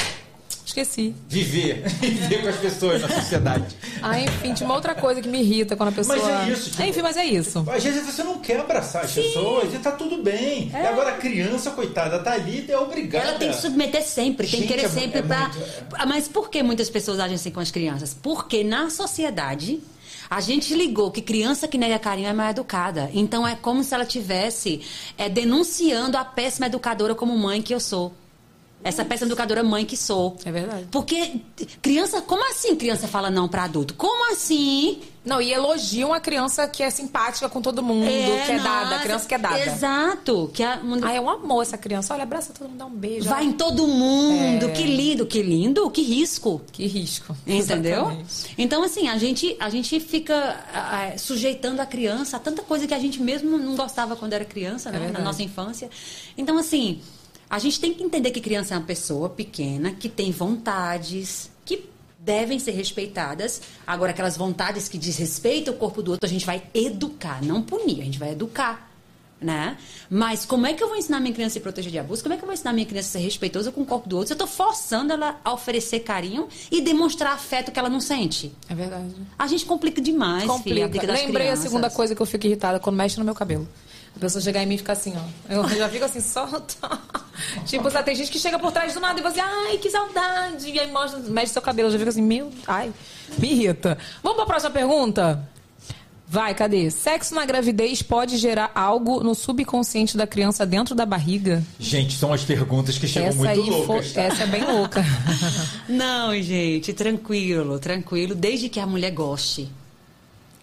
Esqueci. Viver. Viver com as pessoas na sociedade. Ah, enfim, tinha uma outra coisa que me irrita quando a pessoa. Mas é isso, tipo- Enfim, mas é isso. Às vezes você não quer abraçar as pessoas e tá tudo bem. É. E agora a criança, coitada, tá ali e é obrigada. Ela tem que submeter sempre, tem que Gente, querer é sempre é pra. muito- Ah, Mas por que muitas pessoas agem assim com as crianças? Porque na sociedade. A gente ligou que criança que nega carinho é mal educada. Então é como se ela tivesse é, denunciando a péssima educadora como mãe que eu sou. Essa péssima educadora mãe que sou. É verdade. Porque criança, como assim criança fala não pra adulto? Como assim? Não, e elogiam a criança que é simpática com todo mundo, que é dada, a criança que é dada. Exato. Que a, Ah, é um amor essa criança. Olha, abraça todo mundo, dá um beijo. vai olha. em todo mundo. É. Que lindo, que lindo, que risco. Que risco. Entendeu? Exatamente. Então, assim, a gente, a gente fica ah, sujeitando a criança a tanta coisa que a gente mesmo não gostava quando era criança, né? na verdade. nossa infância. Então, assim, a gente tem que entender que criança é uma pessoa pequena, que tem vontades, que devem ser respeitadas. Agora, aquelas vontades que desrespeitam o corpo do outro, a gente vai educar, não punir, a gente vai educar. Né? Mas como é que eu vou ensinar minha criança a se proteger de abuso? Como é que eu vou ensinar minha criança a ser respeitosa com o corpo do outro? Se eu tô forçando ela a oferecer carinho e demonstrar afeto que ela não sente. É verdade. A gente complica demais, filha, Complica. das Lembrei crianças. a segunda coisa que eu fico irritada quando mexe no meu cabelo. A pessoa chegar em mim e ficar assim, ó. Eu já fico assim, solta. tipo, sabe, tem gente que chega por trás do nada e fala assim, ai, que saudade. E aí mostra, mexe seu cabelo. Eu já fico assim, meu, ai, me irrita. Vamos pra próxima pergunta? Vai, cadê? Sexo na gravidez pode gerar algo no subconsciente da criança dentro da barriga? Gente, são as perguntas que chegam essa muito loucas. tá? essa é bem louca. Não, gente, tranquilo, tranquilo, desde que a mulher goste.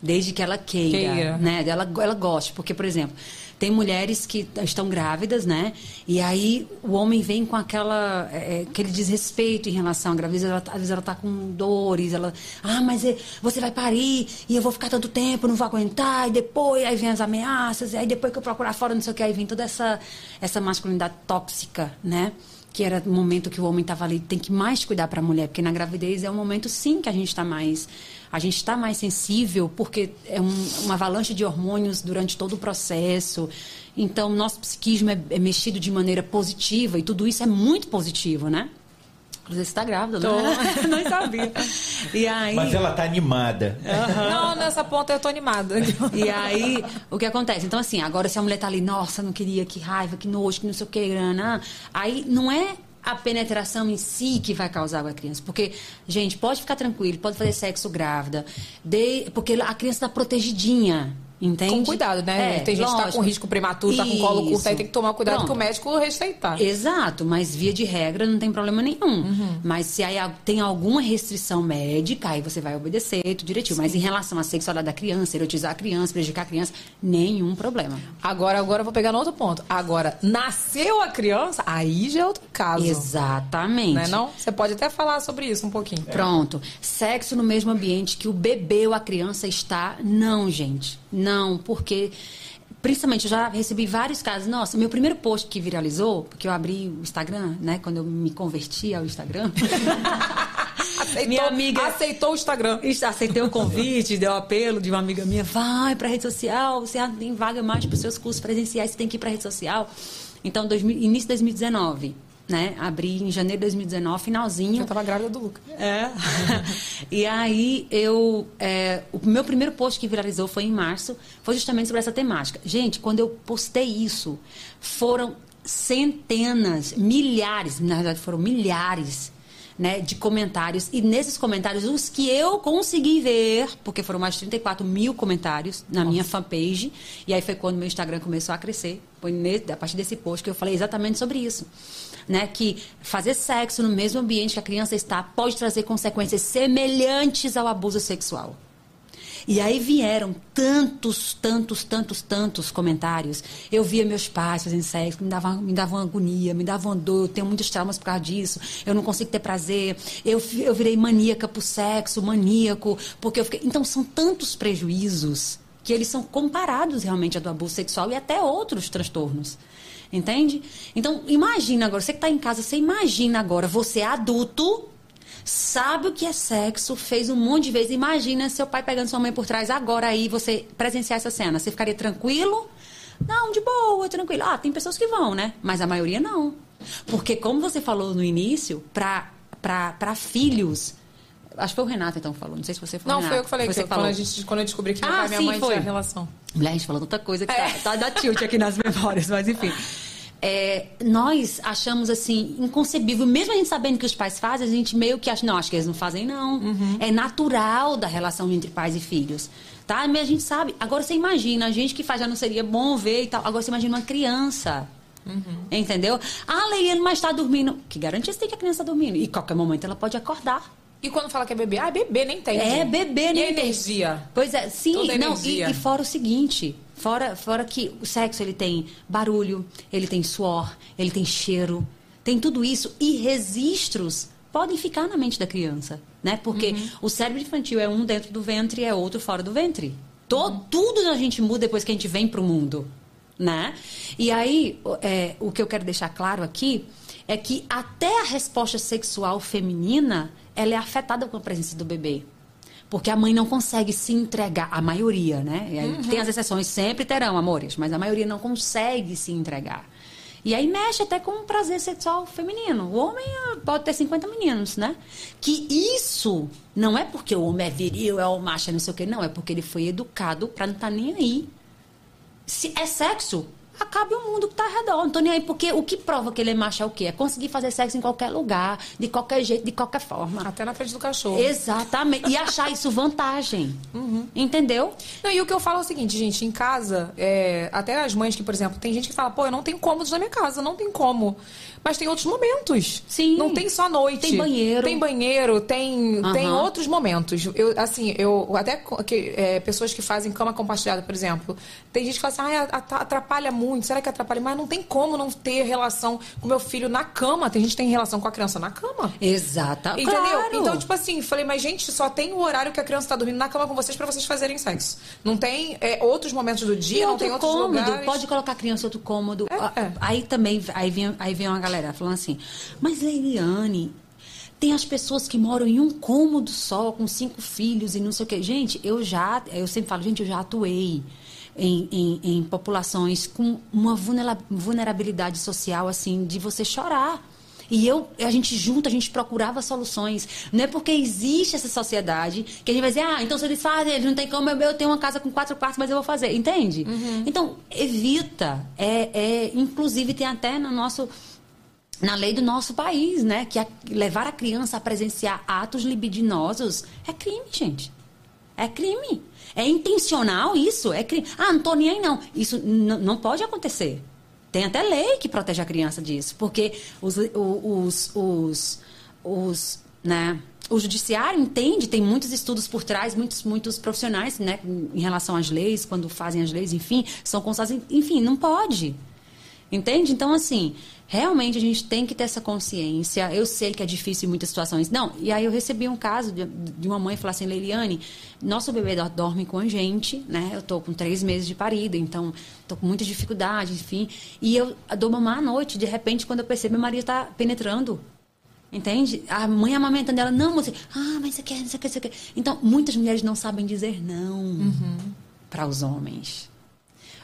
Desde que ela queira, Queira. né? Ela, ela goste. Porque, por exemplo, tem mulheres que estão grávidas, né? E aí o homem vem com aquela, é, é, aquele desrespeito em relação à gravidez. Ela, às vezes ela tá com dores, ela... Ah, mas é, você vai parir e eu vou ficar tanto tempo, não vou aguentar. E depois, aí vem as ameaças. E aí depois que eu procurar fora, não sei o que, aí vem toda essa, essa masculinidade tóxica, né? que era o momento que o homem estava ali, tem que mais cuidar para a mulher, porque na gravidez é um momento sim que a gente está mais a gente está mais sensível, porque é um, uma avalanche de hormônios durante todo o processo. Então, nosso psiquismo é, é mexido de maneira positiva e tudo isso é muito positivo, né? Inclusive, você está grávida, né? Não sabia. E aí... Mas ela tá animada. Não, nessa ponta eu tô animada. E aí, o que acontece? Então, assim, agora se a mulher tá ali, nossa, não queria, que raiva, que nojo, que não sei o que, grana. Aí não é a penetração em si que vai causar com a criança. Porque, gente, pode ficar tranquilo, pode fazer sexo grávida, de, porque a criança tá protegidinha. Entende? Com cuidado, né? É, tem gente que tá lógico. com risco prematuro, tá com colo curto, aí Isso. tem que tomar cuidado Pronto. que o médico receitar. Exato, mas via de regra não tem problema nenhum. Uhum. Mas se aí tem alguma restrição médica, aí você vai obedecer tudo direitinho. Mas em relação à sexualidade da criança, erotizar a criança, prejudicar a criança, nenhum problema. Agora, agora eu vou pegar no outro ponto. Agora, nasceu a criança, aí já é outro caso. Exatamente. Não é não? Você pode até falar sobre isso um pouquinho. Pronto. Sexo no mesmo ambiente que o bebê ou a criança está, não, gente. Não, porque. Principalmente, eu já recebi vários casos. Nossa, meu primeiro post que viralizou, porque eu abri o Instagram, né? Quando eu me converti ao Instagram. Aceitou, minha amiga aceitou o Instagram. Aceitei o convite, deu apelo de uma amiga minha. Vai pra rede social, você tem vaga mais para os seus cursos presenciais, você tem que ir pra rede social. Então, 2000 início de 2019, né? Abri em janeiro de 2019, finalzinho. Eu tava grávida do Luca. É. e aí eu. é, o meu primeiro post que viralizou foi em março, foi justamente sobre essa temática. Gente, quando eu postei isso, foram centenas, milhares, na verdade foram milhares. Né, de comentários, e nesses comentários, os que eu consegui ver, porque foram mais de 34 mil comentários na minha fanpage, e aí foi quando meu Instagram começou a crescer. Foi ne- a partir desse post que eu falei exatamente sobre isso né, que fazer sexo no mesmo ambiente que a criança está pode trazer consequências semelhantes ao abuso sexual. E aí vieram tantos, tantos, tantos, tantos comentários. Eu via meus pais fazendo sexo, me davam me dava agonia, me davam dor, eu tenho muitos traumas por causa disso, eu não consigo ter prazer, eu, eu virei maníaca por sexo, maníaco, porque eu fiquei. Então são tantos prejuízos que eles são comparados realmente a do abuso sexual e até outros transtornos. Entende? Então, imagina agora, você que está em casa, você imagina agora, você é adulto, sabe o que é sexo, fez um monte de vezes. Imagina seu pai pegando sua mãe por trás agora aí, você presenciar essa cena. Você ficaria tranquilo? Não, de boa, tranquilo. Ah, tem pessoas que vão, né? Mas a maioria não. Porque, como você falou no início, para filhos. Acho que foi o Renato então que falou. Não sei se você falou. Não, foi eu que falei. Que Você eu- falou. quando, a gente, quando eu descobri que meu Ah, pai e minha sim, mãe foi. tinham relação. Mulher, a gente falou tanta coisa que tá, tá da tilt aqui nas memórias, mas enfim. É, nós achamos assim, inconcebível, mesmo a gente sabendo que os pais fazem, a gente meio que acha, não, acho que eles não fazem, não. É natural da relação entre pais e filhos. Tá? Mas a gente sabe. Agora você imagina, a gente que faz já não seria bom ver e tal. Agora você imagina uma criança. Entendeu? Ah, Leiliane, mas tá dormindo. Que garantia você tem que a criança tá dormindo? E qualquer momento ela pode acordar. E quando fala que é bebê? Ah, bebê, nem tem. É, bebê, nem tem. energia? Pois é, sim, Toda não, e, e fora o seguinte, fora, fora que o sexo ele tem barulho, ele tem suor, ele tem cheiro, tem tudo isso e registros podem ficar na mente da criança, né? Porque Uhum. o cérebro infantil é um dentro do ventre e é outro fora do ventre. To- Tudo a gente muda depois que a gente vem pro mundo, né? E aí, o- é, o que eu quero deixar claro aqui é que até a resposta sexual feminina, ela é afetada com a presença do bebê. Porque a mãe não consegue se entregar, a maioria, né? Uhum. Tem as exceções, sempre terão, amores, mas a maioria não consegue se entregar. E aí mexe até com o prazer sexual feminino. O homem ah, pode ter 50 meninos, né? Que isso não é porque o homem é viril, é o macho, é não sei o quê. Não, é porque ele foi educado pra não estar nem aí. Se é sexo, acabe o mundo que tá ao redor. Não tô nem aí, porque o que prova que ele é macho é o quê? É conseguir fazer sexo em qualquer lugar, de qualquer jeito, de qualquer forma. Até na frente do cachorro. Exatamente. E achar isso vantagem. Entendeu? Não, e o que eu falo é o seguinte, gente, em casa, é, até as mães que, por exemplo, tem gente que fala, pô, eu não tenho cômodos na minha casa, não tem como. Mas tem outros momentos. Sim. Não tem só noite. Tem banheiro. Tem banheiro, tem, tem outros momentos. Eu, assim, eu até que, é, pessoas que fazem cama compartilhada, por exemplo. Tem gente que fala assim, ah, at- atrapalha muito. Será que atrapalha? Mas não tem como não ter relação com meu filho na cama. Tem gente que tem relação com a criança na cama. Exata. Entendeu? Claro. Então, tipo assim, falei, mas gente, só tem o horário que a criança tá dormindo na cama com vocês pra vocês fazerem sexo. Não tem é, outros momentos do dia, E não tem outros cômodo, lugares. pode colocar a criança em outro cômodo. É, Ah, é. Aí também, aí vem, aí vem uma galera falando assim, mas Leiliane, tem as pessoas que moram em um cômodo só, com cinco filhos e não sei o quê. Gente, eu já, eu sempre falo, gente, eu já atuei em, em, em populações com uma vulnera- vulnerabilidade social, assim, de você chorar. E eu, a gente junto, a gente procurava soluções. Não é porque existe essa sociedade que a gente vai dizer, ah, então se eles fazem, eles não tem como, eu, eu tenho uma casa com quatro quartos, mas eu vou fazer. Entende? Então, evita. É, é, inclusive, tem até no nosso. Na lei do nosso país, né? Que a- levar a criança a presenciar atos libidinosos é crime, gente. É crime. É intencional isso. É crime. Ah, não tô nem aí, não. Isso não pode acontecer. Tem até lei que protege a criança disso. Porque os, os, os, os, né, o judiciário entende, tem muitos estudos por trás, muitos, muitos profissionais, né, em relação às leis, quando fazem as leis, enfim, são consultados. Enfim, não pode. Entende? Então, assim, realmente a gente tem que ter essa consciência. Eu sei que é difícil em muitas situações. Não, e aí eu recebi um caso de, de uma mãe falar assim, Leiliane, nosso bebê do- dorme com a gente, né? Eu tô com três meses de parida, então tô com muita dificuldade, enfim. E eu dou mamar à noite, de repente, quando eu percebo, meu marido tá penetrando. Entende? A mãe amamentando ela, não, você, ah, mas você quer, você quer, você quer. Então, muitas mulheres não sabem dizer não para os homens.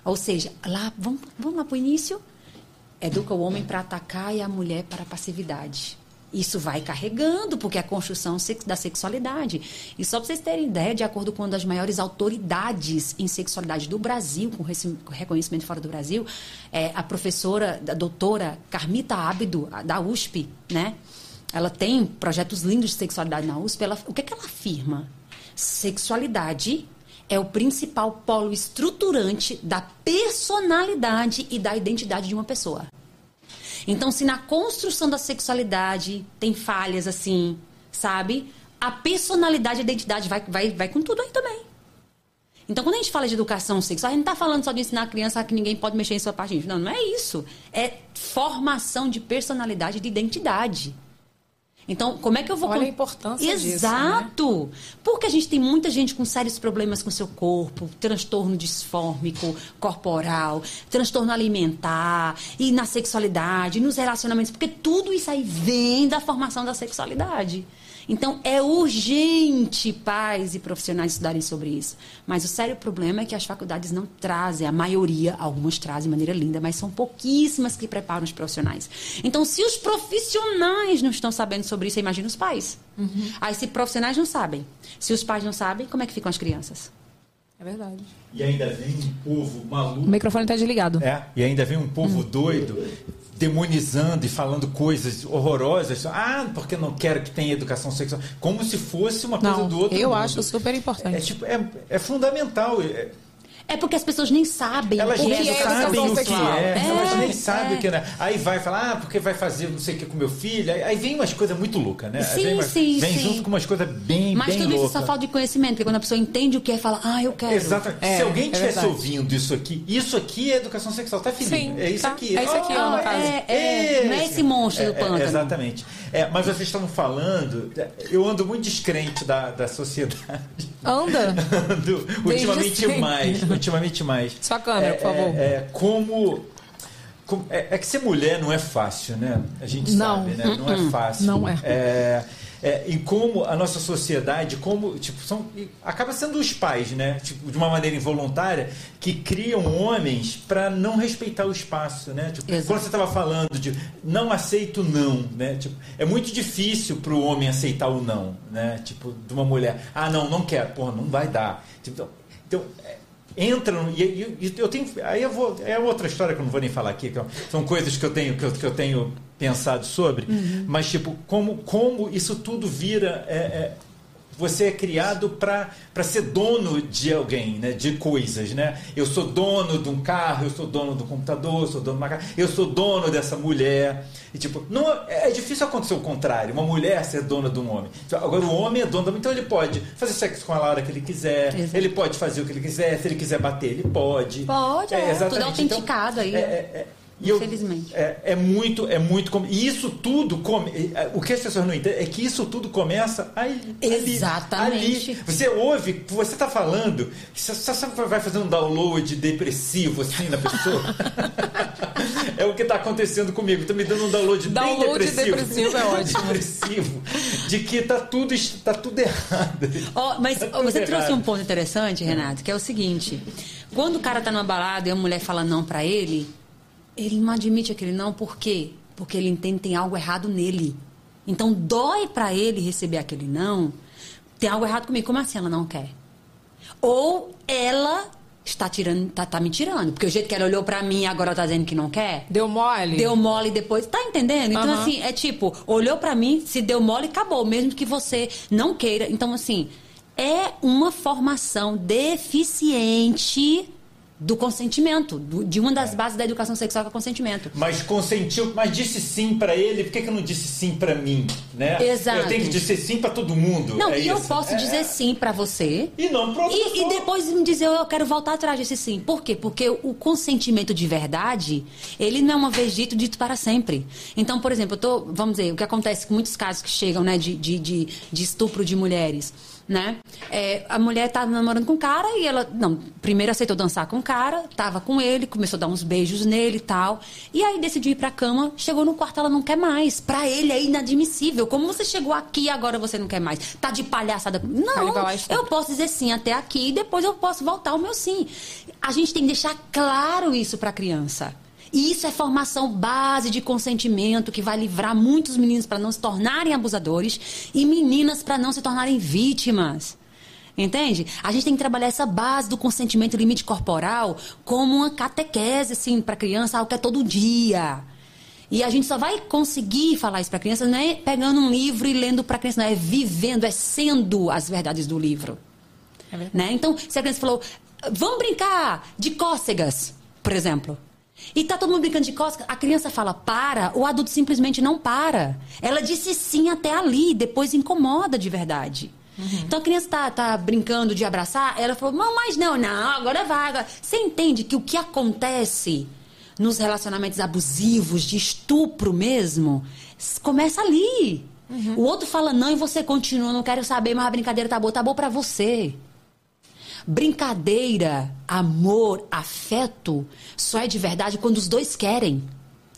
Ou seja, lá, vamos, vamos lá para o início. Educa o homem para atacar e a mulher para a passividade. Isso vai carregando, porque é a construção da sexualidade. E só para vocês terem ideia, de acordo com uma das maiores autoridades em sexualidade do Brasil, com reconhecimento fora do Brasil, é a professora, a doutora Carmita Ábido, da USP, né? Ela tem projetos lindos de sexualidade na USP. Ela, o que, que ela afirma? Sexualidade é o principal polo estruturante da personalidade e da identidade de uma pessoa. Então, se na construção da sexualidade tem falhas assim, sabe? A personalidade e a identidade vai, vai, vai com tudo aí também. Então, quando a gente fala de educação sexual, a gente não está falando só de ensinar a criança que ninguém pode mexer em sua parte. Não, não é isso. É formação de personalidade, de identidade. Então, como é que eu vou... Olha a importância disso, né? Exato. Porque a gente tem muita gente com sérios problemas com seu corpo, transtorno disfórmico, corporal, transtorno alimentar, e na sexualidade, nos relacionamentos, porque tudo isso aí vem da formação da sexualidade. Então, é urgente pais e profissionais estudarem sobre isso. Mas o sério problema é que as faculdades não trazem, a maioria, algumas trazem de maneira linda, mas são pouquíssimas que preparam os profissionais. Então, se os profissionais não estão sabendo sobre isso, imagina os pais. Aí, se profissionais não sabem, se os pais não sabem, como é que ficam as crianças? É verdade. E ainda vem um povo maluco. O microfone tá desligado. É, e ainda vem um povo doido demonizando e falando coisas horrorosas. Ah, porque não quero que tenha educação sexual. Como se fosse uma coisa Não, do outro eu mundo. acho super importante. É, tipo, é, é fundamental. É- É porque as pessoas nem sabem elas o que nem é educação sabem o que sexual. é, elas nem É, sabem é. o que é. Aí vai falar, ah, porque vai fazer não sei o que com meu filho. Aí, aí vem umas coisas muito loucas, né? Sim, umas- sim, vem sim. junto com umas coisas bem, Mas bem tudo isso só falta de conhecimento, porque quando a pessoa entende o que é, fala, ah, eu quero. Exato. É, Se alguém é estivesse ouvindo isso aqui, isso aqui é educação sexual, tá, filhinho? Sim, é isso tá. aqui. É isso aqui, no caso. É, é, não é esse monstro do É, é, pântano. exatamente. É, mas vocês estavam falando, eu ando muito descrente da, da sociedade. Anda. Ando ultimamente sempre. mais. Ultimamente mais. Sua câmera, É, por favor. É, é, como. como- é, é que ser mulher não é fácil, né? A gente Não. sabe, né? Não é fácil. Não é. É, é, e como a nossa sociedade, como tipo, são, acaba sendo os pais, né? Tipo, de uma maneira involuntária, que criam homens para não respeitar o espaço, né? Tipo, quando você estava falando de não aceito não, né? Tipo, é muito difícil para o homem aceitar o não, né? Tipo, de uma mulher, ah, não, não quero, porra, não vai dar. Tipo, então, então, é, entra no- e, e- eu tenho aí eu vou é outra história que eu não vou nem falar aqui eu- são coisas que eu tenho que eu, que eu tenho pensado sobre mas tipo como como isso tudo vira é, é, você é criado para ser dono de alguém, né? de coisas. Né? Eu sou dono de um carro, eu sou dono do computador, eu sou dono de uma casa, eu sou dono dessa mulher. E, tipo, não, é é difícil acontecer o contrário, uma mulher ser dona de um homem. Agora, o homem é dono então ele pode fazer sexo com ela a hora que ele quiser, Exato. ele pode fazer o que ele quiser, se ele quiser bater, ele pode. Pode, é, tudo exatamente. autenticado aí. é- é- e eu- Infelizmente. é, é muito, é muito. E isso tudo. Come, é, o que as pessoas não entendem é que isso tudo começa aí. ali, Exatamente. ali. Você ouve, você está falando, você só vai fazer um download depressivo assim na pessoa. é o que está acontecendo comigo. Está me dando um download, bem Download depressivo. depressivo é ótimo. depressivo. De que tá tudo, tá tudo errado. Ó, mas Tá você trouxe errado. um ponto interessante, Renato, que é o seguinte: quando o cara tá numa balada e a mulher fala não pra ele, ele não admite aquele não, por quê? Porque ele entende que tem algo errado nele. Então dói pra ele receber aquele não. Tem algo errado comigo. Como assim ela não quer? Ou ela está tirando, tá, tá me tirando. Porque o jeito que ela olhou pra mim agora tá dizendo que não quer. Deu mole? Deu mole depois. Tá entendendo? Então, Aham. assim, é tipo, olhou pra mim, se deu mole, acabou. Mesmo que você não queira. Então, assim, é uma formação deficiente do consentimento. do- de uma É. das bases da educação sexual que é o consentimento. Mas consentiu, mas disse sim pra ele, por que, que eu não disse sim pra mim? Né? Exato. Eu tenho que dizer sim pra todo mundo. Não, é e eu isso. posso É, dizer é. sim pra você. E não pra outra E, e depois me dizer, eu quero voltar atrás desse sim. Por quê? Porque o consentimento de verdade, ele não é uma vez dito, dito para sempre. Então, por exemplo, eu tô, vamos dizer, o que acontece com muitos casos que chegam, né, de, de, de, de estupro de mulheres, né? É, a mulher tá namorando com um cara e ela, não, primeiro aceitou dançar com o cara, tava com ele, começou a dar uns beijos nele e tal. E aí decidiu ir pra cama, chegou no quarto, ela não quer mais. Pra ele é inadmissível. Como você chegou aqui e agora você não quer mais? Tá de palhaçada? Não, estupra. eu posso dizer sim até aqui e depois eu posso voltar ao meu sim. A gente tem que deixar claro isso para a criança. E isso é formação base de consentimento que vai livrar muitos meninos para não se tornarem abusadores e meninas para não se tornarem vítimas. Entende? A gente tem que trabalhar essa base do consentimento limite corporal como uma catequese assim para criança, algo que é todo dia. E a gente só vai conseguir falar isso para criança não é pegando um livro e lendo para criança, não é vivendo, é sendo as verdades do livro. Né? Então, se a criança falou, vamos brincar de cócegas, por exemplo. E tá todo mundo brincando de cócegas, a criança fala para, o adulto simplesmente não para. Ela disse sim até ali, depois incomoda de verdade. Então a criança tá, tá brincando de abraçar, ela falou, não, mas não, não, agora vai. Agora. Você entende que o que acontece nos relacionamentos abusivos, de estupro mesmo, começa ali. O outro fala não e você continua, não quero saber, mas a brincadeira tá boa, tá boa pra você. Brincadeira, amor, afeto, só é de verdade quando os dois querem.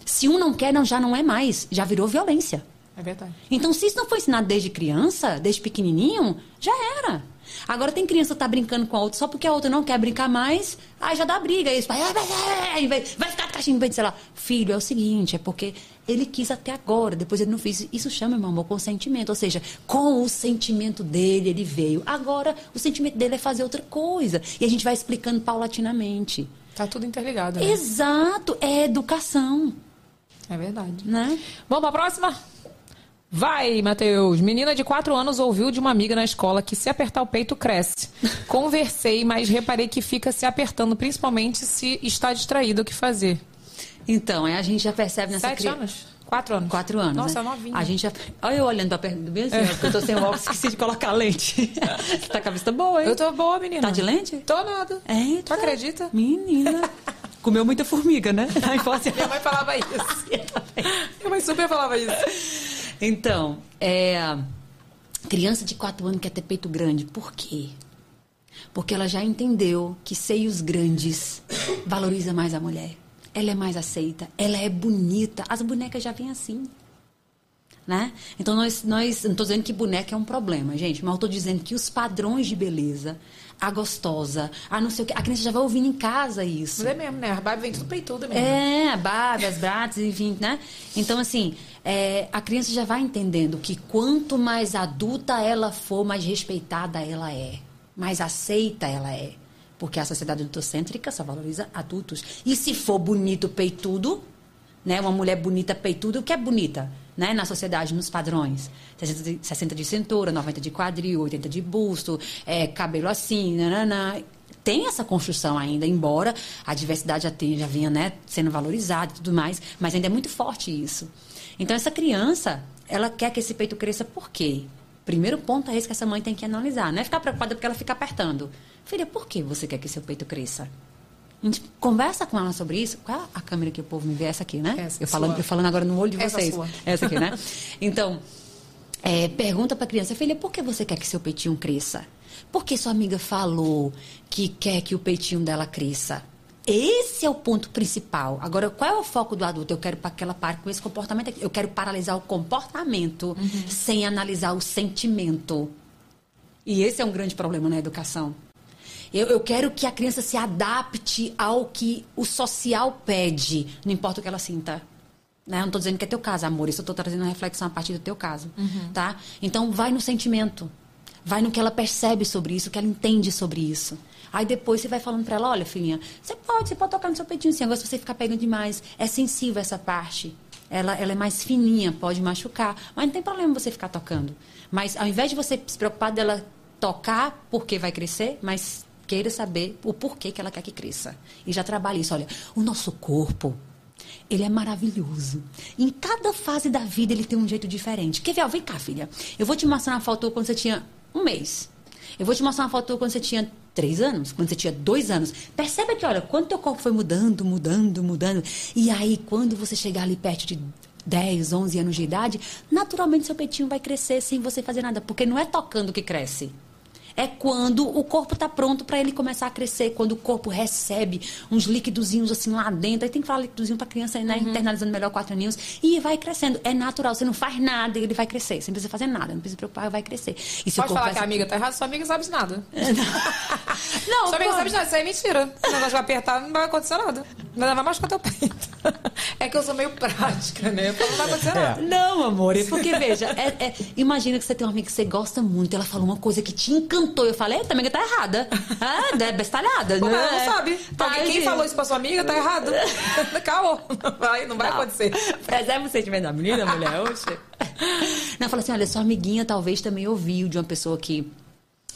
Se um não quer, não, já não é mais, já virou violência. É verdade. Então, se isso não foi ensinado desde criança, desde pequenininho, já era. Agora tem criança que tá brincando com a outra só porque a outra não quer brincar mais, aí já dá briga. Aí vai, vai, vai, vai ficar vai sei lá. Filho, é o seguinte, é porque ele quis até agora, depois ele não fez. Isso chama, meu amor, consentimento. Ou seja, com o sentimento dele, ele veio. Agora, o sentimento dele é fazer outra coisa. E a gente vai explicando paulatinamente. Tá tudo interligado, né? Exato, é educação, É verdade. né? Vamos pra próxima? Vai, Matheus. Menina de 4 anos ouviu de uma amiga na escola que se apertar o peito cresce. Conversei, mas reparei que fica se apertando, principalmente se está distraído o que fazer. Então, aí a gente já percebe nessa Sete criança. anos? Quatro anos. Quatro anos. Nossa, né? novinha. A gente já. Olha eu olhando pra bem assim, ó, porque eu tô sem óculos, esqueci de colocar lente. Você tá com a vista boa, hein? Eu tô boa, menina. Tá de lente? Tô nada. Eita. Tu acredita? Menina. Comeu muita formiga, né? Na infância. Minha mãe falava isso. Minha mãe super falava isso. Então, é. Criança de 4 anos quer ter peito grande. Por quê? Porque ela já entendeu que seios grandes valoriza mais a mulher. Ela é mais aceita, ela é bonita. As bonecas já vêm assim. Né? Então, nós, nós. Não estou dizendo que boneca é um problema, gente, mas eu estou dizendo que os padrões de beleza, a gostosa, a não sei o que, a criança já vai ouvindo em casa isso. Mas é mesmo, né? A Barbie vem tudo peituda mesmo. É, a Barbie, as Bratz, enfim, né? Então, assim, é, a criança já vai entendendo que quanto mais adulta ela for, mais respeitada ela é. Mais aceita ela é. Porque a sociedade adultocêntrica só valoriza adultos. E se for bonito, peitudo, né? Uma mulher bonita, peituda, o que é bonita? Né? Na sociedade, nos padrões. 60 de, 60 de cintura, 90 de quadril, 80 de busto, é, cabelo assim, nananã. Tem essa construção ainda, embora a diversidade já, tenha, já vinha né, sendo valorizada e tudo mais, mas ainda é muito forte isso. Então, essa criança, ela quer que esse peito cresça por quê? Primeiro ponto é esse que essa mãe tem que analisar. Não é ficar preocupada porque ela fica apertando. Filha, por que você quer que seu peito cresça? A gente conversa com ela sobre isso. Qual é a câmera que o povo me vê? Essa aqui, né? Essa, eu, falando, eu falando agora no olho de Essa vocês. sua. Essa aqui, né? Então, é, pergunta pra criança, filha, por que você quer que seu peitinho cresça? Por que sua amiga falou que quer que o peitinho dela cresça? Esse é o ponto principal. Agora, qual é o foco do adulto? Eu quero para que ela pare com esse comportamento aqui. Eu quero paralisar o comportamento sem analisar o sentimento. E esse é um grande problema na educação. Eu, eu quero que a criança se adapte ao que o social pede, não importa o que ela sinta. Né? Eu não estou dizendo que é teu caso, amor. Isso eu estou trazendo uma reflexão a partir do teu caso. Tá? Então, vai no sentimento. Vai no que ela percebe sobre isso, o que ela entende sobre isso. Aí depois você vai falando para ela, olha, filhinha, você pode, você pode tocar no seu peitinho sim. Agora, se você ficar pegando demais, é sensível essa parte. Ela, ela é mais fininha, pode machucar. Mas não tem problema você ficar tocando. Mas ao invés de você se preocupar dela tocar porque vai crescer, mas queira saber o porquê que ela quer que cresça. E já trabalhe isso. Olha, o nosso corpo, ele é maravilhoso. Em cada fase da vida ele tem um jeito diferente. Quer ver? Vem cá, filha. Eu vou te mostrar uma foto quando você tinha um mês. Eu vou te mostrar uma foto quando você tinha três anos, quando você tinha dois anos. Percebe que, olha, quando teu corpo foi mudando, mudando, mudando. E aí, quando você chegar ali perto de 10, 11 anos de idade, naturalmente seu peitinho vai crescer sem você fazer nada. Porque não é tocando que cresce. É quando o corpo está pronto para ele começar a crescer, quando o corpo recebe uns líquidozinhos assim lá dentro. Aí tem que falar líquidozinho para criança, né? Internalizando melhor quatro aninhos. E vai crescendo. É natural. Você não faz nada e ele vai crescer. Você não precisa fazer nada, não precisa se preocupar, vai crescer. E se Pode falar vai que a amiga tá errada, sua amiga sabe de nada. Não, Sua amiga sabe de nada, isso aí é mentira. O negócio vai apertar, não vai acontecer nada. Não vai machucar teu peito. É que eu sou meio prática, né? Eu falo, não vai acontecer nada. Não, amor, é porque, veja, é- é- imagina que você tem uma amiga que você gosta muito, ela falou uma coisa que te encantou. Eu falei, tua amiga tá errada. Ah, é bestalhada. Pô, né? ela não sabe. Tá, Porque quem falou isso pra sua amiga tá errado. Caô. Não vai, não vai Não. acontecer. Preserva o sentimento da menina, mulher. Oxe. Não, fala assim, olha, sua amiguinha talvez também ouviu de uma pessoa que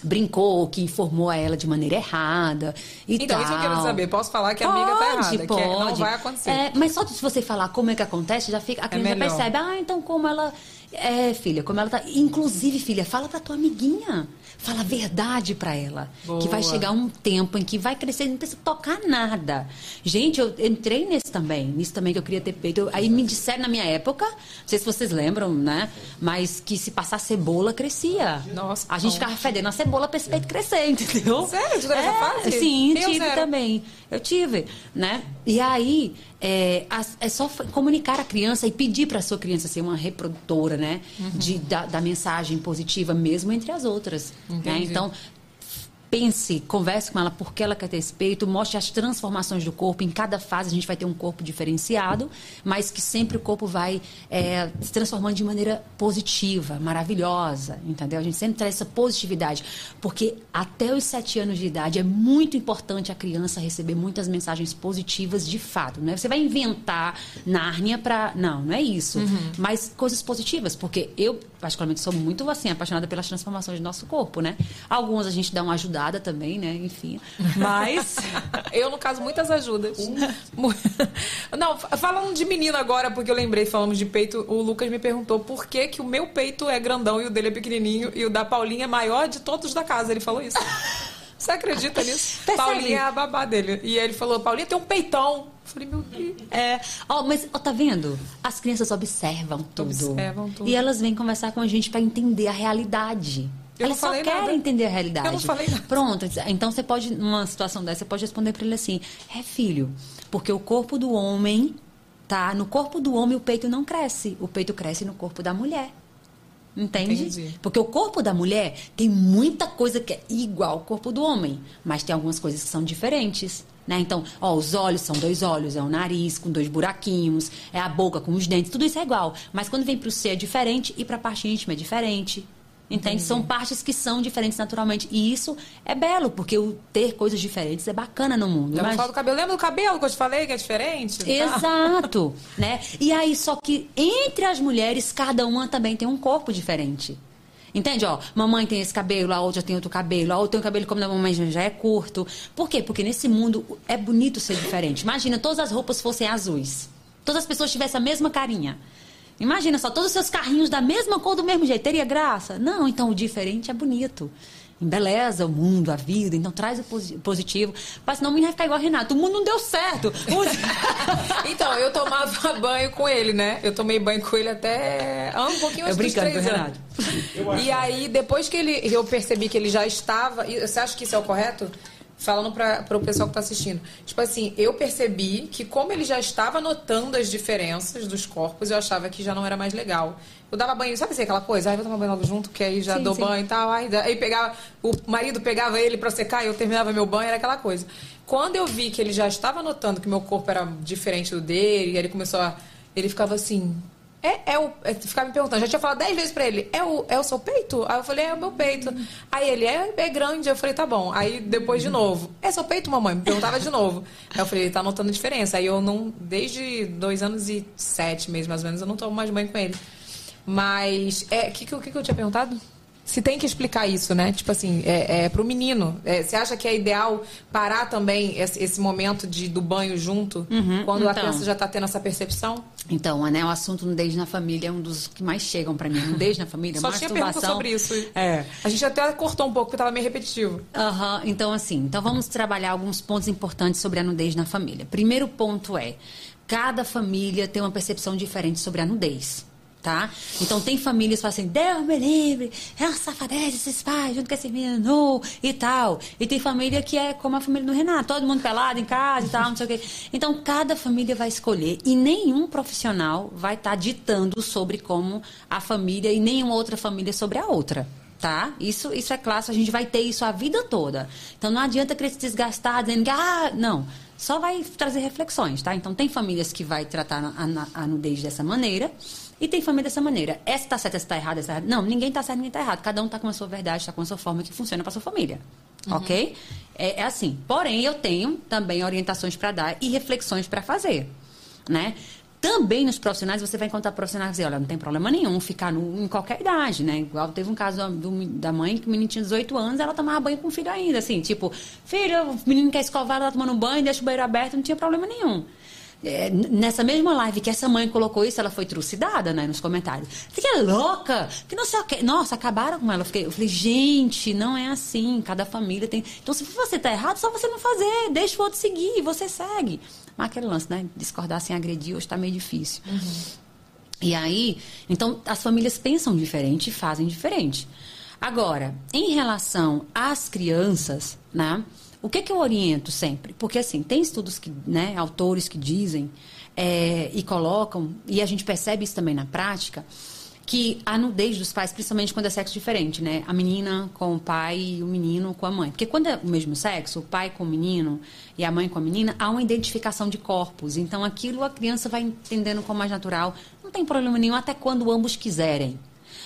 brincou, que informou a ela de maneira errada e Então, tal. isso eu quero saber. Posso falar que a amiga tá errada, que é- não vai acontecer. É, mas só de você falar como é que acontece, já fica, a criança já melhor. percebe, ah, então como ela É, filha, como ela tá. Inclusive, filha, fala pra tua amiguinha. Fala a verdade pra ela. Boa. Que vai chegar um tempo em que vai crescer, não precisa tocar nada. Gente, eu entrei nesse também, nisso também que eu queria ter peito. Aí me disseram na minha época, não sei se vocês lembram, né? Mas que se passar cebola, crescia. Nossa, A gente ficava fedendo a cebola pra esse peito crescer, entendeu? Sério? Teve essa fase? Sim, Eu tive zero. também. Eu tive, né? E aí, é, é só comunicar a criança e pedir para a sua criança ser uma reprodutora, né? Uhum. De, da, da mensagem positiva, mesmo entre as outras. Né? Então, pense, converse com ela porque ela quer ter esse peito, mostre as transformações do corpo. Em cada fase a gente vai ter um corpo diferenciado, mas que sempre o corpo vai é, se transformando de maneira positiva, maravilhosa, entendeu? A gente sempre traz essa positividade, porque até os sete anos de idade é muito importante a criança receber muitas mensagens positivas de fato, né? Você vai inventar Nárnia para não, não é isso, mas coisas positivas, porque eu particularmente sou muito assim apaixonada pelas transformações do nosso corpo, né? Algumas a gente dá uma ajudada também, né? Enfim, mas Eu, no caso, muitas ajudas. Mu- Não, fa- falando de menino agora, porque eu lembrei, falamos de peito, o Lucas me perguntou por que, que o meu peito é grandão e o dele é pequenininho e o da Paulinha é maior de todos da casa. Ele falou isso. Você acredita nisso? Percebe? Paulinha é a babá dele. E ele falou, Paulinha tem um peitão. Eu falei, meu Deus. É, ó, mas ó, tá vendo? As crianças observam tudo. Observam tudo. E elas vêm conversar com a gente pra entender a realidade. Eu elas só querem nada. entender a realidade. Eu não falei nada. Pronto, então você pode, numa situação dessa, você pode responder pra ele assim: é filho, porque o corpo do homem, tá? No corpo do homem o peito não cresce. O peito cresce no corpo da mulher. Entende? Entendi. Porque o corpo da mulher tem muita coisa que é igual ao corpo do homem, mas tem algumas coisas que são diferentes. Né? Então, ó, os olhos são dois olhos, é o nariz com dois buraquinhos, é a boca com os dentes, tudo isso é igual. Mas quando vem pro ser é diferente e pra parte íntima é diferente. Entende? São partes que são diferentes naturalmente. E isso é belo, porque o ter coisas diferentes é bacana no mundo. Eu Imagina- falo do cabelo. Lembra do cabelo que eu te falei que é diferente? Exato, né? E aí, só que entre as mulheres, cada uma também tem um corpo diferente. Entende? Ó, mamãe tem esse cabelo, a outra tem outro cabelo, a outra tem o cabelo como da mamãe já é curto. Por quê? Porque nesse mundo é bonito ser diferente. Imagina, todas as roupas fossem azuis. Todas as pessoas tivessem a mesma carinha. Imagina só, todos os seus carrinhos da mesma cor, do mesmo jeito. Teria graça? Não, então o diferente é bonito. Embeleza o mundo, a vida. Então traz o posi- positivo. Mas senão o menino vai ficar igual a Renato. O mundo não deu certo. Então, eu tomava banho com ele, né? Eu tomei banho com ele até ah, um pouquinho Eu antes dos brincando três anos. E aí, depois que ele, eu percebi que ele já estava... Você acha que isso é o correto? Falando para o pessoal que tá assistindo. Tipo assim, eu percebi que como ele já estava notando as diferenças dos corpos, eu achava que já não era mais legal. Eu dava banho, sabe assim, aquela coisa? Ai, vou tomar banho logo junto, que aí já Sim, dou sim. banho e tal. Aí, aí pegava, o marido pegava ele para secar e eu terminava meu banho, era aquela coisa. Quando eu vi que ele já estava notando que meu corpo era diferente do dele, e ele começou a. Ele ficava assim. É, é o. É, ficava me perguntando, já tinha falado dez vezes pra ele, é o, é o seu peito? Aí eu falei, é o meu peito. Aí ele, é, é grande. Eu falei, tá bom. Aí depois de novo, é seu peito, mamãe? Me perguntava de novo. Aí eu falei, ele tá notando a diferença. Aí eu não, desde dois anos e sete meses mais ou menos, eu não tomo mais banho com ele. Mas, é, o que, que, que eu tinha perguntado? Se tem que explicar isso, né? Tipo assim, é, é pro menino. É, você acha que é ideal parar também esse, esse momento de, do banho junto? quando a então. criança já tá tendo essa percepção? Então, né, o assunto nudez na família é um dos que mais chegam pra mim. Nudez na família, Só tinha pergunta masturbação. sobre isso. É. A gente até cortou um pouco, porque tava meio repetitivo. Aham, então assim, então vamos trabalhar alguns pontos importantes sobre a nudez na família. Primeiro ponto é, cada família tem uma percepção diferente sobre a nudez. Tá? Então tem famílias que falam assim, Deus me livre, é uma safadeza esses pais, junto com esse menino e tal. E tem família que é como a família do Renato, todo mundo pelado em casa e tal, não sei o quê. Então cada família vai escolher e nenhum profissional vai estar ditando sobre como a família e nenhuma outra família sobre a outra tá? Isso, isso é clássico, a gente vai ter isso a vida toda. Então não adianta querer se desgastar dizendo que, ah, não. Só vai trazer reflexões, tá? Então tem famílias que vai tratar a, a, a nudez dessa maneira e tem família dessa maneira. Essa tá certa, essa tá errada, essa tá errada. Não, ninguém tá certo, ninguém tá errado. Cada um tá com a sua verdade, tá com a sua forma que funciona pra sua família. Ok? É, é assim. Porém, eu tenho também orientações para dar e reflexões para fazer, né? Também nos profissionais, você vai encontrar profissionais que dizem, olha, não tem problema nenhum ficar nu em qualquer idade, né? Igual teve um caso da- do- da mãe que o menino tinha 18 anos, ela tomava banho com o filho ainda, assim, tipo, filho, o menino quer escovar, ela tá tomando banho, deixa o banheiro aberto, não tinha problema nenhum. É, nessa mesma live que essa mãe colocou isso, ela foi trucidada, né, nos comentários. Você que é louca, que não sei o quê. Nossa, acabaram com ela. Eu, fiquei, eu falei, gente, não é assim. Cada família tem. Então, se você tá errado, só você não fazer. Deixa o outro seguir, você segue. Mas aquele lance, né? Discordar sem agredir hoje tá meio difícil. E aí, então as famílias pensam diferente e fazem diferente. Agora, em relação às crianças, né? O que, que eu oriento sempre? Porque assim, tem estudos que, né, autores que dizem é, e colocam, e a gente percebe isso também na prática, que a nudez dos pais, principalmente quando é sexo diferente, né? A menina com o pai e o menino com a mãe. Porque quando é o mesmo sexo, o pai com o menino e a mãe com a menina, há uma identificação de corpos. Então aquilo a criança vai entendendo como mais natural. Não tem problema nenhum até quando ambos quiserem.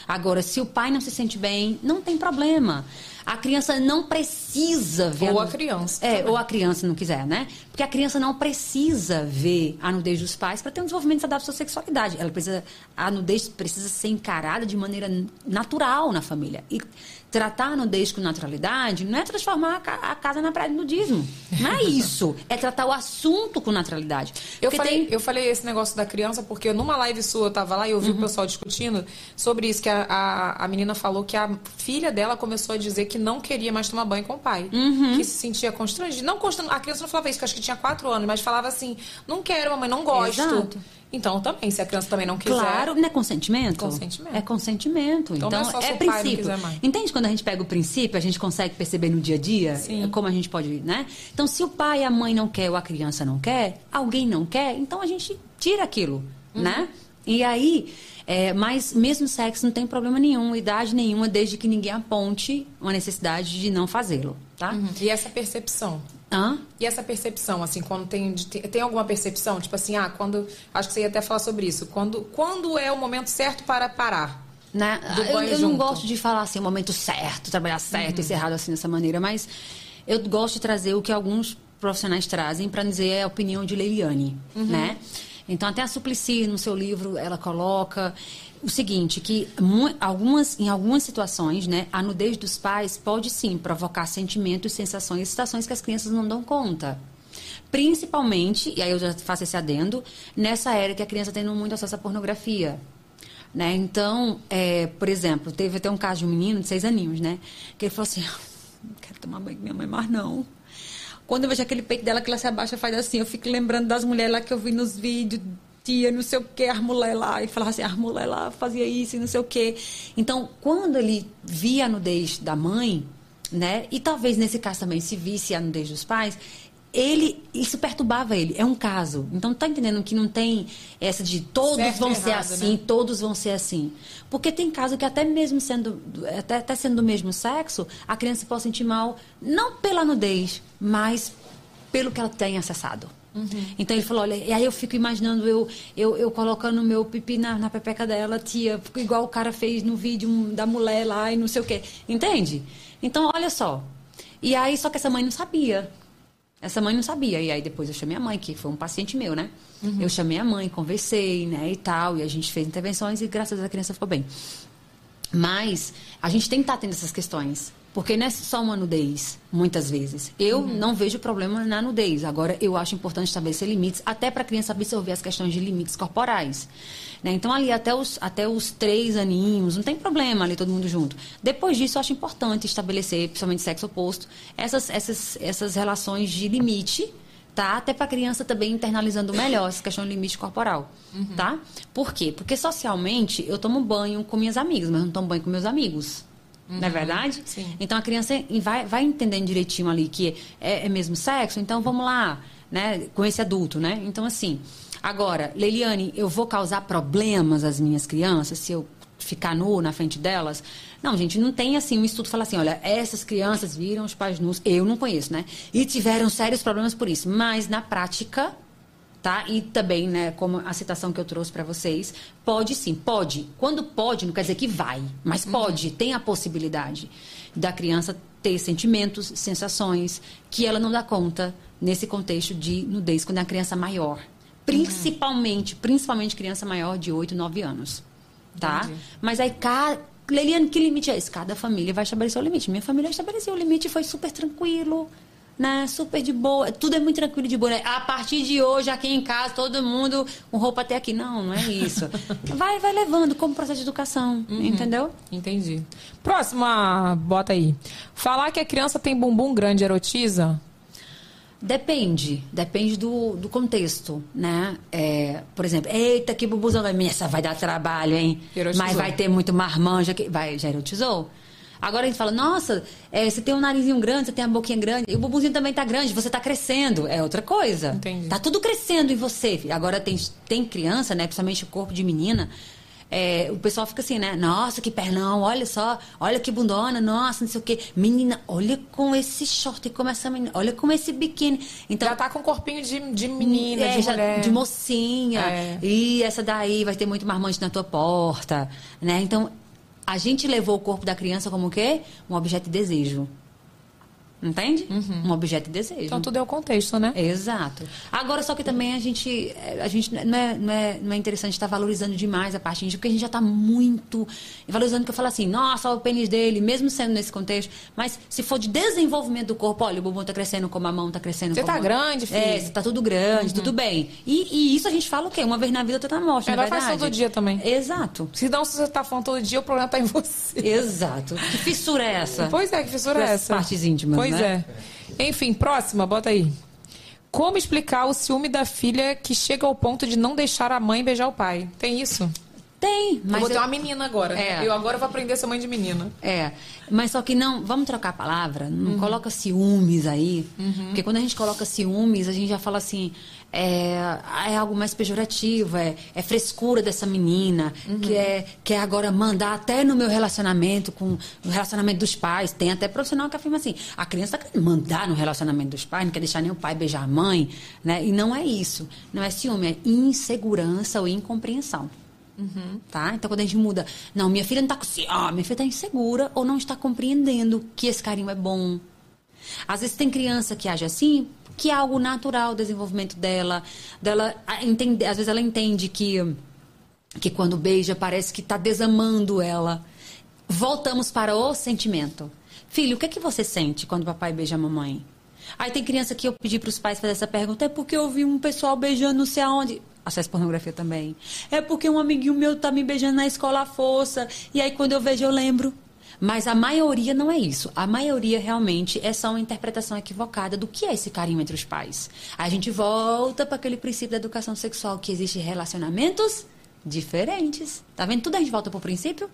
Agora, se o pai não se sente bem, não tem problema. A criança não precisa ver. Ou nu- a criança É, também. ou a criança não quiser, né? Porque a criança não precisa ver a nudez dos pais para ter um desenvolvimento saudável da sua sexualidade. Ela precisa, a nudez precisa ser encarada de maneira natural na família. E tratar a nudez com naturalidade não é transformar a, ca- a casa na praia do nudismo. Não é isso. É tratar o assunto com naturalidade. Eu Porque falei, tem- eu falei esse negócio da criança porque numa live sua eu tava lá e eu vi Uhum. o pessoal discutindo sobre isso, que a, a, a menina falou que a filha dela começou a dizer que não queria mais tomar banho com o pai. Uhum. Que se sentia constrangida. Não constrangida. A criança não falava isso, que acho que tinha quatro anos, mas falava assim, não quero, mamãe, não gosto. Exato. Então também, se a criança também não quiser. Claro, não é consentimento? Consentimento. É consentimento. Então Então, é é princípio. Entende quando a gente pega o princípio, a gente consegue perceber no dia a dia Sim. como a gente pode, né? Então, se o pai e a mãe não quer ou a criança não quer, alguém não quer, então a gente tira aquilo, Uhum. né? E aí, é, mas mesmo sexo não tem problema nenhum, idade nenhuma, desde que ninguém aponte uma necessidade de não fazê-lo, tá? Uhum. E essa percepção? Hã? E essa percepção, assim, quando tem, tem, alguma percepção? Tipo assim, ah, quando. Acho que você ia até falar sobre isso. Quando, quando é o momento certo para parar? Né? Eu, eu não gosto de falar assim, o momento certo, trabalhar certo e ser errado assim dessa maneira, mas eu gosto de trazer o que alguns profissionais trazem para dizer a opinião de Leiliane, né? Então, até a Suplicy, no seu livro, ela coloca o seguinte, que algumas, em algumas situações, né, a nudez dos pais pode sim provocar sentimentos, sensações e situações que as crianças não dão conta. Principalmente, e aí eu já faço esse adendo, nessa era que a criança tem muito acesso à pornografia. Né? Então, é, por exemplo, teve até um caso de um menino de seis aninhos, né? Que ele falou assim, não quero tomar banho com minha mãe mais não. Quando eu vejo aquele peito dela que ela se abaixa faz assim, eu fico lembrando das mulheres lá que eu vi nos vídeos, tia, não sei o que, as mulheres lá, e falava assim, as mulheres lá fazia isso e não sei o que. Então, quando ele via a nudez da mãe, né? E talvez nesse caso também se visse a nudez dos pais, ele isso perturbava ele. É um caso. Então tá entendendo que não tem essa de todos Certo vão ser errado, assim, né? todos vão ser assim. Porque tem caso que até mesmo sendo até, até sendo do mesmo sexo, a criança pode sentir mal não pela nudez, mas pelo que ela tem acessado. Então ele falou, olha, e aí eu fico imaginando eu, eu, eu colocando o meu pipi na, na pepeca dela, tia, igual o cara fez no vídeo da mulher lá e não sei o quê. Entende? Então, olha só. E aí, só que essa mãe não sabia. Essa mãe não sabia. E aí depois eu chamei a mãe, que foi um paciente meu, né? Eu chamei a mãe, conversei, né, e tal. E a gente fez intervenções e graças a Deus a criança ficou bem. Mas a gente tem que estar tendo essas questões. Porque não é só uma nudez, muitas vezes. Eu não vejo problema na nudez. Agora, eu acho importante estabelecer limites, até para a criança absorver as questões de limites corporais. né? Então, ali até os, até os três aninhos, não tem problema ali todo mundo junto. Depois disso, eu acho importante estabelecer, principalmente sexo oposto, essas, essas, essas relações de limite, tá? Até para a criança também internalizando melhor essa questão de limite corporal, tá? Por quê? Porque socialmente eu tomo banho com minhas amigas, mas não tomo banho com meus amigos. Não é verdade? Sim. Então a criança vai, vai entendendo direitinho ali que é, é mesmo sexo, então vamos lá, né? Com esse adulto, né? Então, assim. Agora, Leiliane, eu vou causar problemas às minhas crianças se eu ficar nu na frente delas? Não, gente, não tem assim um estudo que fala assim, olha, essas crianças viram os pais nus, eu não conheço, né? E tiveram sérios problemas por isso. Mas na prática, tá? E também, né, como a citação que eu trouxe para vocês, pode sim, pode. Quando pode, não quer dizer que vai, mas pode, tem a possibilidade da criança ter sentimentos, sensações que ela não dá conta nesse contexto de nudez quando é uma criança maior. Principalmente, principalmente criança maior de 8, 9 anos. Tá? Mas aí cada Leiliane, que limite é esse? Cada família vai estabelecer o limite. Minha família estabeleceu o limite e foi super tranquilo. Né? Super de boa. Tudo é muito tranquilo de boa. Né? A partir de hoje, aqui em casa, todo mundo com roupa até aqui. Não, não é isso. vai, vai levando como processo de educação, entendeu? Entendi. Próxima, bota aí. Falar que a criança tem bumbum grande erotiza? Depende, depende do, do contexto, né? É, por exemplo, eita, que bubuzão, essa vai dar trabalho, hein? Erotizou. Mas vai ter muito marmanja, que vai, já erotizou? Agora a gente fala, nossa, é, você tem um narizinho grande, você tem a boquinha grande, e o bubuzinho também tá grande, você tá crescendo, é outra coisa. Entendi. Tá tudo crescendo em você. Agora tem, tem criança, né, principalmente o corpo de menina, é, o pessoal fica assim, né? Nossa, que pernão, olha só, olha que bundona, nossa, não sei o quê. Menina, olha com esse short, como essa menina, olha com esse biquíni. Então, Já tá com corpinho de, de menina, é, de mulher. de mocinha. É. E essa daí vai ter muito marmante na tua porta, né? Então, a gente levou o corpo da criança como o quê? Um objeto de desejo. Entende? Um objeto de desejo. Então tudo é o contexto, né? Exato. Agora, só que também a gente, a gente não, é, não, é, não é interessante estar valorizando demais a parte íntima, porque a gente já está muito valorizando que eu falo assim, nossa, o pênis dele, mesmo sendo nesse contexto. Mas se for de desenvolvimento do corpo, olha, o bumbum tá crescendo, como a mão tá crescendo. Você tá a- grande, filho. Uhum. É, você tá tudo grande, tudo bem. E, e isso a gente fala o quê? Uma vez na vida, outra na morte, É, não é faz todo dia também. Exato. Se não, se você tá falando todo dia, o problema tá em você. Exato. Que fissura é essa? Pois é, que fissura é essa? partes íntimas, Pois né? é. Enfim, próxima, bota aí. Como explicar o ciúme da filha que chega ao ponto de não deixar a mãe beijar o pai? Tem isso? Tem, Mas eu vou ter eu- uma menina agora. É. Eu agora vou aprender a ser mãe de menina. É, mas só que não, vamos trocar a palavra, Uhum. não coloca ciúmes aí, porque quando a gente coloca ciúmes, a gente já fala assim, é, é algo mais pejorativo, é, é frescura dessa menina, Uhum. que é que é agora mandar até no meu relacionamento com no relacionamento dos pais, tem até profissional que afirma assim, a criança tá querendo mandar no relacionamento dos pais, não quer deixar nem o pai beijar a mãe, né? E não é isso, não é ciúme, é insegurança ou incompreensão. Tá? Então, quando a gente muda, não, minha filha não tá com ciúme, minha filha tá insegura ou não está compreendendo que esse carinho é bom. Às vezes tem criança que age assim, que é algo natural o desenvolvimento dela, dela a- entender, às vezes ela entende que que quando beija parece que tá desamando ela. Voltamos para o sentimento. Filho, o que é que você sente quando o papai beija a mamãe? Aí tem criança que eu pedi para os pais fazer essa pergunta, é porque eu vi um pessoal beijando não sei aonde. Acesso pornografia também. É porque um amiguinho meu tá me beijando na escola à força. E aí quando eu vejo eu lembro. Mas a maioria não é isso. A maioria realmente é só uma interpretação equivocada do que é esse carinho entre os pais. A gente volta para aquele princípio da educação sexual que existe relacionamentos diferentes. Tá vendo? Tudo a gente volta pro princípio.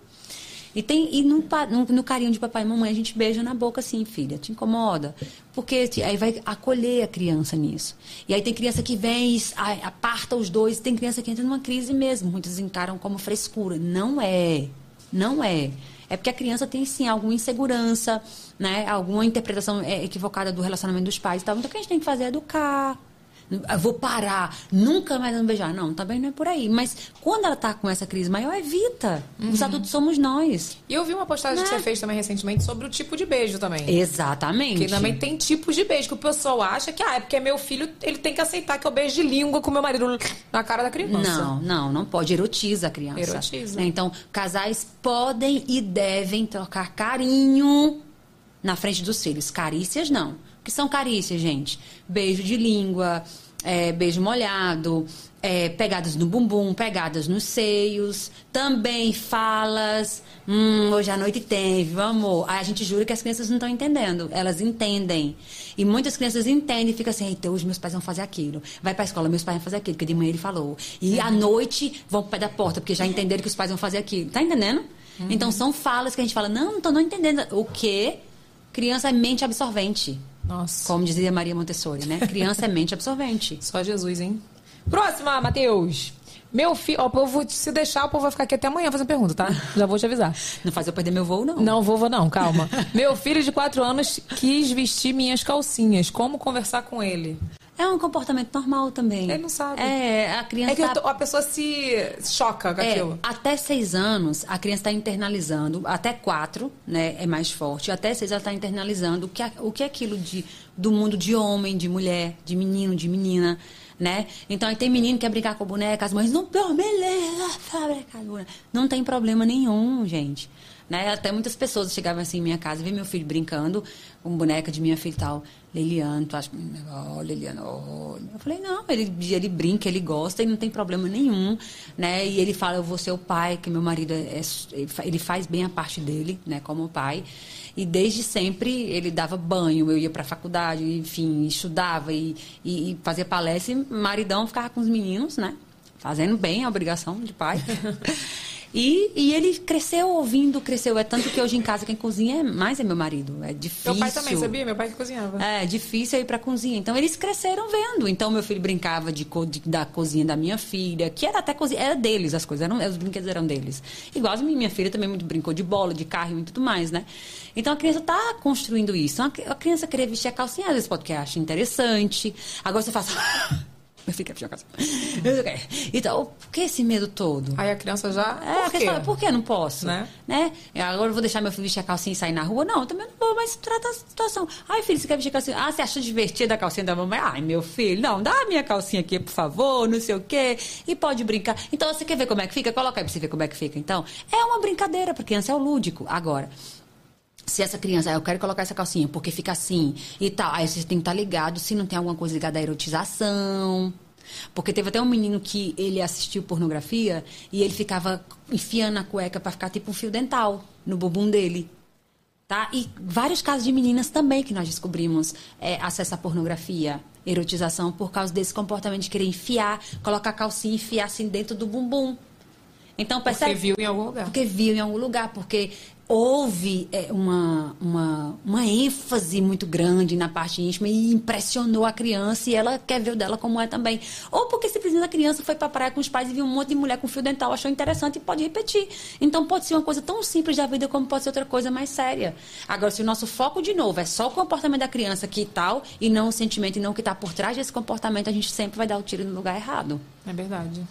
E, tem, e no, no- no carinho de papai e mamãe, a gente beija na boca assim, filha, te incomoda. Porque te- aí vai acolher a criança nisso. E aí tem criança que vem e aparta os dois, tem criança que entra numa crise mesmo. Muitos encaram como frescura. Não é. Não é. É porque a criança tem sim alguma insegurança, né? Alguma interpretação é, equivocada do relacionamento dos pais e tal. Então o que a gente tem que fazer é educar. Vou parar, nunca mais não beijar. Não, também não é por aí. Mas quando ela tá com essa crise maior, evita. Os adultos somos nós. E eu vi uma postagem que Né? você fez também recentemente sobre o tipo de beijo também. Exatamente. Que também tem tipos de beijo que o pessoal acha que, ah, é porque é meu filho, ele tem que aceitar que eu beijo de língua com meu marido na cara da criança. Não, não, não pode. Erotiza a criança. Erotiza. Né? Então, casais podem e devem trocar carinho na frente dos filhos. Carícias, não. Que são carícias, gente? Beijo de língua, é, beijo molhado, é, pegadas no bumbum, pegadas nos seios, também falas. Hum, hoje à noite tem, viu, amor? Aí a gente jura que as crianças não estão entendendo. Elas entendem. E muitas crianças entendem e ficam assim, então hoje meus pais vão fazer aquilo. Vai pra escola, meus pais vão fazer aquilo, porque de manhã ele falou. E à noite vão pro pé da porta, porque já entenderam que os pais vão fazer aquilo. Tá entendendo? Então são falas que a gente fala, não, não tô não entendendo. O quê? Criança é mente absorvente. Nossa. Como dizia Maria Montessori, né? Criança é mente absorvente. Só Jesus, hein? Próxima, Matheus. Meu filho. Ó, o povo, se deixar, o povo vai ficar aqui até amanhã fazendo pergunta, tá? Já vou te avisar. Não faz eu perder meu voo, não. Não, vovô, não, calma. Meu filho de 4 anos quis vestir minhas calcinhas. Como conversar com ele? É um comportamento normal também. Ele não sabe. É, a criança. É que tá- a pessoa se choca com É, aquilo. até seis anos, a criança está internalizando, até quatro, né, é mais forte, até seis ela está internalizando o que, é- o que é aquilo de, do mundo de homem, de mulher, de menino, de menina, né? Então, aí tem menino que quer brincar com boneca, as mães, não, beleza, boneca. Não tem problema nenhum, gente. Né? Até muitas pessoas chegavam assim em minha casa, ver meu filho brincando com boneca de minha filha e tal. Liliane, tu acha. Ó, Liliane, olha. Eu falei, não, ele, ele brinca, ele gosta e não tem problema nenhum, né? E ele fala, eu vou ser o pai, que meu marido é, é- ele faz bem a parte dele, né, como pai. E desde sempre ele dava banho, eu ia para a faculdade, enfim, estudava e, e, e fazia palestra e maridão ficava com os meninos, né? Fazendo bem a obrigação de pai. E, e ele cresceu ouvindo, cresceu. É tanto que hoje em casa quem cozinha é mais é meu marido. É difícil. Meu pai também, sabia? Meu pai que cozinhava. É difícil ir pra cozinha. Então eles cresceram vendo. Então meu filho brincava de, co- de- da cozinha da minha filha, que era até cozinha, era deles as coisas, eram, os brinquedos eram deles. Igual a minha filha também muito brincou de bola, de carro e tudo mais, né? Então a criança tá construindo isso. A a criança querer vestir a calcinha, às vezes pode que acha interessante. Agora você faz. Meu filho quer vestir a calcinha. Não sei o quê. Então, por que esse medo todo? Aí a criança já. É, por porque por que não posso? Né? Né? Agora eu vou deixar meu filho vestir a calcinha e sair na rua? Não, eu também não vou, mas trata a situação. Ai, filho, você quer vestir a calcinha? Ah, você acha divertida a calcinha da mamãe? Ai, meu filho, não, dá a minha calcinha aqui, por favor, não sei o quê. E pode brincar. Então, você quer ver como é que fica? Coloca aí pra você ver como é que fica. Então, é uma brincadeira pra criança, é o lúdico. Agora, se essa criança, ah, eu quero colocar essa calcinha porque fica assim e tal, aí você tem que estar ligado se não tem alguma coisa ligada à erotização. Porque teve até um menino que ele assistiu pornografia e ele ficava enfiando a cueca pra ficar tipo um fio dental no bumbum dele. Tá? E vários casos de meninas também que nós descobrimos é, acesso à pornografia, erotização, por causa desse comportamento de querer enfiar, colocar a calcinha e enfiar assim dentro do bumbum. Então, percebe? Porque viu em algum lugar. Porque viu em algum lugar, porque houve é, uma, uma, uma ênfase muito grande na parte íntima e impressionou a criança e ela quer ver o dela como é também. Ou porque simplesmente a criança foi pra praia com os pais e viu um monte de mulher com fio dental, achou interessante e pode repetir. Então pode ser uma coisa tão simples da vida como pode ser outra coisa mais séria. Agora, se o nosso foco, de novo, é só o comportamento da criança que tal e não o sentimento e não o que está por trás desse comportamento, a gente sempre vai dar o tiro no lugar errado. É verdade.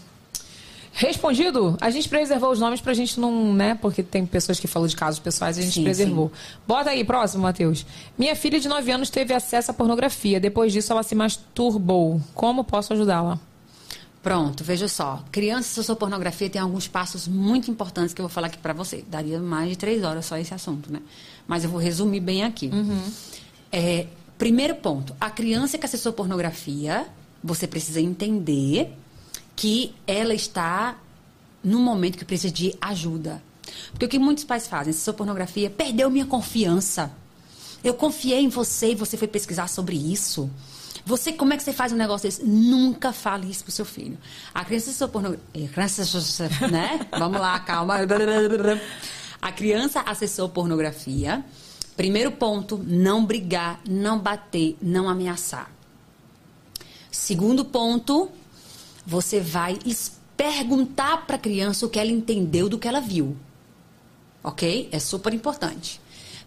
Respondido? A gente preservou os nomes pra gente não, né? Porque tem pessoas que falam de casos pessoais e a gente Sim, preservou. Bota aí, próximo, Matheus. Minha filha de 9 anos teve acesso à pornografia. Depois disso, ela se masturbou. Como posso ajudá-la? Pronto, veja só. Criança e sua pornografia tem alguns passos muito importantes que eu vou falar aqui pra você. Daria mais de três horas só esse assunto, né? Mas eu vou resumir bem aqui. É, primeiro ponto: a criança que acessou pornografia, você precisa entender que ela está num momento que precisa de ajuda. Porque o que muitos pais fazem, acessou pornografia, perdeu minha confiança. Eu confiei em você e você foi pesquisar sobre isso. Você, como é que você faz um negócio desse? Nunca fale isso pro seu filho. A criança acessou pornografia. Criança, né? Vamos lá, calma. A criança acessou pornografia. Primeiro ponto, não brigar, não bater, não ameaçar. Segundo ponto, você vai perguntar para a criança o que ela entendeu do que ela viu. Ok? É super importante.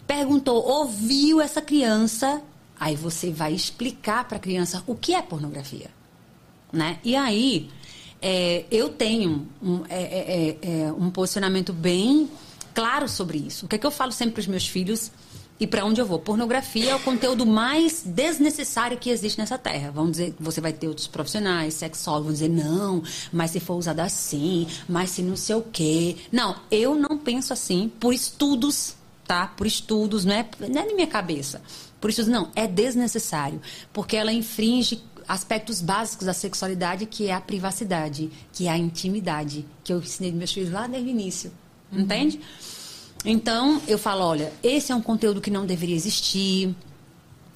Perguntou, ouviu essa criança, aí você vai explicar para a criança o que é pornografia. Né? E aí, é, eu tenho um, é, é, é, é, um posicionamento bem claro sobre isso. O que, é que eu falo sempre para os meus filhos e para onde eu vou? Pornografia é o conteúdo mais desnecessário que existe nessa terra. Vão dizer que você vai ter outros profissionais, sexólogos, vão dizer, não, mas se for usado assim, mas se não sei o quê. Não, eu não penso assim por estudos, tá? Por estudos, não é, não é na minha cabeça. Por estudos, não, é desnecessário. Porque ela infringe aspectos básicos da sexualidade, que é a privacidade, que é a intimidade, que eu ensinei meus filhos lá desde o início. Entende? Então, eu falo, olha, esse é um conteúdo que não deveria existir.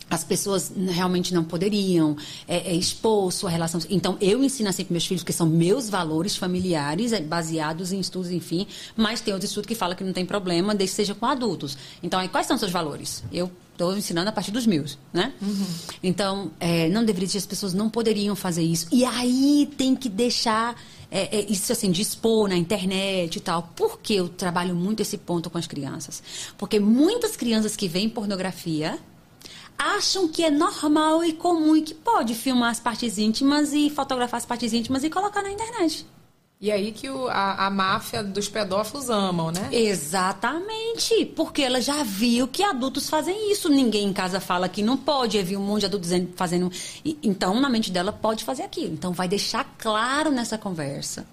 As pessoas realmente não poderiam é, é, expor sua relação. Então, eu ensino assim para meus filhos, que são meus valores familiares, é, baseados em estudos, enfim. Mas tem outro estudo que fala que não tem problema, desde que seja com adultos. Então, aí, quais são os seus valores? Eu estou ensinando a partir dos meus, né? Então, é, não deveria existir, as pessoas não poderiam fazer isso. E aí tem que deixar é, é, isso assim, de expor na internet e tal. Por que eu trabalho muito esse ponto com as crianças? Porque muitas crianças que veem pornografia acham que é normal e comum e que pode filmar as partes íntimas e fotografar as partes íntimas e colocar na internet. E aí que o- a, a máfia dos pedófilos amam, né? Exatamente, porque ela já viu que adultos fazem isso. Ninguém em casa fala que não pode, eu vi um monte de adultos fazendo. Então, na mente dela, pode fazer aquilo. Então, vai deixar claro nessa conversa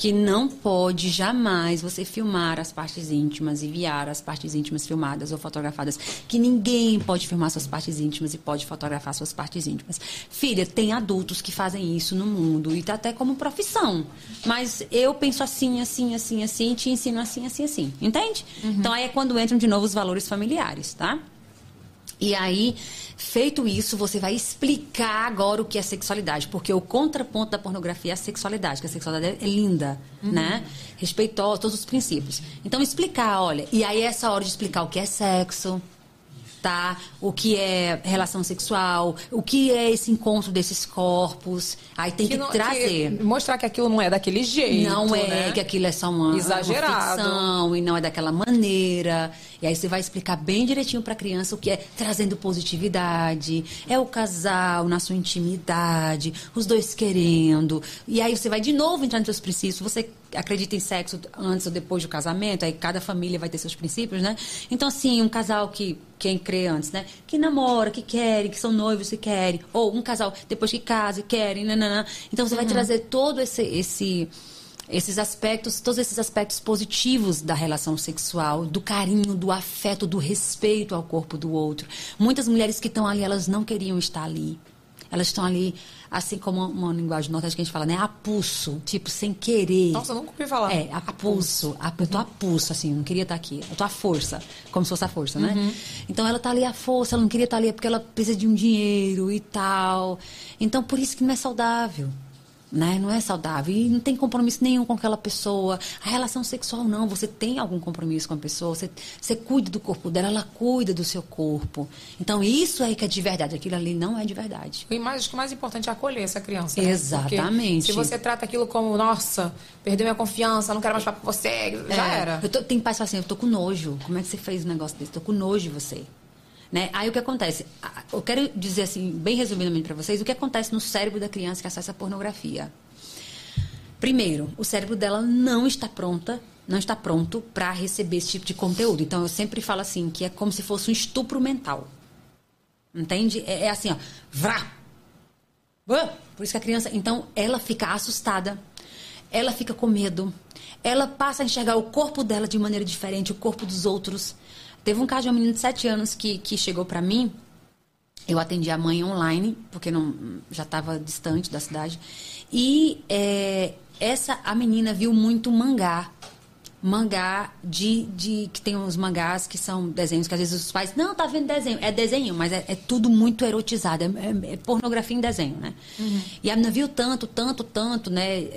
que não pode jamais você filmar as partes íntimas e enviar as partes íntimas filmadas ou fotografadas. Que ninguém pode filmar suas partes íntimas e pode fotografar suas partes íntimas. Filha, tem adultos que fazem isso no mundo e tá até como profissão. Mas eu penso assim, assim, assim, assim, te ensino assim, assim, assim. Entende? Então aí é quando entram de novo os valores familiares, tá? E aí, feito isso, você vai explicar agora o que é sexualidade, porque o contraponto da pornografia é a sexualidade, que a sexualidade é linda, né? Respeitosa, todos os princípios. Então, explicar, olha, e aí é essa hora de explicar o que é sexo, tá? O que é relação sexual, o que é esse encontro desses corpos. Aí tem que, não- trazer. que- mostrar que aquilo não é daquele jeito. Não é né? que aquilo é só uma, Exagerado. uma ficção e não é daquela maneira. E aí você vai explicar bem direitinho para a criança o que é trazendo positividade, é o casal na sua intimidade, os dois querendo. E aí você vai de novo entrar nos seus princípios. Você acredita em sexo antes ou depois do casamento? Aí cada família vai ter seus princípios, né? Então assim, um casal que quem crê antes, né? Que namora, que querem, que são noivos, que querem. Ou um casal depois que casa, querem, nananã. Então você vai Uhum. trazer todo esse esse esses aspectos, todos esses aspectos positivos da relação sexual, do carinho, do afeto, do respeito ao corpo do outro. Muitas mulheres que estão ali, elas não queriam estar ali. Elas estão ali, assim como uma linguagem nordestina que a gente fala, né? A pulso, tipo, sem querer. Nossa, eu nunca ouvi falar. É, a pulso. A, eu tô a pulso, assim, não queria estar aqui. Eu tô a força, como se fosse a força, né? Uhum. Então ela tá ali a força, ela não queria estar ali porque ela precisa de um dinheiro e tal. Então por isso que não é saudável. Né? Não é saudável. E não tem compromisso nenhum com aquela pessoa. A relação sexual, não. Você tem algum compromisso com a pessoa. Você, você cuida do corpo dela, ela cuida do seu corpo. Então, isso aí que é de verdade. Aquilo ali não é de verdade. E mais, acho que o mais importante é acolher essa criança. né? Exatamente. Porque se você trata aquilo como, nossa, perdeu minha confiança, não quero mais falar com você, já É, era. Eu tô, tem pais que falam assim, eu tô com nojo. Como é que você fez um negócio desse? Tô com nojo de você. Né? Aí o que acontece? Eu quero dizer assim, bem resumidamente para vocês, o que acontece no cérebro da criança que acessa a pornografia. Primeiro, o cérebro dela não está pronta, não está pronto para receber esse tipo de conteúdo. Então eu sempre falo assim, que é como se fosse um estupro mental. Entende? É, é assim, ó, vrá, Por isso que a criança, então, ela fica assustada, ela fica com medo, ela passa a enxergar o corpo dela de maneira diferente, o corpo dos outros. Teve um caso de uma menina de 7 anos que, que chegou pra mim, eu atendi a mãe online, porque não, já estava distante da cidade, e é, essa, a menina viu muito mangá. Mangá de, de. que tem uns mangás que são desenhos que às vezes os pais. Não, tá vendo desenho. É desenho, mas é, é tudo muito erotizado. É, é- é pornografia em desenho, né? E a menina viu tanto, tanto, tanto, né? é,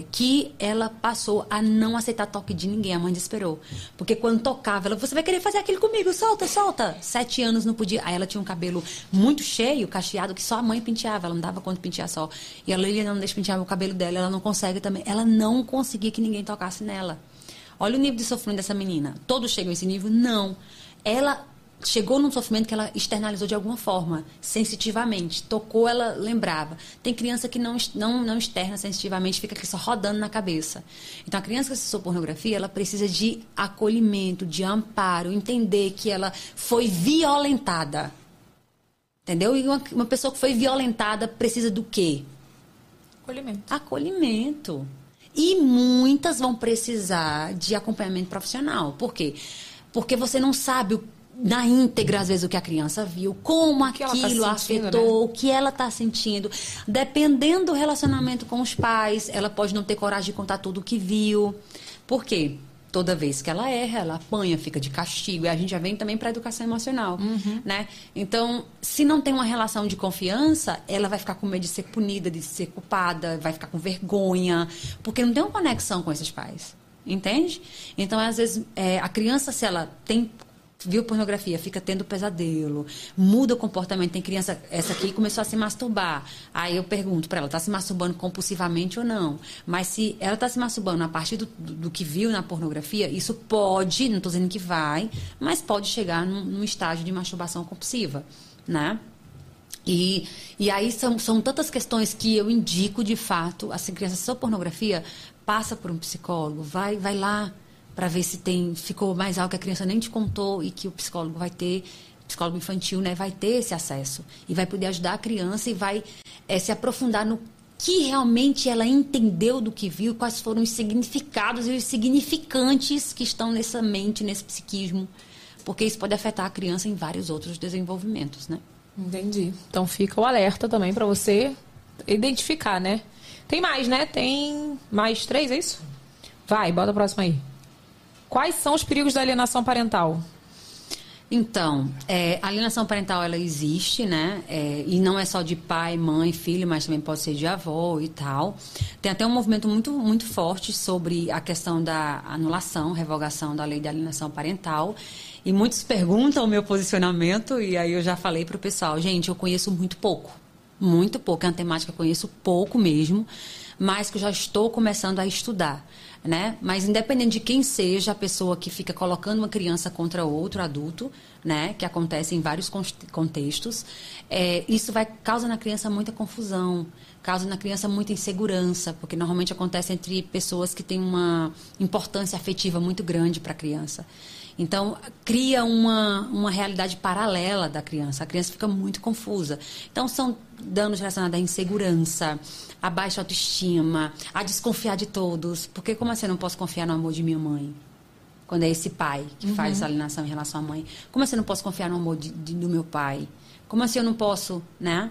é, que ela passou a não aceitar toque de ninguém. A mãe desesperou. Porque quando tocava, ela, você vai querer fazer aquilo comigo, solta, solta. Sete anos não podia. Aí ela tinha um cabelo muito cheio, cacheado, que só a mãe penteava. Ela não dava conta de pentear só. E a Liliana não deixa pentear o cabelo dela, ela não consegue também. Ela não conseguia que ninguém tocasse nela. Olha o nível de sofrimento dessa menina. Todos chegam a esse nível? Não. Ela chegou num sofrimento que ela externalizou de alguma forma, sensitivamente. Tocou, ela lembrava. Tem criança que não, não, não externa sensitivamente, fica aqui só rodando na cabeça. Então, a criança que acessou pornografia, ela precisa de acolhimento, de amparo, entender que ela foi violentada. Entendeu? E uma, uma pessoa que foi violentada precisa do quê? Acolhimento. Acolhimento. E muitas vão precisar de acompanhamento profissional. Por quê? Porque você não sabe o- na íntegra, às vezes, o que a criança viu, como que tá aquilo sentindo, afetou, o que ela está sentindo. Dependendo do relacionamento com os pais, ela pode não ter coragem de contar tudo o que viu. Por quê? Toda vez que ela erra, ela apanha, fica de castigo. E a gente já vem também para a educação emocional, né? Então, se não tem uma relação de confiança, ela vai ficar com medo de ser punida, de ser culpada, vai ficar com vergonha, porque não tem uma conexão com esses pais, entende? Então, às vezes, é, a criança, se ela tem viu pornografia, fica tendo pesadelo, muda o comportamento. Tem criança, essa aqui começou a se masturbar. Aí eu pergunto para ela, tá se masturbando compulsivamente ou não? Mas se ela tá se masturbando a partir do, do, que viu na pornografia, isso pode, não tô dizendo que vai, mas pode chegar num, num estágio de masturbação compulsiva, né? E, e aí são, são tantas questões que eu indico de fato, assim, criança só pornografia, passa por um psicólogo, vai, vai lá para ver se tem ficou mais algo que a criança nem te contou e que o psicólogo vai ter, psicólogo infantil, né, vai ter esse acesso e vai poder ajudar a criança e vai eh, se aprofundar no que realmente ela entendeu do que viu, quais foram os significados e os significantes que estão nessa mente, nesse psiquismo. Porque isso pode afetar a criança em vários outros desenvolvimentos, né? Entendi. Então fica o alerta também para você identificar, né? Tem mais, né? Tem mais três, é isso? Vai, bota a próxima aí. Quais são os perigos da alienação parental? Então, é, a alienação parental ela existe, né? É, e não é só de pai, mãe, filho, mas também pode ser de avô e tal. Tem até um movimento muito, muito forte sobre a questão da anulação, revogação da lei de alienação parental. E muitos perguntam o meu posicionamento, e aí eu já falei para o pessoal, gente, eu conheço muito pouco. Muito pouco. É uma temática que eu conheço pouco mesmo, mas que eu já estou começando a estudar né? Mas independente de quem seja a pessoa que fica colocando uma criança contra outro adulto, né? Que acontece em vários contextos, é, isso vai causa na criança muita confusão, causa na criança muita insegurança, porque normalmente acontece entre pessoas que têm uma importância afetiva muito grande para a criança. Então, cria uma, uma realidade paralela da criança. A criança fica muito confusa. Então, são danos relacionados à insegurança, à baixa autoestima, a desconfiar de todos. Porque como assim eu não posso confiar no amor de minha mãe? Quando é esse pai que uhum. faz essa alienação em relação à mãe. Como assim eu não posso confiar no amor de, de, do meu pai? Como assim eu não posso, né?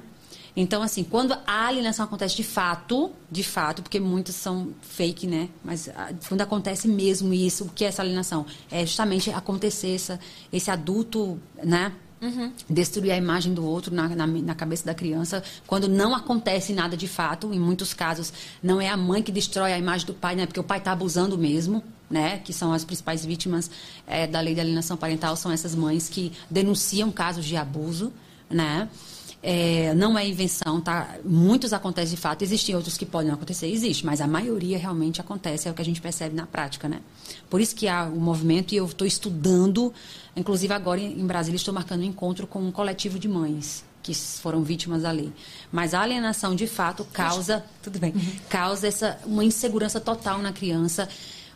Então, assim, quando a alienação acontece de fato, de fato, porque muitas são fake, né? Mas ah, quando acontece mesmo isso, o que é essa alienação? É justamente acontecer essa, esse adulto, né? Uhum. Destruir a imagem do outro na, na, na, cabeça da criança, quando não acontece nada de fato. Em muitos casos, não é a mãe que destrói a imagem do pai, né? Porque o pai está abusando mesmo, né? Que são as principais vítimas é, da lei de alienação parental, são essas mães que denunciam casos de abuso, né? É, não é invenção, tá? Muitos acontecem de fato, existem outros que podem acontecer, existe, mas a maioria realmente acontece, é o que a gente percebe na prática, né? Por isso que há o movimento e eu estou estudando, inclusive agora em Brasília estou marcando um encontro com um coletivo de mães que foram vítimas da lei. Mas a alienação, de fato, causa, tudo bem, causa essa uma insegurança total na criança,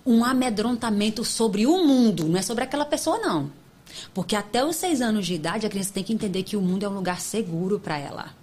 um amedrontamento sobre o mundo, não é sobre aquela pessoa não. Porque até os seis anos de idade, a criança tem que entender que o mundo é um lugar seguro para ela.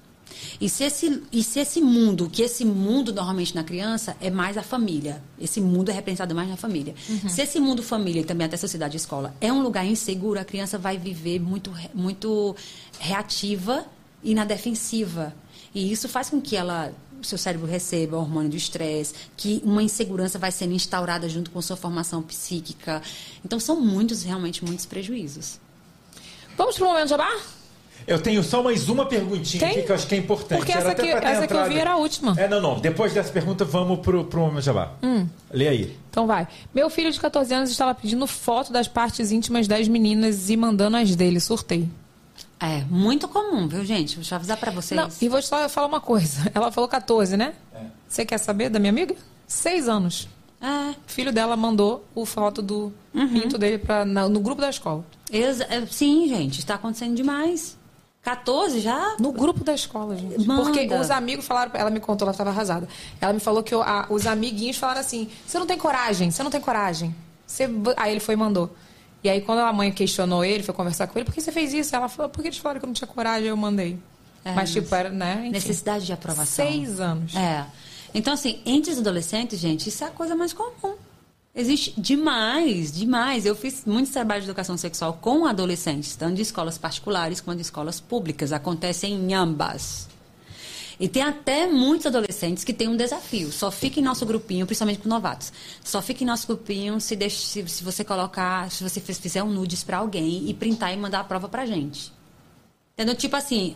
E se, esse, e se esse mundo, que esse mundo normalmente na criança é mais a família, esse mundo é representado mais na família. Uhum. Se esse mundo família e também até sociedade e escola é um lugar inseguro, a criança vai viver muito, muito reativa e na defensiva. E isso faz com que ela seu cérebro receba o hormônio do estresse, que uma insegurança vai sendo instaurada junto com sua formação psíquica. Então, são muitos, realmente, muitos prejuízos. Vamos para o momento jabá? Eu tenho só mais uma perguntinha aqui que eu acho que é importante. Porque essa, aqui, essa que eu vi era a última. É, não, não. Depois dessa pergunta, vamos pro, pro Momento Jabá. Hum. Lê aí. Então vai. Meu filho de 14 anos estava pedindo foto das partes íntimas das meninas e mandando as dele. Surtei. É, muito comum, viu, gente? Deixa eu avisar pra vocês. Não, e vou só falar uma coisa. Ela falou 14, né? É. Você quer saber da minha amiga? Seis anos. É. O filho dela mandou o foto do uhum. pinto dele pra, na, no grupo da escola. Exa é, sim, gente, está acontecendo demais. 14 já? No grupo da escola, gente. Manda. Porque os amigos falaram, ela me contou, ela estava arrasada. Ela me falou que a, os amiguinhos falaram assim: você não tem coragem, você não tem coragem. Você... Aí ele foi e mandou. E aí, quando a mãe questionou ele, foi conversar com ele, por que você fez isso? Ela falou, porque eles falaram que eu não tinha coragem, eu mandei. É, mas, tipo, era, né? Enfim, necessidade de aprovação. Seis anos. É. Então, assim, entre os adolescentes, gente, isso é a coisa mais comum. Existe demais, demais. Eu fiz muitos trabalhos de educação sexual com adolescentes, tanto de escolas particulares quanto de escolas públicas. Acontecem em ambas. E tem até muitos adolescentes que têm um desafio. Só fica em nosso grupinho, principalmente com novatos. Só fica em nosso grupinho se, deixa, se, se você colocar, se você fizer um nudes para alguém e printar e mandar a prova pra gente. Entendeu? Tipo assim,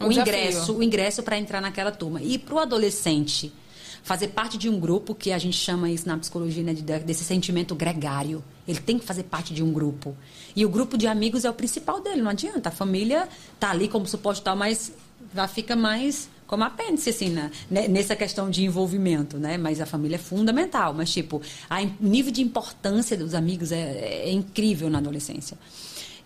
um o ingresso, o ingresso para entrar naquela turma. E pro adolescente fazer parte de um grupo que a gente chama isso na psicologia né, de, desse sentimento gregário. Ele tem que fazer parte de um grupo. E o grupo de amigos é o principal dele, não adianta. A família tá ali como suporte tal, mas já fica mais como apêndice, assim, né? nessa questão de envolvimento, né? Mas a família é fundamental. Mas, tipo, o nível de importância dos amigos é, é incrível na adolescência.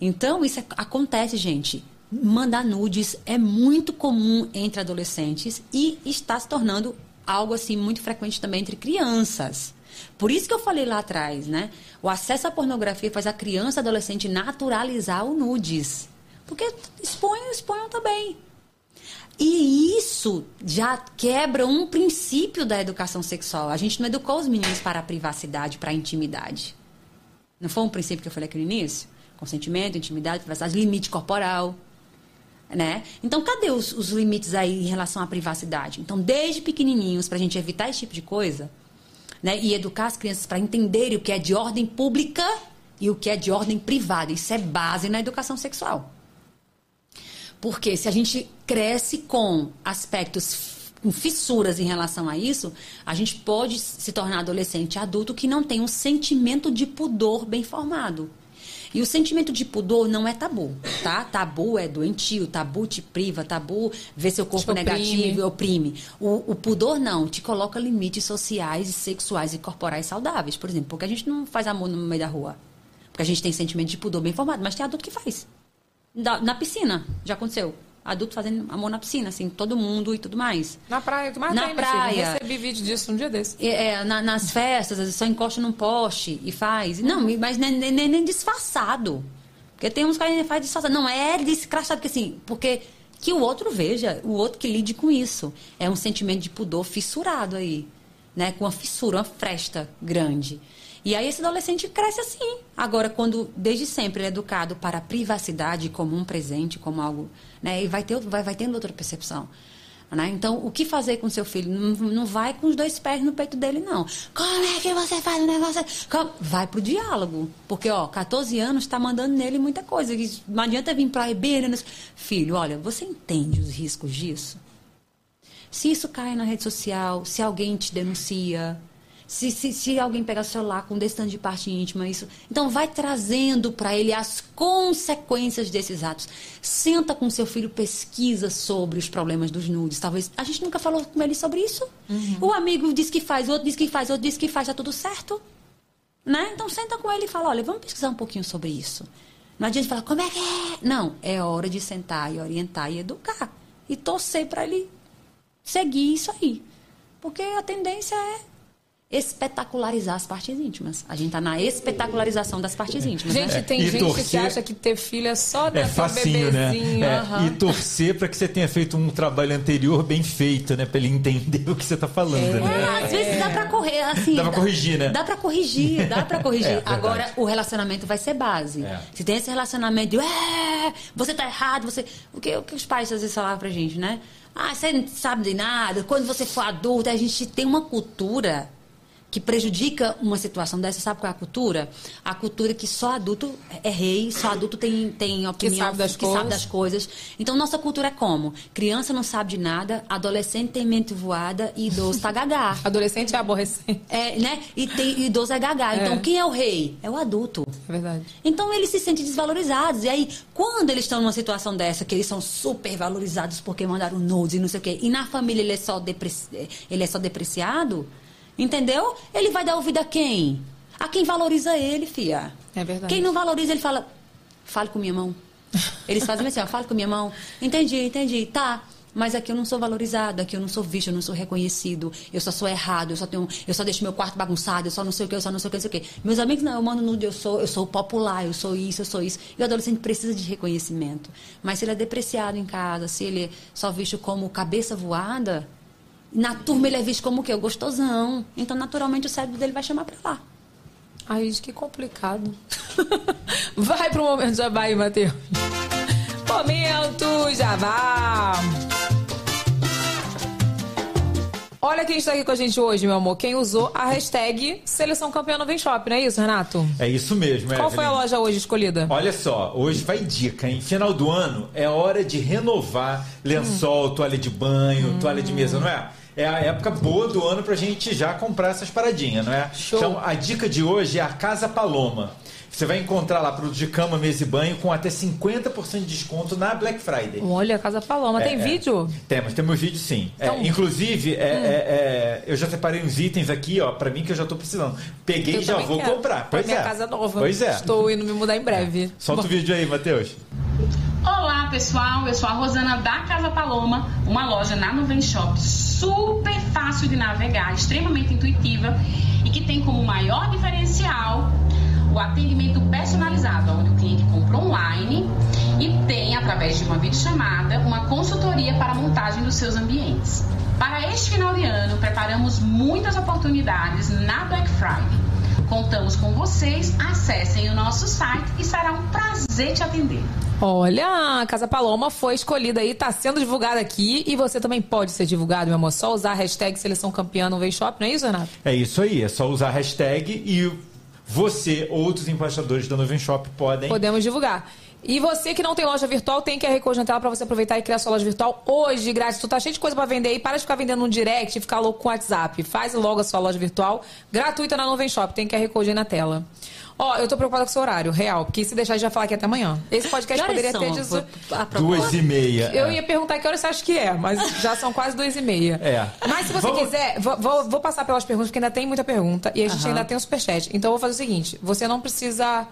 Então, isso é, acontece, gente. Mandar nudes é muito comum entre adolescentes e está se tornando algo, assim, muito frequente também entre crianças. Por isso que eu falei lá atrás, né? O acesso à pornografia faz a criança e adolescente naturalizar o nudes. Porque exponham, exponham também. E isso já quebra um princípio da educação sexual. A gente não educou os meninos para a privacidade, para a intimidade. Não foi um princípio que eu falei aqui no início? Consentimento, intimidade, privacidade, limite corporal. Né? Então, cadê os, os limites aí em relação à privacidade? Então, desde pequenininhos, para a gente evitar esse tipo de coisa, né? e educar as crianças para entenderem o que é de ordem pública e o que é de ordem privada. Isso é base na educação sexual. Porque se a gente cresce com aspectos com fissuras em relação a isso, a gente pode se tornar adolescente adulto que não tem um sentimento de pudor bem formado. E o sentimento de pudor não é tabu, tá? Tabu é doentio, tabu te priva, tabu vê seu corpo oprime. negativo e oprime. O, o pudor não, te coloca limites sociais, sexuais e corporais saudáveis. Por exemplo, porque a gente não faz amor no meio da rua. Porque a gente tem sentimento de pudor bem formado, mas tem adulto que faz. Da- na piscina, já aconteceu. Adulto fazendo amor na piscina, assim, todo mundo e tudo mais. Na praia, tu mais Na tem, praia. Eu recebi vídeo disso um dia desse. É, é, na- nas festas, às vezes só encosta num poste e faz. Não, mas nem, nem, nem- nem disfarçado. Porque tem uns caras que faz disfarçado. Não, é disfarçado, porque assim, porque que o outro veja, o outro que lide com isso. É um sentimento de pudor fissurado aí. Né? Com uma fissura, uma fresta grande. E aí esse adolescente cresce assim. Agora, quando desde sempre ele é educado para a privacidade como um presente, como algo. Né? E vai, ter, vai, vai tendo outra percepção. Né? Então, o que fazer com seu filho? Não, não vai com os dois pés no peito dele, não. Como é que você faz um negócio? Como- Vai pro diálogo. Porque, ó, 14 anos está mandando nele muita coisa. Não adianta vir proibir. né? Filho, olha, você entende os riscos disso? Se isso cai na rede social, se alguém te denuncia, se, se, se alguém pegar o celular com desse tanto de parte íntima, isso. Então vai trazendo para ele as consequências desses atos. Senta com seu filho, pesquisa sobre os problemas dos nudes. Talvez. A gente nunca falou com ele sobre isso. O amigo diz que faz, o outro diz que faz, o outro diz que faz, tá tudo certo. Né? Então senta com ele e fala, olha, vamos pesquisar um pouquinho sobre isso. Não adianta falar, como é que é? Não, é hora de sentar e orientar e educar. E torcer para ele seguir isso aí. Porque a tendência é espetacularizar as partes íntimas. A gente tá na espetacularização das partes íntimas. Gente, né? tem E gente que torcer- acha que ter filho é só É dar seu facinho, né? bebezinho. É. E torcer para que você tenha feito um trabalho anterior bem feito, né? Para ele entender o que você tá falando, né? É, às vezes dá pra correr, assim. Dá pra corrigir, né? Dá pra corrigir, dá pra corrigir. É. Agora, o relacionamento vai ser base. É. Se tem esse relacionamento de, é, você tá errado, você. O que, o que os pais às vezes falavam pra gente, né? Ah, você não sabe de nada, quando você for adulto, a gente tem uma cultura que prejudica uma situação dessa. Sabe qual é a cultura? A cultura que só adulto é rei, só adulto tem, tem opinião, sabe das que sabe das coisas. Então, nossa cultura é como? Criança não sabe de nada, adolescente tem mente voada e idoso tá gagá. Adolescente é aborrecente. É, né? E, tem, e idoso é gagá. Então, É. quem é o rei? É o adulto. É verdade. Então, eles se sentem desvalorizados. E aí, quando eles estão numa situação dessa, que eles são super valorizados porque mandaram nudes e não sei o quê, e na família ele é só, depreci... ele é só depreciado, entendeu? Ele vai dar ouvido a quem? A quem valoriza ele, fia. É verdade. Quem não valoriza, ele fala, fale com minha mão. Eles fazem assim, ó, fale com minha mão. Entendi, entendi. Tá. Mas aqui eu não sou valorizado, aqui eu não sou visto, eu não sou reconhecido, eu só sou errado, eu só tenho, eu só deixo meu quarto bagunçado, eu só não sei o que, eu só não sei o que, não sei o que. Meus amigos, não, eu mando nude, eu sou, eu sou popular, eu sou isso, eu sou isso. E o adolescente precisa de reconhecimento. Mas se ele é depreciado em casa, se ele é só visto como cabeça voada, na turma ele é visto como o quê? O gostosão. Então, naturalmente, o cérebro dele vai chamar pra lá. Ai, gente, que complicado. Vai pro momento jabá aí, Matheus. Momento jabá. Olha quem está aqui com a gente hoje, meu amor. Quem usou a hashtag Seleção Campeã no Vem Shop, não é isso, Renato? É isso mesmo, Qual foi a loja hoje escolhida? Olha só, hoje vai dica, hein? Final do ano é hora de renovar lençol, toalha de banho, toalha de mesa, não é? É a época boa do ano pra gente já comprar essas paradinhas, não é? Show. Então, a dica de hoje é a Casa Paloma. Você vai encontrar lá produto de cama, mesa e banho com até 50% de desconto na Black Friday. Olha, Casa Paloma. Tem É, é. vídeo? Temos, temos vídeo sim. É, Então- inclusive, é, é, é, eu já separei uns itens aqui, ó, pra mim que eu já tô precisando. Peguei Eu e já vou quero. comprar. Pra Pois minha é. casa nova. Pois é. Estou indo me mudar em breve. Solta Bom, o vídeo aí, Matheus. Olá pessoal, eu sou a Rosana da Casa Paloma, uma loja na Nuvem Shop super fácil de navegar, extremamente intuitiva e que tem como maior diferencial o atendimento personalizado, onde o cliente compra online e tem, através de uma videochamada, uma consultoria para a montagem dos seus ambientes. Para este final de ano, preparamos muitas oportunidades na Black Friday. Contamos com vocês, acessem o nosso site e será um prazer te atender. Olha, a Casa Paloma foi escolhida aí, tá sendo divulgada aqui e você também pode ser divulgado, meu amor. Só usar a hashtag seleção campeã no Shop, não é isso, Renato? É isso aí, é só usar a hashtag e você, outros embaixadores da Nuvem Shop podem. Podemos divulgar. E você que não tem loja virtual, tem QR Code na tela pra você aproveitar e criar sua loja virtual hoje, grátis. Tu tá cheio de coisa pra vender aí, para de ficar vendendo no direct e ficar louco com o WhatsApp. Faz logo a sua loja virtual, gratuita na Nuvem Shop, tem QR Code aí na tela. Ó, eu tô preocupada com o seu horário, real, porque se deixar, a gente vai falar aqui até amanhã. Esse podcast poderia ter... são? dezo- A Duas e meia. Eu é. ia perguntar que horas você acha que é, mas já são quase duas e meia. É. Mas se você Vamos- quiser, vou, vou- vou passar pelas perguntas, porque ainda tem muita pergunta. E a gente ainda tem o superchat. Então eu vou fazer o seguinte: você não precisa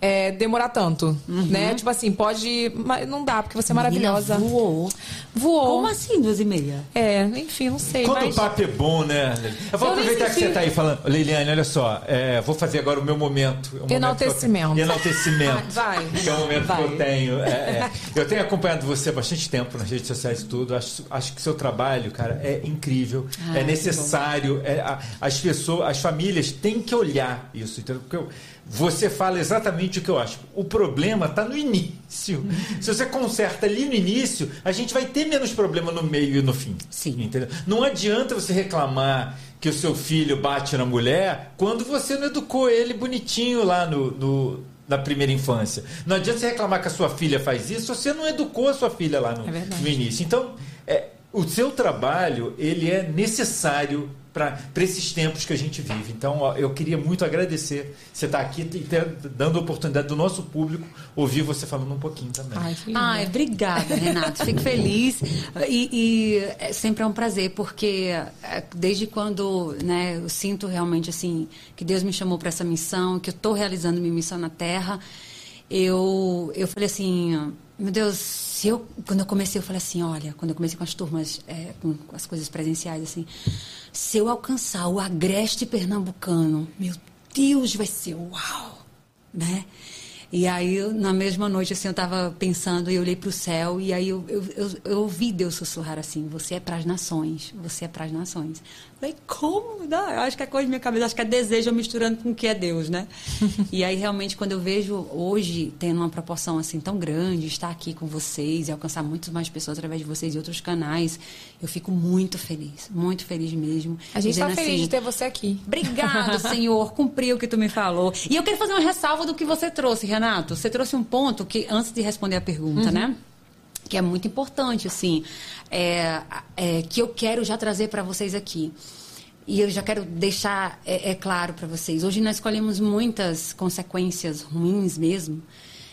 é, demorar tanto. Né? Tipo assim, pode. Mas não dá, porque você é maravilhosa. Menina, voou. Voou. Como assim, duas e meia? É, enfim, não sei. Quando mas... o papo é bom, né? Eu vou Eu aproveitar que você tá aí falando. Leiliane, olha só, é, vou fazer agora o meu momento. o momento que eu Enaltecimento. Enaltecimento. Vai. Que é o momento Vai. que eu tenho. é, é. Eu tenho acompanhado você há bastante tempo nas redes sociais e tudo. Acho, acho que seu trabalho, cara, é incrível. Ah, é necessário. é, a- as pessoas, as famílias têm que olhar isso, entendeu? Porque eu- você fala exatamente o que eu acho. O problema está no início. Se você conserta ali no início, a gente vai ter menos problema no meio e no fim. Sim. Entendeu? Não adianta você reclamar que o seu filho bate na mulher quando você não educou ele bonitinho lá no, no- na primeira infância. Não adianta você reclamar que a sua filha faz isso se você não educou a sua filha lá no, É no início. Então, é, o seu trabalho ele é necessário para esses tempos que a gente vive. Então, eu queria muito agradecer você estar aqui e ter, dando a oportunidade do nosso público ouvir você falando um pouquinho também. Ai. Ai, obrigada, Renato. Fico feliz. E, e é sempre é um prazer, porque é, desde quando né, eu sinto realmente assim que Deus me chamou para essa missão, que eu estou realizando minha missão na Terra, eu, eu falei assim, meu Deus, eu, quando eu comecei, eu falei assim, olha, quando eu comecei com as turmas, é, com, com as coisas presenciais, assim, se eu alcançar o agreste pernambucano, meu Deus, vai ser uau, né? E aí, na mesma noite, assim, eu estava pensando e olhei para o céu e aí eu, eu, eu, eu ouvi Deus sussurrar assim, você é para as nações, você é para as nações. Falei, como? Não, eu acho que é coisa da minha cabeça, acho que é desejo misturando com o que é Deus, né? e aí, realmente, quando eu vejo hoje, tendo uma proporção assim tão grande, estar aqui com vocês e alcançar muitas mais pessoas através de vocês e outros canais, eu fico muito feliz, muito feliz mesmo. A gente tá Dizendo feliz assim, de ter você aqui. Obrigado, Senhor. Cumpriu o que tu me falou. E eu quero fazer uma ressalva do que você trouxe, Renato. Você trouxe um ponto que, antes de responder a pergunta, né? Que é muito importante, assim, é, é, que eu quero já trazer para vocês aqui. E eu já quero deixar é, é claro para vocês. Hoje nós escolhemos muitas consequências ruins mesmo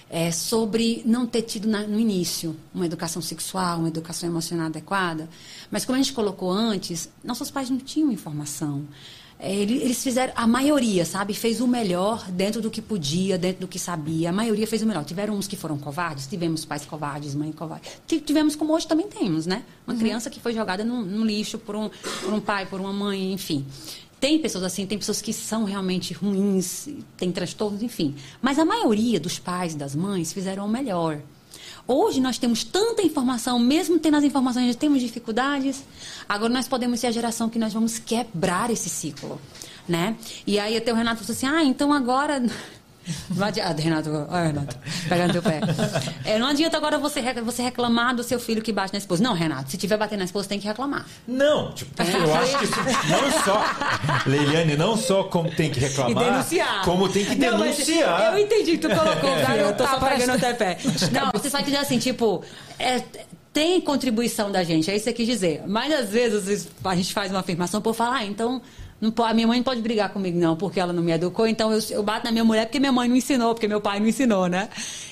é, sobre não ter tido na- no início uma educação sexual, uma educação emocional adequada. Mas como a gente colocou antes, nossos pais não tinham informação. É, ele- eles fizeram, a maioria, sabe, fez o melhor dentro do que podia, dentro do que sabia. A maioria fez o melhor. Tiveram uns que foram covardes, tivemos pais covardes, mãe covarde. Ti- Tivemos, como hoje também temos, né? Uma criança que foi jogada no, no lixo por um, por um pai, por uma mãe, enfim. Tem pessoas assim, tem pessoas que são realmente ruins, têm transtornos, enfim. Mas a maioria dos pais e das mães fizeram o melhor. Hoje nós temos tanta informação, mesmo tendo as informações, nós temos dificuldades. Agora nós podemos ser a geração que nós vamos quebrar esse ciclo, né? E aí até o Renato falou assim: "Ah, então agora não adianta, Renato, olha, Renato, pegando teu pé. É, não adianta agora você, você reclamar do seu filho que bate na esposa. Não, Renato, se tiver batendo na esposa, tem que reclamar. Não, tipo, eu acho que isso não só. Leiliane, não só como tem que reclamar, E denunciar. como tem que Não, mas denunciar. eu entendi que tu colocou, É. eu tô só pegando o teu pé. Não, você só entender assim, tipo, é, tem contribuição da gente, é isso que você quis dizer. Mas às vezes a gente faz uma afirmação por falar, ah, então. Não a minha mãe não pode brigar comigo, não, porque ela não me educou, então eu, eu bato na minha mulher porque minha mãe não ensinou, porque meu pai não ensinou, né?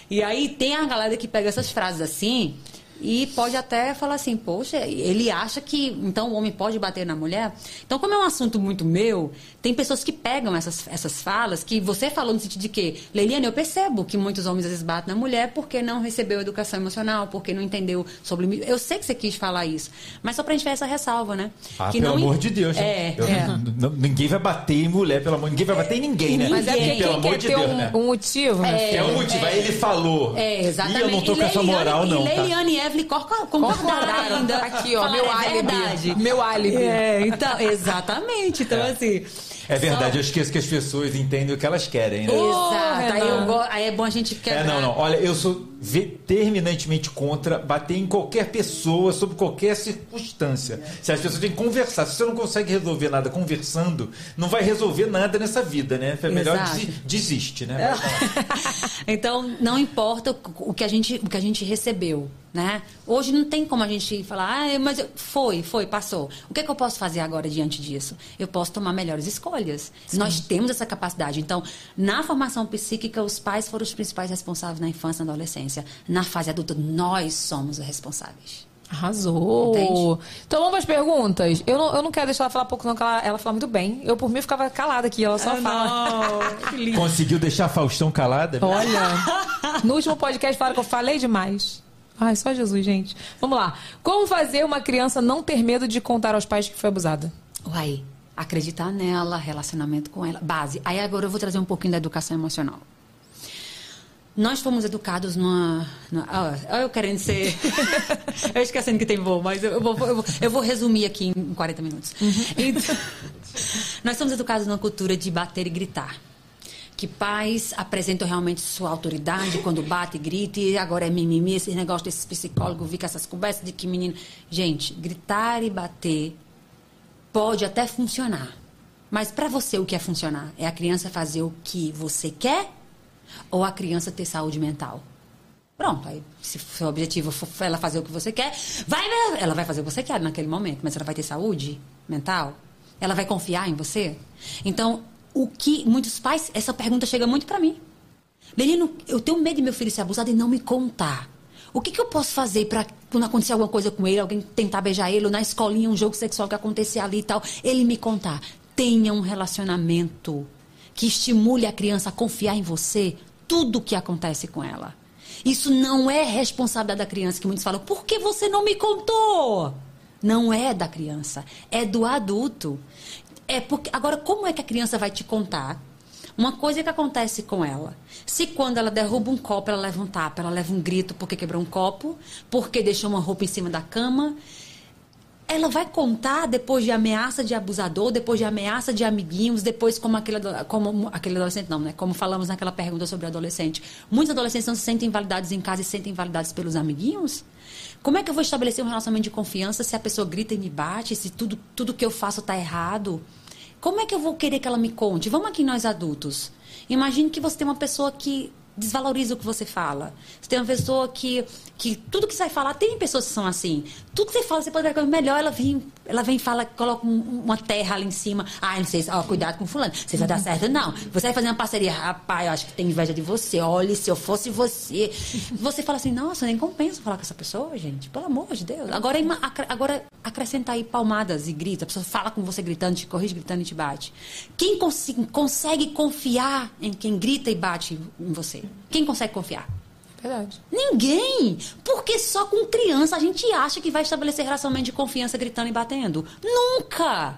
E aí tem a galera que pega essas frases assim E pode até falar assim, poxa, ele acha que então o homem pode bater na mulher. Então, como é um assunto muito meu, tem pessoas que pegam essas, essas falas que você falou no sentido de que, Leiliane, eu percebo que muitos homens às vezes batem na mulher porque não recebeu educação emocional, porque não entendeu sobre. Eu sei que você quis falar isso, mas só pra gente ver essa ressalva, né? Ah, que pelo não amor de Deus. É, Eu- é. n- n- ninguém vai bater em mulher, pelo amor Ninguém vai bater em ninguém, né? Mas é porque pelo quem amor quer de ter Deus, um, né? um motivo, É, filho. É um motivo. Aí ele falou. É, exatamente. Ih, eu não tô E com essa Leiliane- moral, não. E tá? Leiliane e Evelyn cor- concordaram Concordaram. ainda. Aqui, ó, Falaram, meu é álibi. verdade. Meu álibi. É, então, exatamente. Então, assim. É verdade, eu esqueço que as pessoas entendem o que elas querem, né? Exato. Aí, eu go- aí é bom a gente É, quebrar. não, não. Olha, eu sou ve- terminantemente contra bater em qualquer pessoa, sob qualquer circunstância. Se as pessoas têm que conversar, se você não consegue resolver nada conversando, não vai resolver nada nessa vida, né? É melhor desi- desiste, né? Então, não importa o o que a gente, o que a gente recebeu, né? Hoje não tem como a gente falar, ah, mas eu- foi, foi, passou. O que, é que eu posso fazer agora diante disso? Eu posso tomar melhores escolhas. Nós temos essa capacidade. Então, na formação psíquica, os pais foram os principais responsáveis na infância e na adolescência. Na fase adulta, nós somos os responsáveis. Arrasou. Entende? Então vamos para as perguntas. Eu não, eu não quero deixar ela falar pouco, não, que ela, ela fala muito bem. Eu, por mim, ficava calada aqui. Ela só fala. Que lindo. Conseguiu deixar a Faustão calada? Olha, no último podcast falaram que eu falei demais. Ai, só Jesus, gente. Vamos lá. Como fazer uma criança não ter medo de contar aos pais que foi abusada? Uai, acreditar nela, relacionamento com ela, base. Aí agora eu vou trazer um pouquinho da educação emocional. Nós fomos educados numa. numa ó, eu querendo ser. eu esquecendo que tem voo, mas eu, vou, eu, vou, eu vou resumir aqui em 40 minutos. Então, nós somos educados numa cultura de bater e gritar. Que pais apresentam realmente sua autoridade quando bate e grita, e agora é mimimi, esse negócio desses psicólogos, vi com essas conversas de que menino. Gente, gritar e bater pode até funcionar. Mas para você o que é funcionar? É a criança fazer o que você quer ou a criança ter saúde mental? Pronto, aí se o seu objetivo for ela fazer o que você quer, vai, ela vai fazer o que você quer naquele momento, mas ela vai ter saúde mental? Ela vai confiar em você? Então, o que muitos pais, essa pergunta chega muito para mim. Menino, eu tenho medo de meu filho ser abusado e não me contar. O que, que eu posso fazer para quando acontecer alguma coisa com ele, alguém tentar beijar ele, ou na escolinha, um jogo sexual que acontecer ali e tal, ele me contar? Tenha um relacionamento que estimule a criança a confiar em você, tudo o que acontece com ela. Isso não é responsabilidade da criança, que muitos falam, por que você não me contou? Não é da criança, é do adulto. É porque agora como é que a criança vai te contar? Uma coisa que acontece com ela. Se quando ela derruba um copo, ela leva um tapa, ela leva um grito porque quebrou um copo, porque deixou uma roupa em cima da cama, ela vai contar depois de ameaça de abusador, depois de ameaça de amiguinhos, depois como aquele, como aquele adolescente, não, né? Como falamos naquela pergunta sobre adolescente. Muitos adolescentes não se sentem invalidados em casa e se sentem invalidados pelos amiguinhos? Como é que eu vou estabelecer um relacionamento de confiança se a pessoa grita e me bate, se tudo, tudo que eu faço está errado? Como é que eu vou querer que ela me conte? Vamos aqui nós adultos. Imagine que você tem uma pessoa que desvaloriza o que você fala. Você tem uma pessoa que, que tudo que vai falar, tem pessoas que são assim. Tudo que você fala, você pode ver coisa melhor, ela vem, ela vem e fala, coloca um- uma terra ali em cima. Ah, não sei, ó, cuidado com fulano. Você vai dar certo? Não. Você vai fazer uma parceria. Rapaz, eu acho que tem inveja de você. Olha, se eu fosse você. Você fala assim, nossa, nem compensa falar com essa pessoa, gente. Pelo amor de Deus. Agora, agora acrescenta aí palmadas e grita. A pessoa fala com você gritando, te corrige gritando e te bate. Quem consi- consegue confiar em quem grita e bate em você? Quem consegue confiar? Verdade. Ninguém! Porque só com criança a gente acha que vai estabelecer relacionamento de confiança gritando e batendo. Nunca!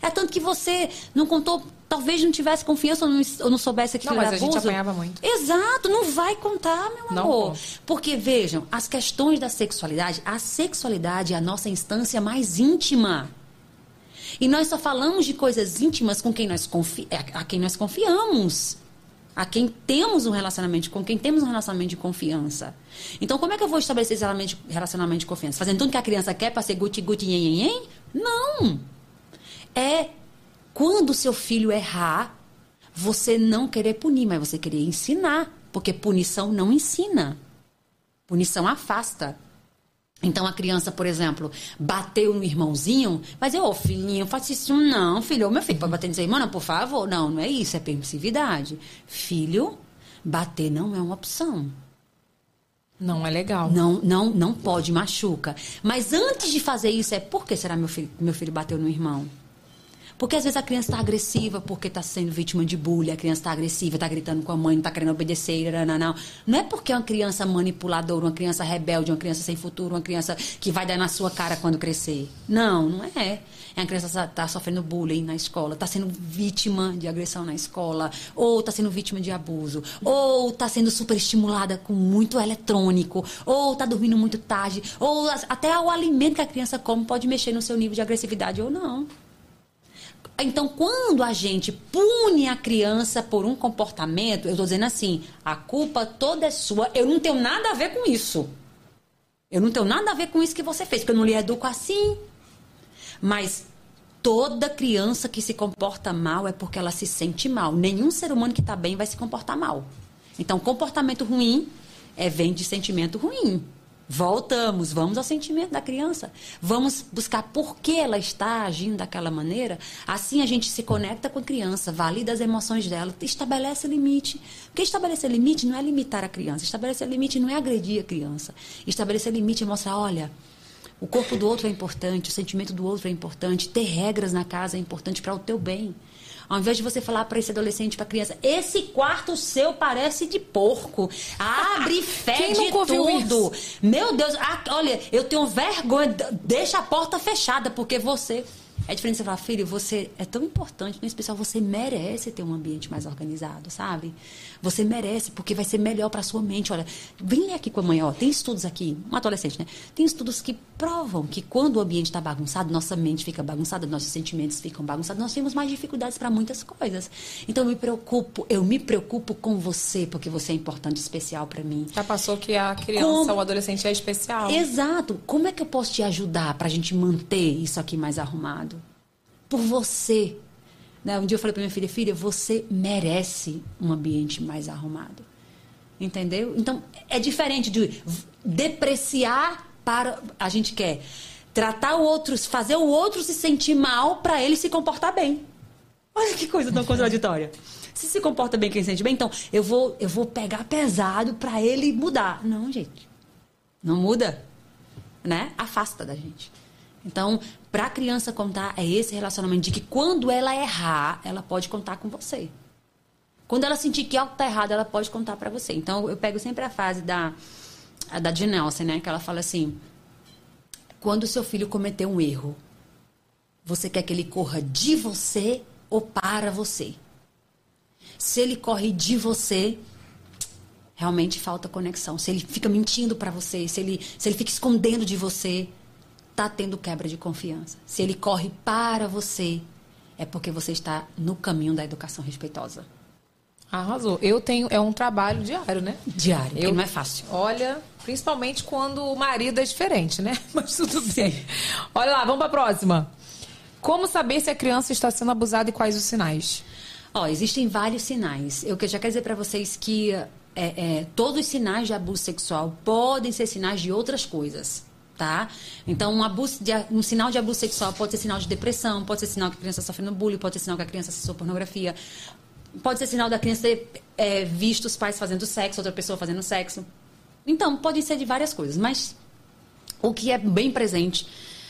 É tanto que você não contou, talvez não tivesse confiança ou não, ou não soubesse que Não, mas era a gente abuso. apanhava muito. Exato, não vai contar, meu Não amor. conta. Porque, vejam, as questões da sexualidade, a sexualidade é a nossa instância mais íntima. E nós só falamos de coisas íntimas com quem nós confi a a quem nós confiamos. A quem temos um relacionamento, com quem temos um relacionamento de confiança. Então, como é que eu vou estabelecer esse relacionamento de- confiança? Fazendo tudo que a criança quer para ser guti guti nhen, nhen, nhen? Não! É quando seu filho errar, você não querer punir, mas você querer ensinar. Porque punição não ensina. Punição afasta. Então a criança, por exemplo, bateu no irmãozinho, vai dizer, ô filhinho, faça isso não, filho, ô meu filho, pode bater no seu irmão, não, por favor. Não, não é isso, é permissividade. Filho, bater não é uma opção. Não é legal. Não, não, não pode, machuca. Mas antes de fazer isso, é por que será meu filho, meu filho bateu no irmão? Porque às vezes a criança está agressiva porque está sendo vítima de bullying, a criança está agressiva, está gritando com a mãe, não está querendo obedecer, não, não. Não é porque é uma criança manipuladora, uma criança rebelde, uma criança sem futuro, uma criança que vai dar na sua cara quando crescer. Não, não é. É uma criança que está sofrendo bullying na escola, está sendo vítima de agressão na escola, ou está sendo vítima de abuso, ou está sendo super estimulada com muito eletrônico, ou está dormindo muito tarde, ou até o alimento que a criança come pode mexer no seu nível de agressividade ou não. Então, quando a gente pune a criança por um comportamento, eu estou dizendo assim, a culpa toda é sua, eu não tenho nada a ver com isso. Eu não tenho nada a ver com isso que você fez, porque eu não lhe educo assim. Mas toda criança que se comporta mal é porque ela se sente mal. Nenhum ser humano que está bem vai se comportar mal. Então, comportamento ruim é, vem de sentimento ruim. Voltamos, vamos ao sentimento da criança. Vamos buscar por que ela está agindo daquela maneira. Assim a gente se conecta com a criança, valida as emoções dela, estabelece limite. Porque estabelecer limite não é limitar a criança. Estabelecer limite não é agredir a criança. Estabelecer limite é mostrar, olha, o corpo do outro é importante, o sentimento do outro é importante, ter regras na casa é importante para o teu bem. Ao invés de você falar para esse adolescente, para criança, esse quarto seu parece de porco. Abre fé de tudo. Meu Deus, ah, olha, eu tenho vergonha, deixa a porta fechada, porque você. É diferente você falar, filho, você é tão importante, no especial, você merece ter um ambiente mais organizado, sabe? Você merece, porque vai ser melhor para sua mente. Olha, vem aqui com a mãe, ó, tem estudos aqui, um adolescente, né? Tem estudos que provam que quando o ambiente está bagunçado, nossa mente fica bagunçada, nossos sentimentos ficam bagunçados, nós temos mais dificuldades para muitas coisas. Então eu me preocupo, eu me preocupo com você, porque você é importante, especial para mim. Já passou que a criança Como- ou adolescente é especial. Exato. Como é que eu posso te ajudar para a gente manter isso aqui mais arrumado? Por você. Né? Um dia eu falei para minha filha, filha, você merece um ambiente mais arrumado. Entendeu? Então, é diferente de depreciar para. A gente quer tratar o outro, fazer o outro se sentir mal para ele se comportar bem. Olha que coisa tão contraditória. Se se comporta bem quem se sente bem, então eu vou, eu vou pegar pesado para ele mudar. Não, gente. Não muda. Né? Afasta da gente. Então, para a criança contar, é esse relacionamento de que quando ela errar, ela pode contar com você. Quando ela sentir que algo está errado, ela pode contar para você. Então, eu pego sempre a fase da, a da Jean Nelson, né? Que ela fala assim: quando seu filho cometeu um erro, você quer que ele corra de você ou para você? Se ele corre de você, realmente falta conexão. Se ele fica mentindo para você, se ele, se ele fica escondendo de você, tá tendo quebra de confiança. Se ele corre para você, é porque você está no caminho da educação respeitosa. Arrasou. Eu tenho. É um trabalho diário, né? Diário, Eu- não é fácil. Olha, principalmente quando o marido é diferente, né? Mas tudo bem. Olha lá, vamos pra próxima. Como saber se a criança está sendo abusada e quais os sinais? Ó, existem vários sinais. Eu que- já quero dizer para vocês que é, é, todos os sinais de abuso sexual podem ser sinais de outras coisas. Tá? Então, um, abuso de, um sinal de abuso sexual pode ser sinal de depressão, pode ser sinal que a criança está sofrendo bullying, pode ser sinal que a criança acessou pornografia, pode ser sinal da criança ter é, visto os pais fazendo sexo, outra pessoa fazendo sexo. Então, pode ser de várias coisas, mas o que é bem presente,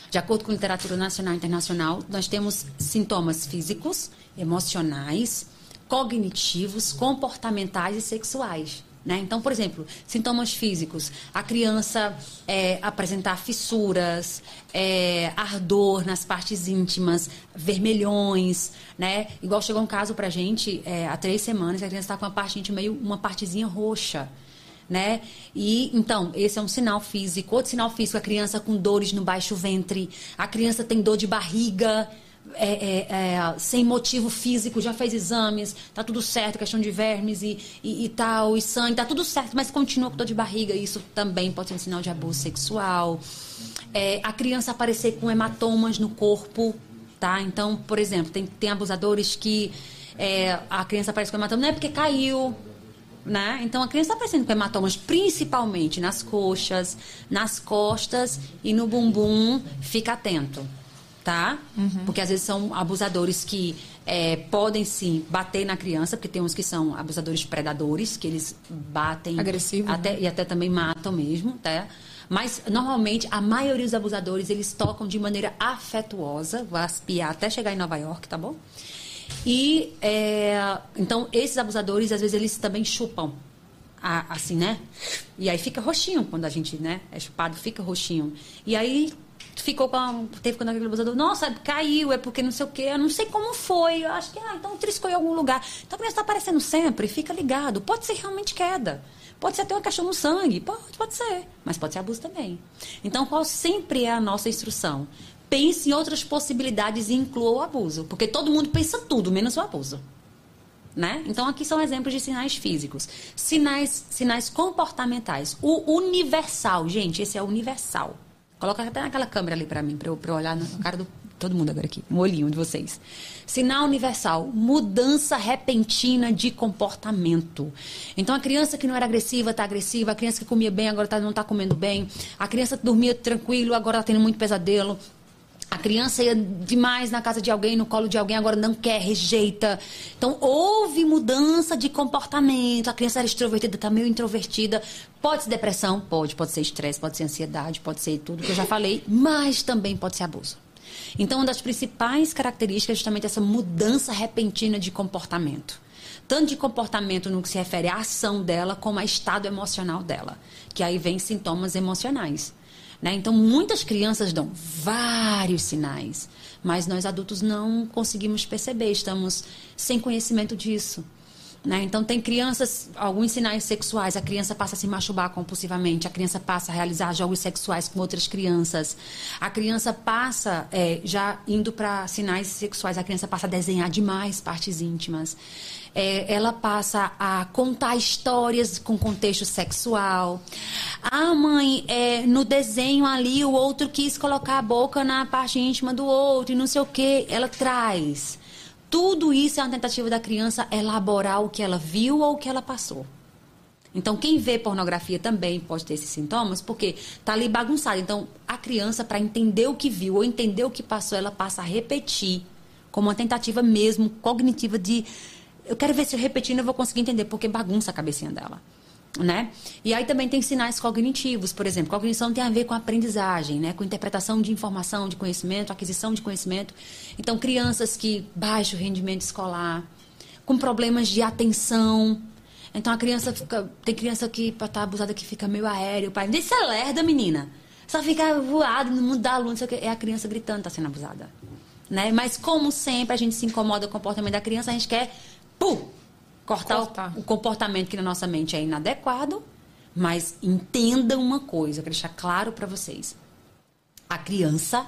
de acordo com literatura nacional e internacional, nós temos sintomas físicos, emocionais, cognitivos, comportamentais e sexuais. Né? Então, por exemplo, sintomas físicos. A criança é, apresentar fissuras, é, ardor nas partes íntimas, vermelhões, né? Igual chegou um caso pra gente é, há três semanas, a criança está com uma parte íntima meio uma partezinha roxa né? E então, esse é um sinal físico. Outro sinal físico, a criança com dores no baixo ventre, a criança tem dor de barriga. É, é, é, sem motivo físico, já fez exames, tá tudo certo, questão de vermes e, e, e tal, e sangue, tá tudo certo, mas continua com dor de barriga, isso também pode ser um sinal de abuso sexual. É, a criança aparecer com hematomas no corpo, tá? Então, por exemplo, tem, tem abusadores que é, a criança aparece com hematoma, não é porque caiu, né? Então a criança está aparecendo com hematomas principalmente nas coxas, nas costas e no bumbum. Fica atento, tá? Porque às vezes são abusadores que é, podem sim bater na criança, porque tem uns que são abusadores predadores, que eles batem. Agressivo, Até, né? E até também matam mesmo, tá? Mas, normalmente, a maioria dos abusadores, eles tocam de maneira afetuosa, vai espiar até chegar em Nova York, tá bom? E, é, então, esses abusadores, às vezes, eles também chupam, a- assim, né? E aí fica roxinho, quando a gente, né, é chupado, fica roxinho. E aí, ficou com a, teve quando aquele abusador, nossa, caiu, é porque não sei o quê, eu não sei como foi, eu acho que, ah, então triscou em algum lugar. Então criança está aparecendo sempre, fica ligado. Pode ser realmente queda. Pode ser até uma questão no sangue, pode, pode ser, mas pode ser abuso também. Então, qual sempre é a nossa instrução? Pense em outras possibilidades e inclua o abuso, porque todo mundo pensa tudo, menos o abuso. Né? Então, aqui são exemplos de sinais físicos. Sinais, sinais comportamentais. O universal, gente, esse é universal. Coloca até naquela câmera ali pra mim, pra eu, eu olhar na cara do todo mundo agora aqui, no olhinho de vocês. Sinal universal, mudança repentina de comportamento. Então, a criança que não era agressiva está agressiva, a criança que comia bem agora tá, não está comendo bem, a criança que dormia tranquilo agora está tendo muito pesadelo. A criança ia demais na casa de alguém, no colo de alguém, agora não quer, rejeita. Então, houve mudança de comportamento. A criança era extrovertida, está meio introvertida. Pode ser depressão? Pode. Pode ser estresse, pode ser ansiedade, pode ser tudo que eu já falei. Mas também pode ser abuso. Então, uma das principais características é justamente essa mudança repentina de comportamento. Tanto de comportamento no que se refere à ação dela, como ao estado emocional dela. Que aí vem sintomas emocionais. Né? Então, muitas crianças dão vários sinais, mas nós adultos não conseguimos perceber, estamos sem conhecimento disso. Né? Então, tem crianças, alguns sinais sexuais, a criança passa a se masturbar compulsivamente, a criança passa a realizar jogos sexuais com outras crianças, a criança passa, é, já indo para sinais sexuais, a criança passa a desenhar demais partes íntimas. É, ela passa a contar histórias com contexto sexual. Ah, mãe, é, no desenho ali o outro quis colocar a boca na parte íntima do outro e não sei o que. Ela traz. Tudo isso é uma tentativa da criança elaborar o que ela viu ou o que ela passou. Então, quem vê pornografia também pode ter esses sintomas, porque tá ali bagunçado. Então, a criança, para entender o que viu ou entender o que passou, ela passa a repetir, como uma tentativa mesmo cognitiva de. Eu quero ver se repetindo eu vou conseguir entender, porque bagunça a cabecinha dela. Né? E aí também tem sinais cognitivos, por exemplo, cognição tem a ver com aprendizagem, né? com interpretação de informação, de conhecimento, aquisição de conhecimento. Então, crianças que baixo rendimento escolar, com problemas de atenção. Então a criança fica. Tem criança que estar abusada que fica meio aéreo, o pai. Deixa essa lerda, menina. Só fica voado no mundo da que. É a criança gritando, tá sendo abusada. Né? Mas como sempre a gente se incomoda com o comportamento da criança, a gente quer, pum, cortar, O, o comportamento que na nossa mente é inadequado. Mas entenda uma coisa, eu quero deixar claro para vocês. A criança,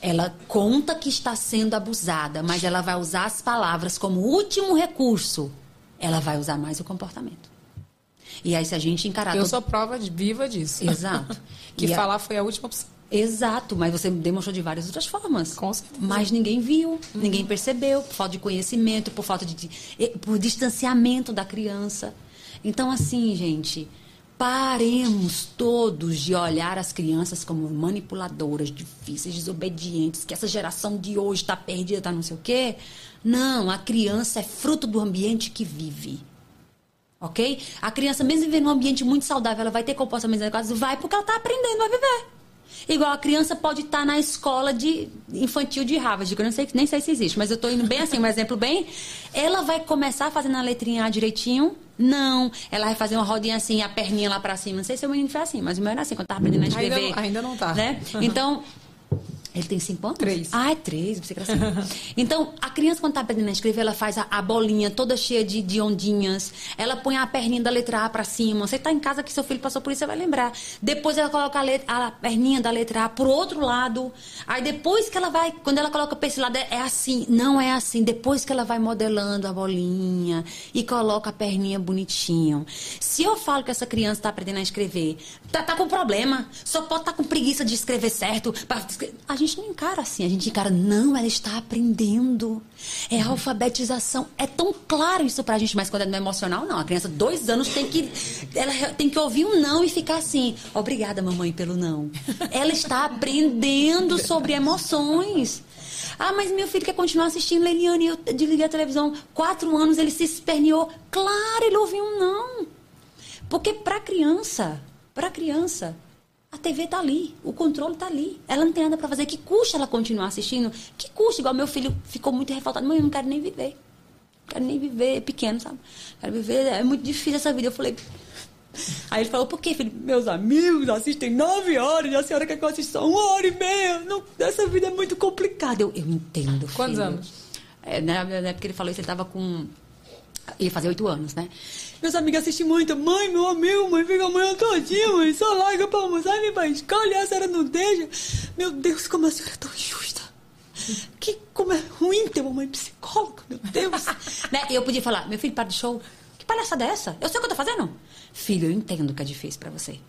ela conta que está sendo abusada, mas ela vai usar as palavras como último recurso. Ela vai usar mais o comportamento. E aí, se a gente encarar. Eu todo- sou prova viva disso. Exato. que E a- falar foi a última opção. Exato, mas você demonstrou de várias outras formas. Com certeza. Mas ninguém viu, ninguém percebeu, por falta de conhecimento, por falta de, de- eh, por distanciamento da criança. Então, assim, gente, paremos todos de olhar as crianças como manipuladoras, difíceis, desobedientes, que essa geração de hoje está perdida, está não sei o quê. Não, a criança é fruto do ambiente que vive. Ok? A criança, mesmo vivendo num ambiente muito saudável, ela vai ter comportamentos adequados? Vai porque ela está aprendendo a viver. Igual a criança pode estar na escola de infantil de Harvard, que eu não sei, nem sei se existe, mas eu estou indo bem assim, um exemplo bem. Ela vai começar fazendo a letrinha A direitinho? Não. Ela vai fazer uma rodinha assim, a perninha lá pra cima. Não sei se o menino foi assim, mas o meu era assim, quando tava aprendendo a Ainda escrever. não- ainda não tá. Né? Então, ele tem cinco anos? Três. Ah, é três, você assim. Então, a criança, quando tá aprendendo a escrever, ela faz a, a bolinha toda cheia de, de ondinhas. Ela põe a perninha da letra A pra cima. Você tá em casa que seu filho passou por isso, você vai lembrar. Depois ela coloca a, letra- a perninha da letra A pro outro lado. Aí depois que ela vai, quando ela coloca pra esse lado, é, é assim. Não é assim. Depois que ela vai modelando a bolinha e coloca a perninha bonitinho. Se eu falo que essa criança tá aprendendo a escrever, tá, tá com problema. Só pode estar com preguiça de escrever certo. pra A gente não encara assim. A gente encara, não, ela está aprendendo. É alfabetização. É tão claro isso pra gente, mas quando é no emocional, não. A criança, dois anos, tem que. Ela tem que ouvir um não e ficar assim. Obrigada, mamãe, pelo não. Ela está aprendendo sobre emoções. Ah, mas meu filho quer continuar assistindo Leiliane. Eu desliguei a televisão. Quatro anos ele se esperneou. Claro, ele ouviu um não. Porque pra criança, pra criança, a TV tá ali, o controle tá ali. Ela não tem nada pra fazer. Que custa ela continuar assistindo? Que custa? Igual meu filho ficou muito revoltado. Mãe, eu não quero nem viver. Não quero nem viver pequeno, sabe? Quero viver. É muito difícil essa vida. Eu falei. Aí ele falou, por quê, filho? Meus amigos assistem nove horas e a senhora quer que eu assista só uma hora e meia. Não, essa vida é muito complicada. Eu, eu entendo. Quantos filho. anos? É, na, na época que ele falou isso, ele tava com. Ia fazer oito anos, né? Meus amigos assistem muito. Mãe, meu amigo, mãe, fica amanhã todinha, mãe. Só larga pra almoçar e vem pra escola e a senhora não deixa. Meu Deus, como a senhora é tão injusta. Que, como é ruim ter uma mãe psicóloga, meu Deus. né? Eu podia falar, meu filho, para de show. Que palhaçada é essa? Eu sei o que eu tô fazendo. Filho, eu entendo que é difícil pra você.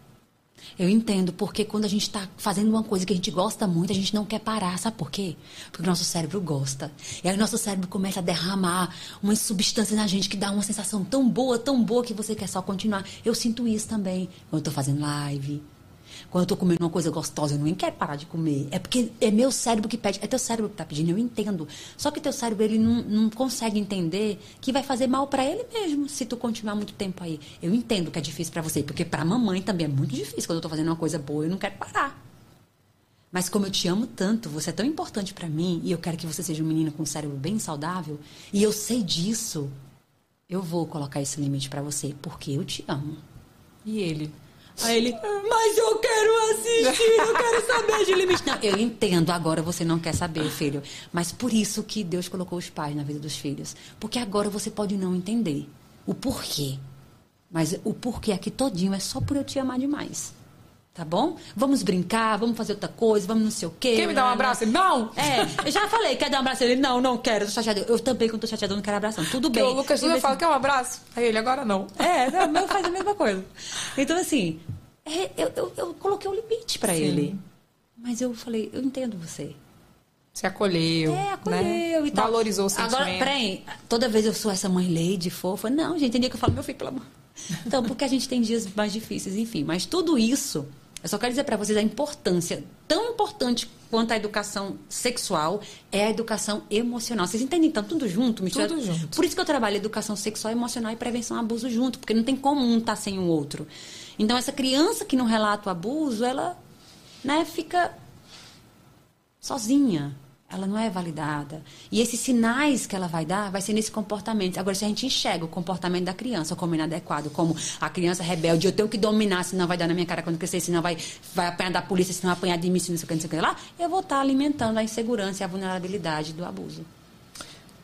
Eu entendo, porque quando a gente está fazendo uma coisa que a gente gosta muito, a gente não quer parar. Sabe por quê? Porque o nosso cérebro gosta. E aí o nosso cérebro começa a derramar umas substâncias na gente que dá uma sensação tão boa, tão boa, que você quer só continuar. Eu sinto isso também. Quando eu estou fazendo live. Quando eu tô comendo uma coisa gostosa, eu nem quero parar de comer. É porque é meu cérebro que pede. É teu cérebro que tá pedindo, eu entendo. Só que teu cérebro, ele não, não consegue entender que vai fazer mal para ele mesmo se tu continuar muito tempo aí. Eu entendo que é difícil para você, porque pra mamãe também é muito difícil. Quando eu tô fazendo uma coisa boa, eu não quero parar. Mas como eu te amo tanto, você é tão importante para mim e eu quero que você seja um menino com um cérebro bem saudável, e eu sei disso, eu vou colocar esse limite para você, porque eu te amo. E ele? Aí ele, mas eu quero assistir, eu quero saber de limite. Não, eu entendo, agora você não quer saber, filho. Mas por isso que Deus colocou os pais na vida dos filhos. Porque agora você pode não entender o porquê. Mas o porquê aqui todinho é só por eu te amar demais. Tá bom? Vamos brincar, vamos fazer outra coisa, vamos não sei o quê. Quer me dar um abraço? Não! É, eu já falei, quer dar um abraço? Ele, não, não quero, tô chateado. Eu também, quando tô chateado, não quero abração. Tudo Porque bem. o Lucas Ele fala, assim, quer um abraço? Aí ele, agora não. É, não, meu faz a mesma coisa. Então, assim, é, eu, eu, eu coloquei um limite pra Sim. ele. Mas eu falei, eu entendo você. Se acolheu. É, acolheu né? e tal. Valorizou o sentimento. Agora, peraí, toda vez eu sou essa mãe lady fofa. Não, gente, tem dia que eu falo, meu filho, pelo amor. Então, porque a gente tem dias mais difíceis, enfim. Mas tudo isso, eu só quero dizer pra vocês a importância, tão importante quanto a educação sexual, é a educação emocional. Vocês entendem? Então, tudo junto, misturado. Tudo junto. Por isso que eu trabalho educação sexual, emocional e prevenção ao abuso junto, porque não tem como um estar sem o outro. Então, essa criança que não relata o abuso, ela né, fica sozinha. Ela não é validada. E esses sinais que ela vai dar vai ser nesse comportamento. Agora, se a gente enxerga o comportamento da criança como inadequado, como a criança rebelde, eu tenho que dominar, senão vai dar na minha cara quando crescer, senão vai, vai apanhar da polícia, senão vai apanhar de mim, senão não sei o que, não sei o que lá, eu vou estar alimentando a insegurança e a vulnerabilidade do abuso.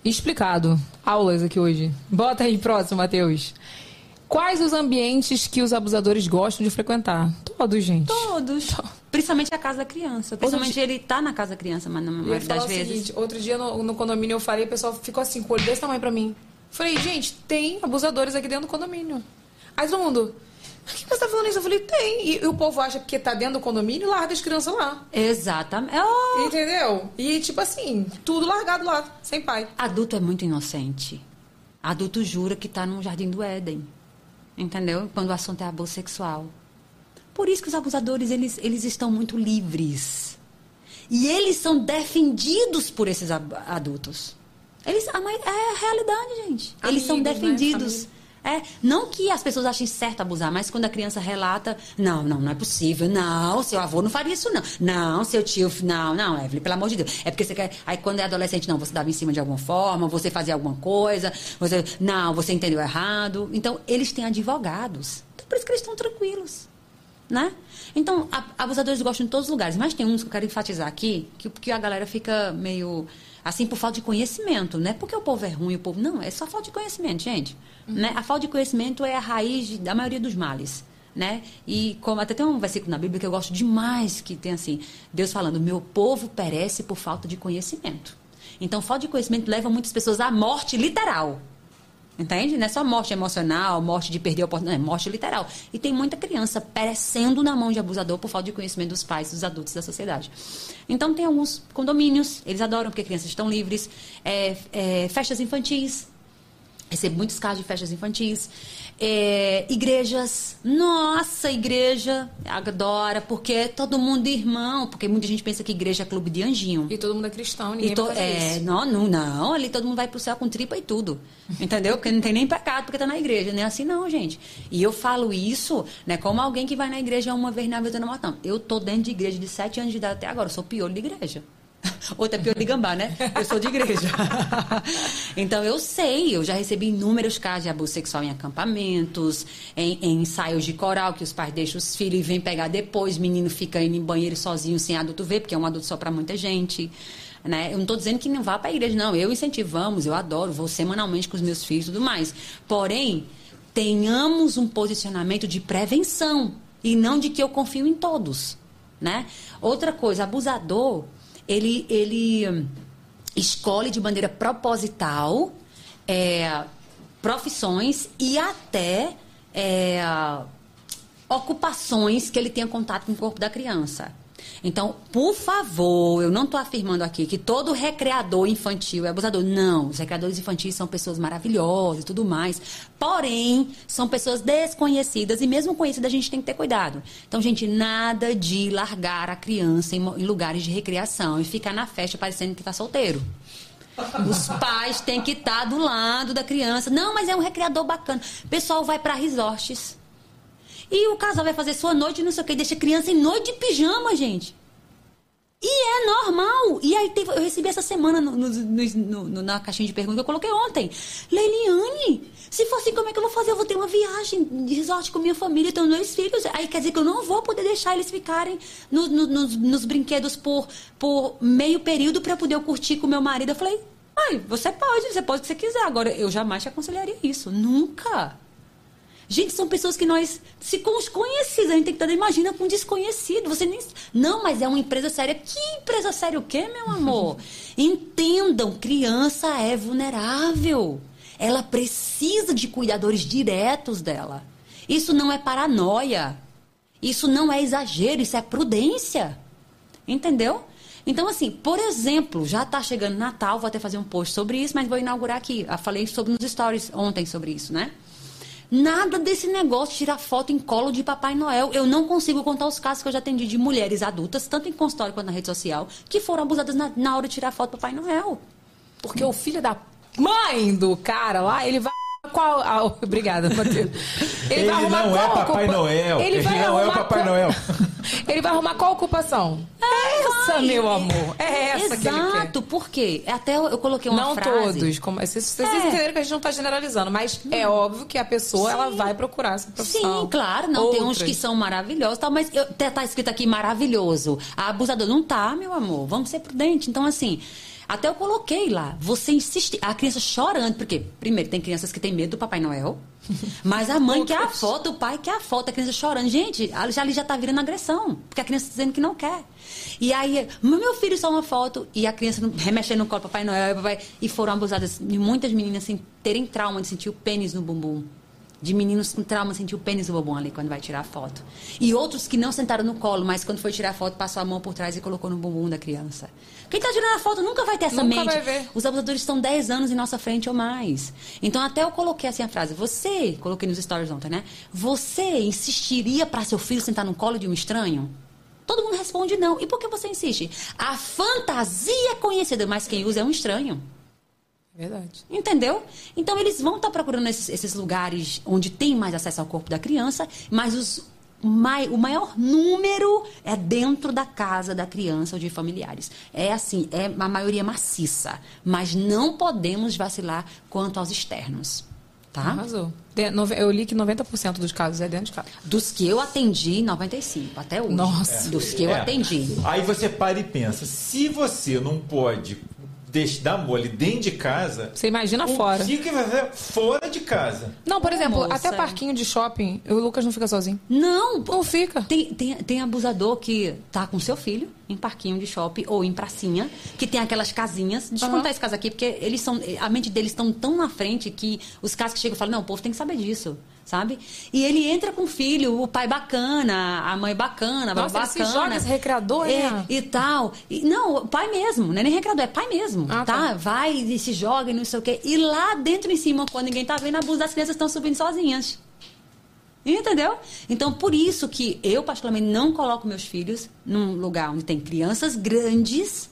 Explicado. Aulas aqui hoje. Bota aí próximo, Matheus. Quais os ambientes que os abusadores gostam de frequentar? Todos, gente. Todos. Principalmente a casa da criança. Principalmente ele tá na casa da criança, mas na maioria das o vezes. seguinte, outro dia no, no condomínio eu falei, o pessoal ficou assim, com o olho desse tamanho pra mim. Falei, gente, tem abusadores aqui dentro do condomínio. Aí todo mundo, por que você tá falando isso? Eu falei, tem. E, e o povo acha que tá dentro do condomínio e larga as crianças lá. Exatamente. Oh! Entendeu? E tipo assim, tudo largado lá, sem pai. Adulto é muito inocente. Adulto jura que tá no jardim do Éden. Entendeu? Quando o assunto é abuso sexual. Por isso que os abusadores, eles, eles estão muito livres. E eles são defendidos por esses adultos. Eles, é a realidade, gente. eles são Amigos, né? defendidos. É, não que as pessoas achem certo abusar, mas quando a criança relata, não, não, não é possível, não, seu avô não faria isso, não. Não, seu tio, não, não, Evelyn, pelo amor de Deus. É porque você quer. Aí quando é adolescente, não, você dava em cima de alguma forma, você fazia alguma coisa, você. Não, você entendeu errado. Então, eles têm advogados. Então, por isso que eles estão tranquilos. Né? Então, abusadores gostam de todos os lugares, mas tem uns que eu quero enfatizar aqui, que, a galera fica meio assim por falta de conhecimento, não é porque o povo é ruim, o povo não, é só falta de conhecimento, gente. Né? A falta de conhecimento é a raiz da maioria dos males. Né? E como até tem um versículo na Bíblia que eu gosto demais, que tem assim, Deus falando, meu povo perece por falta de conhecimento. Então, falta de conhecimento leva muitas pessoas à morte literal. Entende? Não é só morte emocional, morte de perder a oportunidade, é morte literal. E tem muita criança perecendo na mão de abusador por falta de conhecimento dos pais, dos adultos da sociedade. Então tem alguns condomínios, eles adoram porque crianças estão livres, é, é, festas infantis. Recebo muitos casos de festas infantis. É, igrejas. Nossa, igreja adora, porque é todo mundo irmão. Porque muita gente pensa que igreja é clube de anjinho. E todo mundo é cristão, E ninguém to- vai fazer é, isso. não, não, não, ali todo mundo vai pro céu com tripa e tudo. Entendeu? Porque não tem nem pecado porque tá na igreja. Não é assim, não, gente. E eu falo isso, né, como alguém que vai na igreja uma vez na vida não matando. Eu tô dentro de igreja de sete anos de idade até agora. Eu sou piolho de igreja. Outra é piolho de gambá, né? Eu sou de igreja. então eu sei, eu já recebi inúmeros casos de abuso sexual em acampamentos, em, em ensaios de coral, que os pais deixam os filhos e vêm pegar depois, menino fica indo em banheiro sozinho sem adulto ver, porque é um adulto só pra muita gente. Né? Eu não estou dizendo que não vá para a igreja, não. Eu incentivamos, eu adoro, vou semanalmente com os meus filhos e tudo mais. Porém, tenhamos um posicionamento de prevenção e não de que eu confio em todos. Né? Outra coisa, abusador, ele, ele hum, escolhe de maneira proposital é, profissões e até é, ocupações que ele tenha contato com o corpo da criança. Então, por favor, eu não estou afirmando aqui que todo recreador infantil é abusador. Não, os recreadores infantis são pessoas maravilhosas e tudo mais. Porém, são pessoas desconhecidas e mesmo conhecidas a gente tem que ter cuidado. Então, gente, nada de largar a criança em, em lugares de recreação e ficar na festa parecendo que está solteiro. Os pais têm que estar do lado da criança. Não, mas é um recreador bacana. O pessoal vai para resorts. E o casal vai fazer sua noite, não sei o que, deixa a criança em noite de pijama, gente. E é normal. E aí teve- eu recebi essa semana no- no- no- na caixinha de perguntas que eu coloquei ontem. Leiliane, se for assim, como é que eu vou fazer? Eu vou ter uma viagem de resort com minha família, tenho dois filhos. Aí quer dizer que eu não vou poder deixar eles ficarem no- no- nos, nos brinquedos por, por meio período para poder eu curtir com meu marido. Eu falei, ai, você pode, você pode o que você quiser. Agora, eu jamais te aconselharia isso. Nunca. Gente, são pessoas que nós, se com os conhecidos, a gente tem que estar, imagina com desconhecido. Você nem. Não, mas é uma empresa séria. Que empresa séria o quê, meu amor? Entendam, criança é vulnerável. Ela precisa de cuidadores diretos dela. Isso não é paranoia. Isso não é exagero, isso é prudência. Entendeu? Então, assim, por exemplo, já está chegando Natal, vou até fazer um post sobre isso, mas vou inaugurar aqui. Eu falei sobre nos stories ontem sobre isso, né? Nada desse negócio de tirar foto em colo de Papai Noel. Eu não consigo contar os casos que eu já atendi de mulheres adultas, tanto em consultório quanto na rede social, que foram abusadas na, na hora de tirar foto do Papai Noel. Porque o filho da mãe do cara lá, ele vai. Qual. Ah, obrigada, Matheus. Ele vai arrumar não é Papai Noel. Ele, Ele vai não é o Papai qual- Noel. Ele vai arrumar qual ocupação? É essa, meu amor. É essa que ele quer. Exato, por quê? Até eu, coloquei uma não frase. todos. Como, vocês, vocês É. entenderam que a gente não está generalizando, mas é óbvio que a pessoa ela vai procurar essa profissão. Sim, claro, não. Tem uns que são maravilhosos, tal, mas eu, tá, tá escrito aqui maravilhoso. A abusadora não tá, meu amor. Vamos ser prudentes. Então, assim, até eu coloquei lá. Você insiste. A criança chorando, porque, primeiro, tem crianças que têm medo do Papai Noel. Mas a mãe quer a foto, o pai quer a foto, a criança chorando. Gente, ali já, ali já tá virando agressão. Porque a criança tá dizendo que não quer. E aí, meu filho só uma foto e a criança remexendo no colo, Papai Noel, papai, e foram abusadas. E muitas meninas sem terem trauma de sentir o pênis no bumbum. De meninos com trauma sentir o pênis no bumbum ali quando vai tirar a foto. E outros que não sentaram no colo, mas quando foi tirar a foto, passou a mão por trás e colocou no bumbum da criança. Quem tá tirando a foto nunca vai ter essa Nunca mente. vai ver. Os abusadores estão 10 anos em nossa frente ou mais. Então, até eu coloquei assim a frase: Você, coloquei nos stories ontem, né? Você insistiria para seu filho sentar no colo de um estranho? Todo mundo responde não. E por que você insiste? A fantasia é conhecida, mas quem usa é um estranho. Verdade. Entendeu? Então eles vão estar procurando esses, esses lugares onde tem mais acesso ao corpo da criança, mas os mai- o maior número é dentro da casa da criança ou de familiares. É assim, é a maioria maciça. Mas não podemos vacilar quanto aos externos. Tá? Arrasou. Eu li que 90% dos casos é dentro de casa. Dos que eu atendi, 95, até hoje. Nossa. Dos que eu É. atendi. Aí você para e pensa, se você não pode deixar, dar mole dentro de casa, Você imagina o fora. que, que vai fazer fora de casa? Não, por exemplo, moça. até parquinho de shopping, o Lucas não fica sozinho. Não, Não fica. Tem, tem, tem abusador que tá com seu filho em parquinho de shopping ou em pracinha, que tem aquelas casinhas. Deixa eu contar esse caso aqui, porque eles são. A mente deles estão tão na frente que os casos que chegam falam, não, o povo tem que saber disso. Sabe? E ele entra com o filho, o pai bacana, a mãe bacana, Nossa, ele bacana. se joga esse recreador, é, né? E tal. E, não, o pai mesmo, não é nem recreador, é pai mesmo. Ah, tá? tá. Vai e se joga e não sei o quê. E lá dentro em cima, quando ninguém tá vendo, a blusa das crianças estão subindo sozinhas. Entendeu? Então, por isso que eu, particularmente, não coloco meus filhos num lugar onde tem crianças grandes,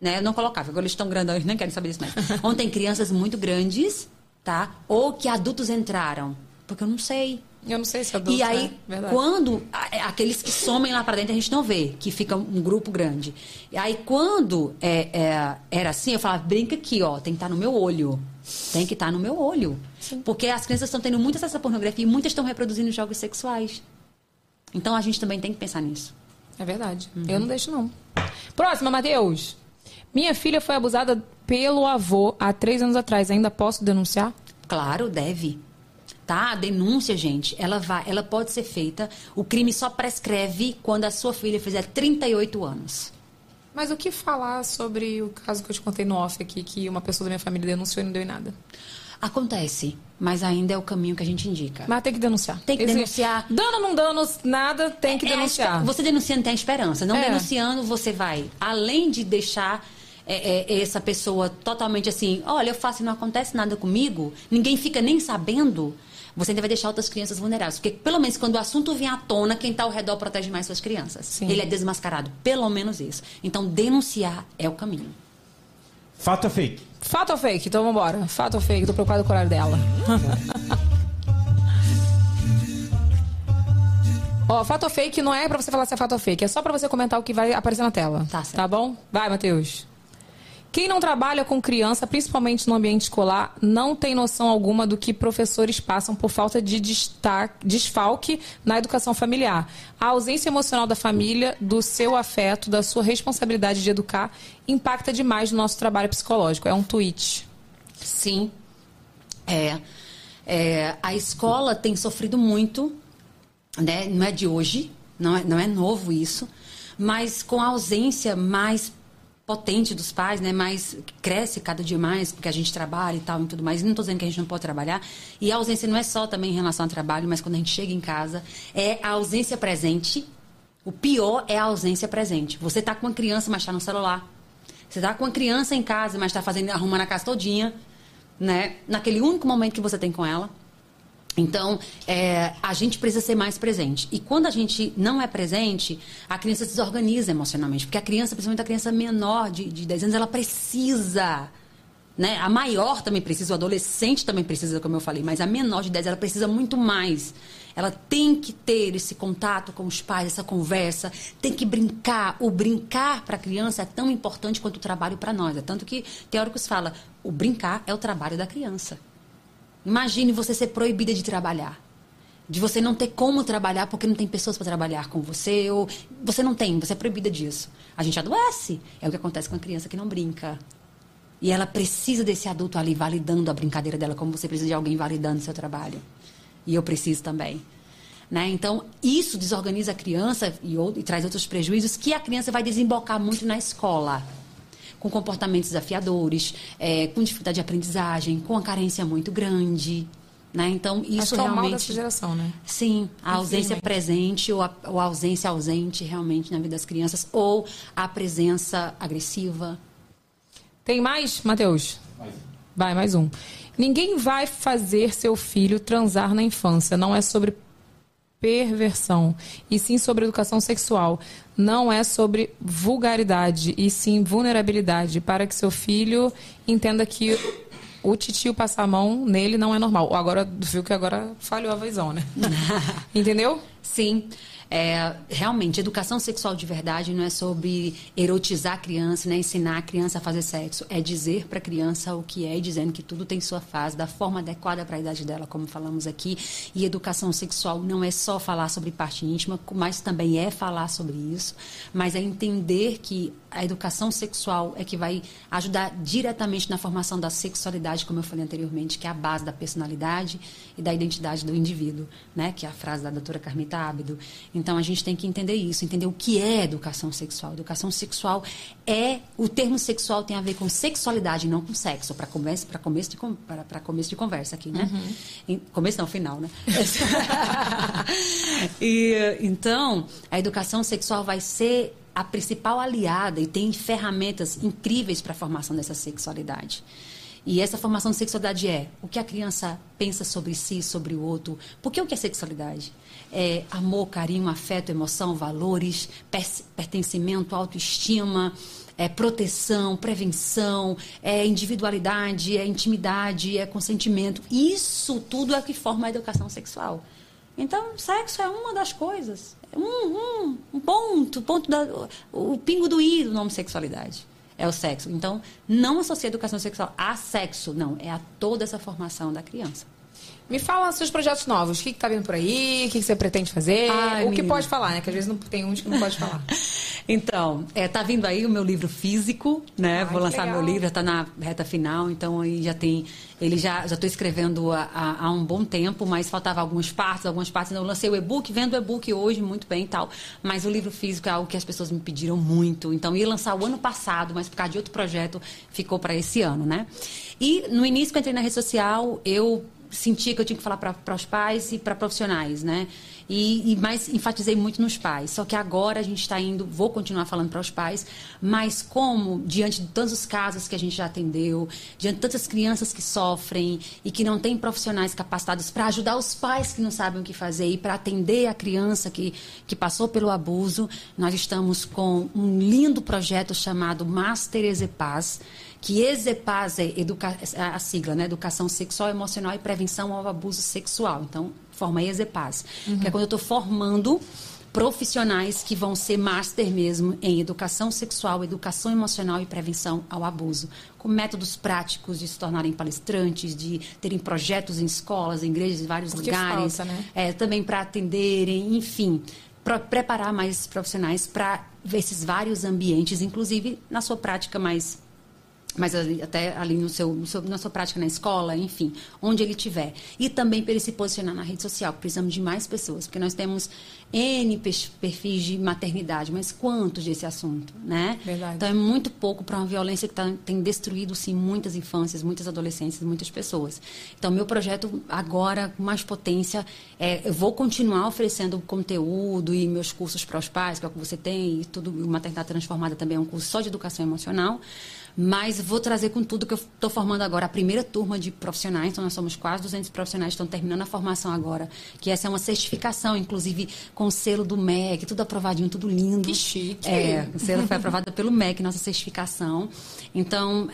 né? Eu não colocava, agora eles estão grandões, nem querem saber disso mais. onde tem crianças muito grandes, tá? Ou que adultos entraram. Porque eu não sei. Eu não sei se é adulto, E aí, né? Quando é, aqueles que somem lá pra dentro, a gente não vê, que fica um grupo grande. E aí, quando é, é, era assim, eu falava, brinca aqui, ó, tem que estar no meu olho. Tem que estar no meu olho. Porque as crianças estão tendo muito acesso à pornografia e muitas estão reproduzindo jogos sexuais. Então, a gente também tem que pensar nisso. É verdade. Eu não deixo, não. Próxima, Matheus. Minha filha foi abusada pelo avô há três anos atrás. Ainda posso denunciar? Claro, deve. Tá? A denúncia, gente, ela vai, ela pode ser feita. O crime só prescreve quando a sua filha fizer 38 anos. Mas o que falar sobre o caso que eu te contei no off aqui, que uma pessoa da minha família denunciou e não deu em nada? Acontece, mas ainda é o caminho que a gente indica. Mas tem que denunciar. Tem que Esse- denunciar. Dando ou não dando nada, tem que É a denunciar. Você denunciando tem a esperança. Não É. denunciando, você vai. Além de deixar é, é, essa pessoa totalmente assim, olha, eu faço e não acontece nada comigo, ninguém fica nem sabendo. Você ainda vai deixar outras crianças vulneráveis. Porque, pelo menos, quando o assunto vem à tona, quem está ao redor protege mais suas crianças. Sim. Ele é desmascarado. Pelo menos isso. Então, denunciar é o caminho. Fato ou fake? Fato ou fake? Então vambora. Fato ou fake? Tô preocupado com o horário dela. Ó, fato ou fake não é pra você falar se é fato ou fake, é só pra você comentar o que vai aparecer na tela. Tá certo. Tá bom? Vai, Matheus. Quem não trabalha com criança, principalmente no ambiente escolar, não tem noção alguma do que professores passam por falta de destaque, desfalque na educação familiar. A ausência emocional da família, do seu afeto, da sua responsabilidade de educar, impacta demais no nosso trabalho psicológico. É um tweet. Sim. É, é, a escola tem sofrido muito, né? não é de hoje, não é, não é novo isso, mas com a ausência mais potente dos pais, né? mais cresce cada dia mais, porque a gente trabalha e tal e tudo mais. Não estou dizendo que a gente não pode trabalhar. E a ausência não é só também em relação ao trabalho, mas quando a gente chega em casa, é a ausência presente. O pior é a ausência presente. Você está com uma criança, mas está no celular. Você está com uma criança em casa, mas está fazendo arrumando a casa todinha, né? Naquele único momento que você tem com ela. Então, é, a gente precisa ser mais presente. E quando a gente não é presente, a criança se desorganiza emocionalmente. Porque a criança, principalmente a criança menor de, de 10 anos, ela precisa. Né? A maior também precisa, o adolescente também precisa, como eu falei, mas a menor de 10 ela precisa muito mais. Ela tem que ter esse contato com os pais, essa conversa, tem que brincar. O brincar para a criança é tão importante quanto o trabalho para nós. É tanto que teóricos falam, o brincar é o trabalho da criança. Imagine você ser proibida de trabalhar. De você não ter como trabalhar porque não tem pessoas para trabalhar com você. Ou você não tem, você é proibida disso. A gente adoece. É o que acontece com a criança que não brinca. E ela precisa desse adulto ali validando a brincadeira dela, como você precisa de alguém validando seu trabalho. E eu preciso também. Né? Então, isso desorganiza a criança e, e traz outros prejuízos que a criança vai desembocar muito na escola com comportamentos desafiadores, é, com dificuldade de aprendizagem, com a carência muito grande. Né? Então, Acho isso que é o mal realmente. dessa geração, né? Sim, a ausência presente ou a, ou a ausência ausente realmente na vida das crianças, ou a presença agressiva. Tem mais, Matheus? Vai, mais um. Ninguém vai fazer seu filho transar na infância. Não é sobre perversão, e sim sobre educação sexual. Não é sobre vulgaridade, e sim vulnerabilidade, para que seu filho entenda que o titio passar a mão nele não é normal. Agora, viu que agora falhou a visão, né? Entendeu? Sim. É, realmente, educação sexual de verdade não é sobre erotizar a criança, né? ensinar a criança a fazer sexo. É dizer para a criança o que é e dizendo que tudo tem sua fase, da forma adequada para a idade dela, como falamos aqui. E educação sexual não é só falar sobre parte íntima, mas também é falar sobre isso. Mas é entender que a educação sexual é que vai ajudar diretamente na formação da sexualidade, como eu falei anteriormente, que é a base da personalidade e da identidade do indivíduo, né? Que é a frase da doutora Carmita ábido. Então a gente tem que entender isso, entender o que é educação sexual. Educação sexual é o termo sexual tem a ver com sexualidade, não com sexo. Para começo, começo de começo de conversa aqui, né? Uhum. Em- começo não, final, né? e então a educação sexual vai ser a principal aliada e tem ferramentas incríveis para a formação dessa sexualidade. E essa formação de sexualidade é o que a criança pensa sobre si, sobre o outro. Porque o que é sexualidade? É amor, carinho, afeto, emoção, valores, per- pertencimento, autoestima, é proteção, prevenção, é individualidade, é intimidade, é consentimento. Isso tudo é o que forma a educação sexual. Então, sexo é uma das coisas. Um, um, um ponto, ponto da, o pingo do i da homossexualidade. É o sexo. Então, não associa educação sexual a sexo, não. É a toda essa formação da criança. Me fala seus projetos novos. O que, que tá vindo por aí? O que, que você pretende fazer? Ai, o que menina. pode falar, né? Que às vezes não, tem uns que não pode falar. Então, é, tá vindo aí o meu livro físico, né? Ai, Vou lançar legal. meu livro, já tá na reta final, então aí já tem. Ele já já estou escrevendo há, há- um bom tempo, mas faltava algumas partes, algumas partes. Eu lancei o e-book, vendo o e-book hoje, muito bem e tal. Mas o livro físico é algo que as pessoas me pediram muito. Então, ia lançar o ano passado, mas por causa de outro projeto, ficou para esse ano, né? E no início que eu entrei na rede social, eu sentia que eu tinha que falar para os pais e para profissionais, né? E, e mais enfatizei muito nos pais. Só que agora a gente está indo, vou continuar falando para os pais, mas como diante de tantos casos que a gente já atendeu, diante de tantas crianças que sofrem e que não têm profissionais capacitados para ajudar os pais que não sabem o que fazer e para atender a criança que, que passou pelo abuso, nós estamos com um lindo projeto chamado Master Exepaz, que Exepaz é educa- a sigla, né? Educação Sexual, Emocional e Prevenção ao Abuso Sexual. Então, forma Exepaz. Que é quando eu estou formando profissionais que vão ser master mesmo em educação sexual, educação emocional e prevenção ao abuso, com métodos práticos de se tornarem palestrantes, de terem projetos em escolas, em igrejas, em vários Porque lugares, falta, né? é, também para atenderem, enfim, para preparar mais profissionais para esses vários ambientes, inclusive na sua prática mais mas ali- até ali no seu, no seu- na sua prática na escola, enfim, onde ele estiver. E também para ele se posicionar na rede social. Precisamos de mais pessoas, porque nós temos N perfis de maternidade, mas quantos desse assunto, né? Verdade. Então é muito pouco para uma violência que tá, tem destruído, sim, muitas infâncias, muitas adolescentes, muitas pessoas. Então, meu projeto agora, com mais potência, é, eu vou continuar oferecendo conteúdo e meus cursos para os pais, que é o que você tem, e tudo, o Maternidade Transformada também é um curso só de educação emocional. Mas vou trazer com tudo que eu estou formando agora a primeira turma de profissionais. Então, nós somos quase 200 profissionais que estão terminando a formação agora. Que essa é uma certificação, inclusive com o selo do MEC, tudo aprovadinho, tudo lindo. Que chique. É, o selo foi aprovado pelo MEC, nossa certificação. Então,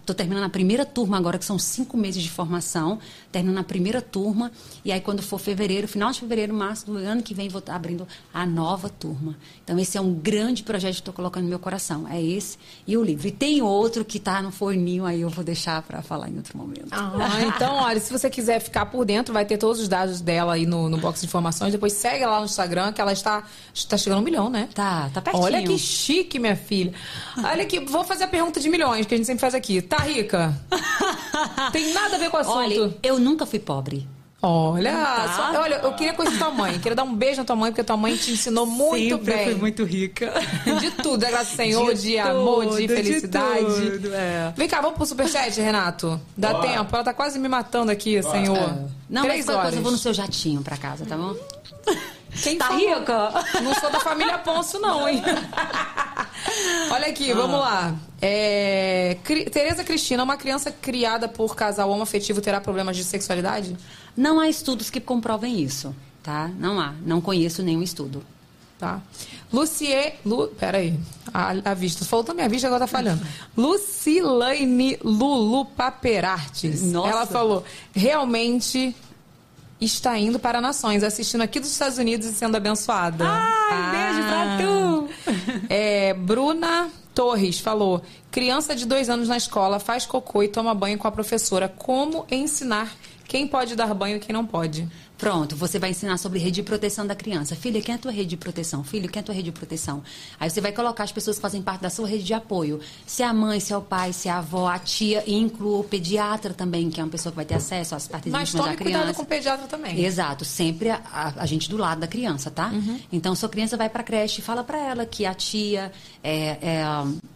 estou terminando a primeira turma agora, que são cinco meses de formação. Terminando a primeira turma. E aí, quando for fevereiro, final de fevereiro, março do ano que vem, vou estar abrindo a nova turma. Então, esse é um grande projeto que estou colocando no meu coração. É esse e o livro. E tem outro que está no forninho, aí eu vou deixar para falar em outro momento. Ah, então, olha, se você quiser ficar por dentro, vai ter todos os dados dela aí no, no box de informações. Depois segue lá no Instagram, que ela está, está chegando a um milhão, né? Tá, tá pertinho. Olha que chique, minha filha. Olha aqui, vou fazer a pergunta de milhões, que a gente sempre faz aqui. Tá rica? Tem nada a ver com o assunto. Olha, eu nunca fui pobre. Olha, Tá. só- olha, eu queria conhecer tua mãe. Queria dar um beijo na tua mãe, porque tua mãe te ensinou muito Sempre bem. fui muito rica. De tudo, é graças ao Senhor, de, De amor, de tudo, de felicidade. tudo, é. Vem cá, vamos pro superchat, Renato? Dá Bora. tempo? Ela tá quase me matando aqui, Senhor. Não, Três mas qualquer horas. coisa eu vou no seu jatinho pra casa, tá bom? Quem Tá falou? rica? Não sou da família Ponço, não, hein? Olha aqui, vamos lá. É, Tereza Cristina, uma criança criada por casal homoafetivo terá problemas de sexualidade? Não há estudos que comprovem isso, tá? Não há. Não conheço nenhum estudo. Tá. Lucie... Lu... Peraí. A, a vista. Falou também a vista, agora tá falhando. Lucilane Lulu Paperartes. Nossa. Ela falou, realmente está indo para nações, assistindo aqui dos Estados Unidos e sendo abençoada. Ai, beijo pra tu! É, Bruna Torres falou, criança de dois anos na escola faz cocô e toma banho com a professora. Como ensinar quem pode dar banho e quem não pode? Pronto, você vai ensinar sobre rede de proteção da criança. Filha, quem é a tua rede de proteção? Filho, quem é a tua rede de proteção? Aí você vai colocar as pessoas que fazem parte da sua rede de apoio. Se é a mãe, se é o pai, se é a avó, a tia, e inclua o pediatra também, que é uma pessoa que vai ter acesso às partes Mas íntimas da tome criança. cuidado com o pediatra também. Exato, sempre a, a- a gente do lado da criança, tá? Uhum. Então, sua criança vai pra creche, fala pra ela que a tia é, é,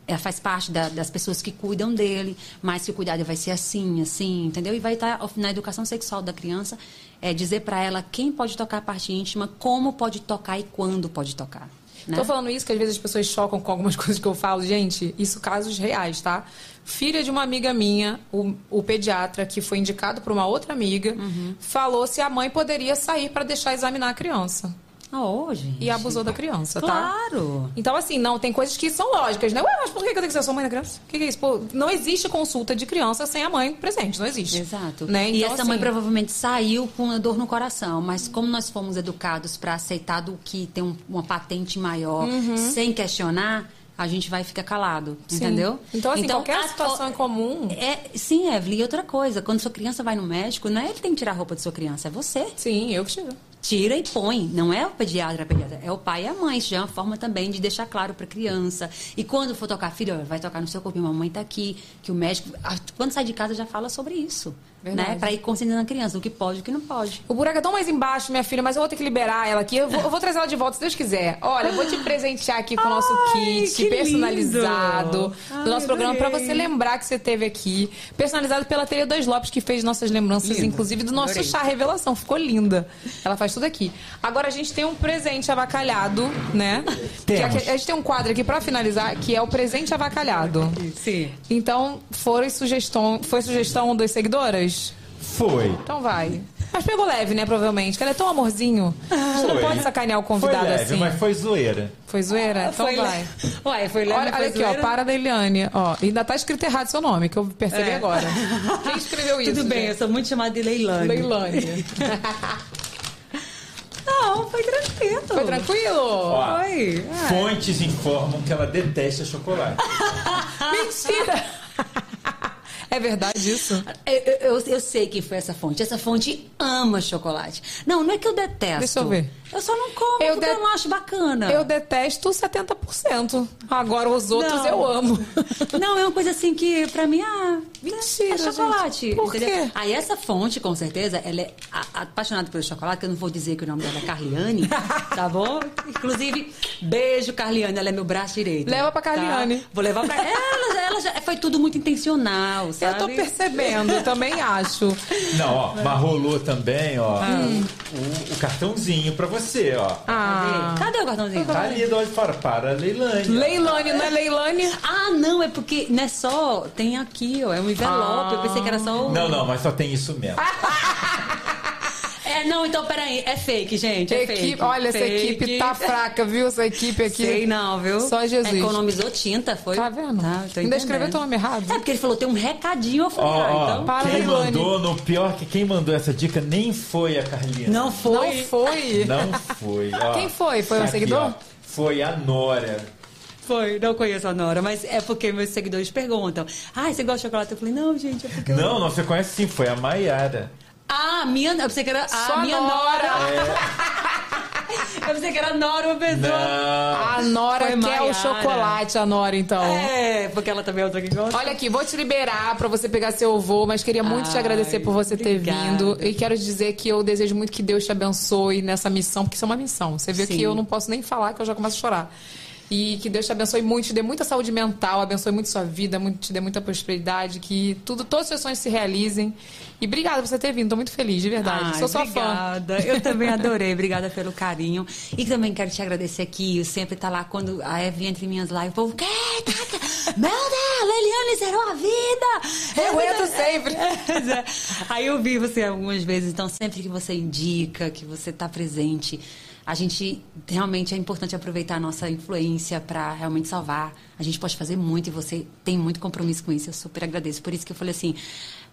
é, faz parte da- das pessoas que cuidam dele, mas que o cuidado vai ser assim, assim, entendeu? E vai estar na educação sexual da criança, é dizer pra ela quem pode tocar a parte íntima, como pode tocar e quando pode tocar. Né? Tô falando isso que às vezes as pessoas chocam com algumas coisas que eu falo. Gente, isso casos reais, tá? Filha de uma amiga minha, o, o pediatra, que foi indicado por uma outra amiga, Uhum. falou se a mãe poderia sair para deixar examinar a criança. Ah, hoje. E abusou da criança, tá? Claro. Então, assim, não, tem coisas que são lógicas, né? Ué, mas por que eu tenho que ser sua mãe da criança? O que, que é isso? Pô, não existe consulta de criança sem a mãe presente, não existe. Exato. Né? e Então, essa assim, mãe provavelmente saiu com a dor no coração, mas como nós fomos educados para aceitar do que tem um- uma patente maior, Uhum. sem questionar, a gente vai ficar calado, Sim. entendeu? Então, assim, qualquer a- situação em comum. É, sim, Evelyn. E outra coisa, quando sua criança vai no médico, não é ele que tem que tirar a roupa de sua criança, é você. Sim, eu que tiro. Tira e põe. Não é o pediatra, a pediatra. É o pai e a mãe. Isso já é uma forma também de deixar claro para a criança. E quando for tocar filho, vai tocar no seu corpo. Mamãe tá aqui. Que o médico, quando sai de casa, já fala sobre isso. Verdade. Né? Para ir conscientizando a criança. O que pode e o que não pode. O buraco é tão mais embaixo, minha filha, mas eu vou ter que liberar ela aqui. Eu vou, eu vou trazer ela de volta, se Deus quiser. Olha, eu vou te presentear aqui com o nosso kit personalizado lindo. do nosso Ai, programa pra adorei. você lembrar que você teve aqui. Personalizado pela Teia Dois Lopes, que fez nossas lembranças, Lindo. inclusive do nosso Adorei. chá revelação. Ficou linda. Ela faz tudo aqui. Agora a gente tem um presente avacalhado, né? Temos. que- a gente tem um quadro aqui pra finalizar, que é o presente avacalhado. Sim. Então, foi sugestão, foi sugestão das seguidoras? Foi. Então vai. Mas pegou leve, né, provavelmente? Que ela é tão amorzinho. A gente não Foi. pode sacanear o Foi convidado leve, assim. mas foi zoeira. Foi zoeira? Então Foi vai. le- Ué, foi leve, Olha, foi olha aqui, ó, zoeira? para da Eliane. Ó, ainda tá escrito errado seu nome, que eu percebi É. agora. Quem escreveu isso? Tudo bem, gente? eu sou muito chamada de Leilane. Leilane. Não, foi tranquilo. Foi tranquilo? Ó, Foi. Ah. Fontes informam que ela detesta chocolate. Mentira! É verdade isso? Eu, eu- eu sei quem foi essa fonte. Essa fonte ama chocolate. Não, não é que eu detesto. Deixa eu ver. Eu só não como Eu porque de- eu não acho bacana. Eu detesto 70%. Agora os outros Não. eu amo. Não, é uma coisa assim que, pra mim, ah, Mentira, é chocolate. gente. Por entendeu? quê? Aí essa fonte, com certeza, ela é a- apaixonada pelo chocolate, que eu não vou dizer que o nome dela é Carliane, tá bom? Inclusive, beijo, Carliane, ela é meu braço direito. Leva pra tá? Carliane. Vou levar pra ela. ela já, foi tudo muito intencional, sabe? Eu tô percebendo, eu também acho. Não, ó, mas rolou também, ó, o, o cartãozinho pra você, ó. Ah. Cadê o cartãozinho? Tá ali de fora, para a Leilane. Leilane, não é Leilane? Ah, não, é porque não é só. Tem aqui, ó. É um envelope. Eu pensei que era só o. Não, não, mas só tem isso mesmo. É, não, então peraí. É fake, gente. É Equipe, fake. olha, essa Fake. equipe tá fraca, viu? Essa equipe aqui. Sei não, viu? Só Jesus. Economizou tinta, foi? Tá vendo? Tá, tô Ainda escreveu teu nome errado. É porque ele falou, tem um recadinho, eu falei, Ó, ah, então. Para, quem mandou, no pior que quem mandou essa dica nem foi a Carlinha. Não foi. Não foi. Não foi. ó. Quem foi? Foi um seguidor? ó. Foi a Nora. Foi, não conheço a Nora, mas é porque meus seguidores perguntam. Ah, você gosta de chocolate? Eu falei, não, gente, é porque. eu- Não, não, você conhece sim, foi a Maiara. Ah, minha. Eu pensei que era. Só Ah, minha Nora. Eu pensei que era Nora uma pessoa. Não. A Nora Foi quer o chocolate, a Nora, então. É, porque ela também é outra que gosta. Olha aqui, vou te liberar pra você pegar seu voo, mas queria muito te Ai, agradecer por você ter obrigada. vindo. E quero te dizer que eu desejo muito que Deus te abençoe nessa missão, porque isso é uma missão. Você vê Sim. que eu não posso nem falar, que eu já começo a chorar. E que Deus te abençoe muito, te dê muita saúde mental, abençoe muito sua vida, muito, te dê muita prosperidade, que tudo, todos os seus sonhos se realizem. E obrigada por você ter vindo, tô muito feliz, de verdade. Ai, Sou sua fã. obrigada. Eu também adorei. Obrigada pelo carinho. E também quero te agradecer aqui. Eu sempre tá lá quando a Eve entra em minhas lives. O povo, que? Meu Deus, Leliane zerou a vida. Eu entro sempre. Aí eu vi você algumas vezes. Então, sempre que você indica, que você tá presente, a gente realmente é importante aproveitar a nossa influência para realmente salvar. A gente pode fazer muito e você tem muito compromisso com isso. Eu super agradeço. Por isso que eu falei assim.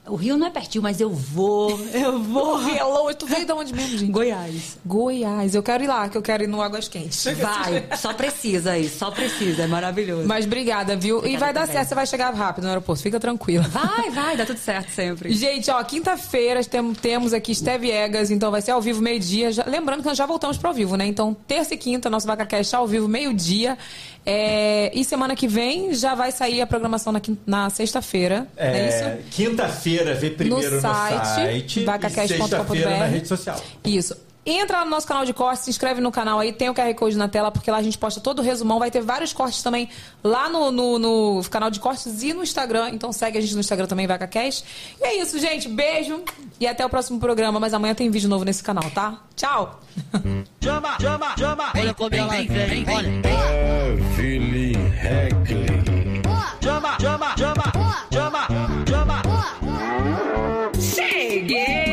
O Rio não é pertinho, mas eu vou. Eu vou. Hello, tu veio de onde mesmo, gente? Goiás. Goiás. Eu quero ir lá, que eu quero ir no Águas Quentes. Vai, só precisa aí, só precisa. É maravilhoso. Mas obrigada, viu? e vai dar certo, você vai chegar rápido no aeroporto, fica tranquila. Vai, vai, dá tudo certo sempre. Gente, ó, quinta-feira tem- temos aqui Steve Egas, então vai ser ao vivo meio-dia. Lembrando que nós já voltamos pro ao vivo, né? Então, terça e quinta, nosso VacaCast ao vivo, meio-dia. É, E semana que vem já vai sair a programação na, na sexta-feira. é isso? É, Quinta-feira vê primeiro no site, site, e vacacast.com.br. sexta-feira na rede social. Isso. Entra lá no nosso canal de cortes, se inscreve no canal aí, tem o QR Code na tela, porque lá a gente posta todo o resumão. Vai ter vários cortes também lá no, no, no canal de cortes e no Instagram. Então segue a gente no Instagram também, VacaCast. E é isso, gente. Beijo e até o próximo programa. Mas amanhã tem vídeo novo nesse canal, tá? Tchau! Chama, chama, chama! Olha como ela vem, vem, vem, vem. Heckley. Chama, chama, chama! Chama, chama! Cheguei!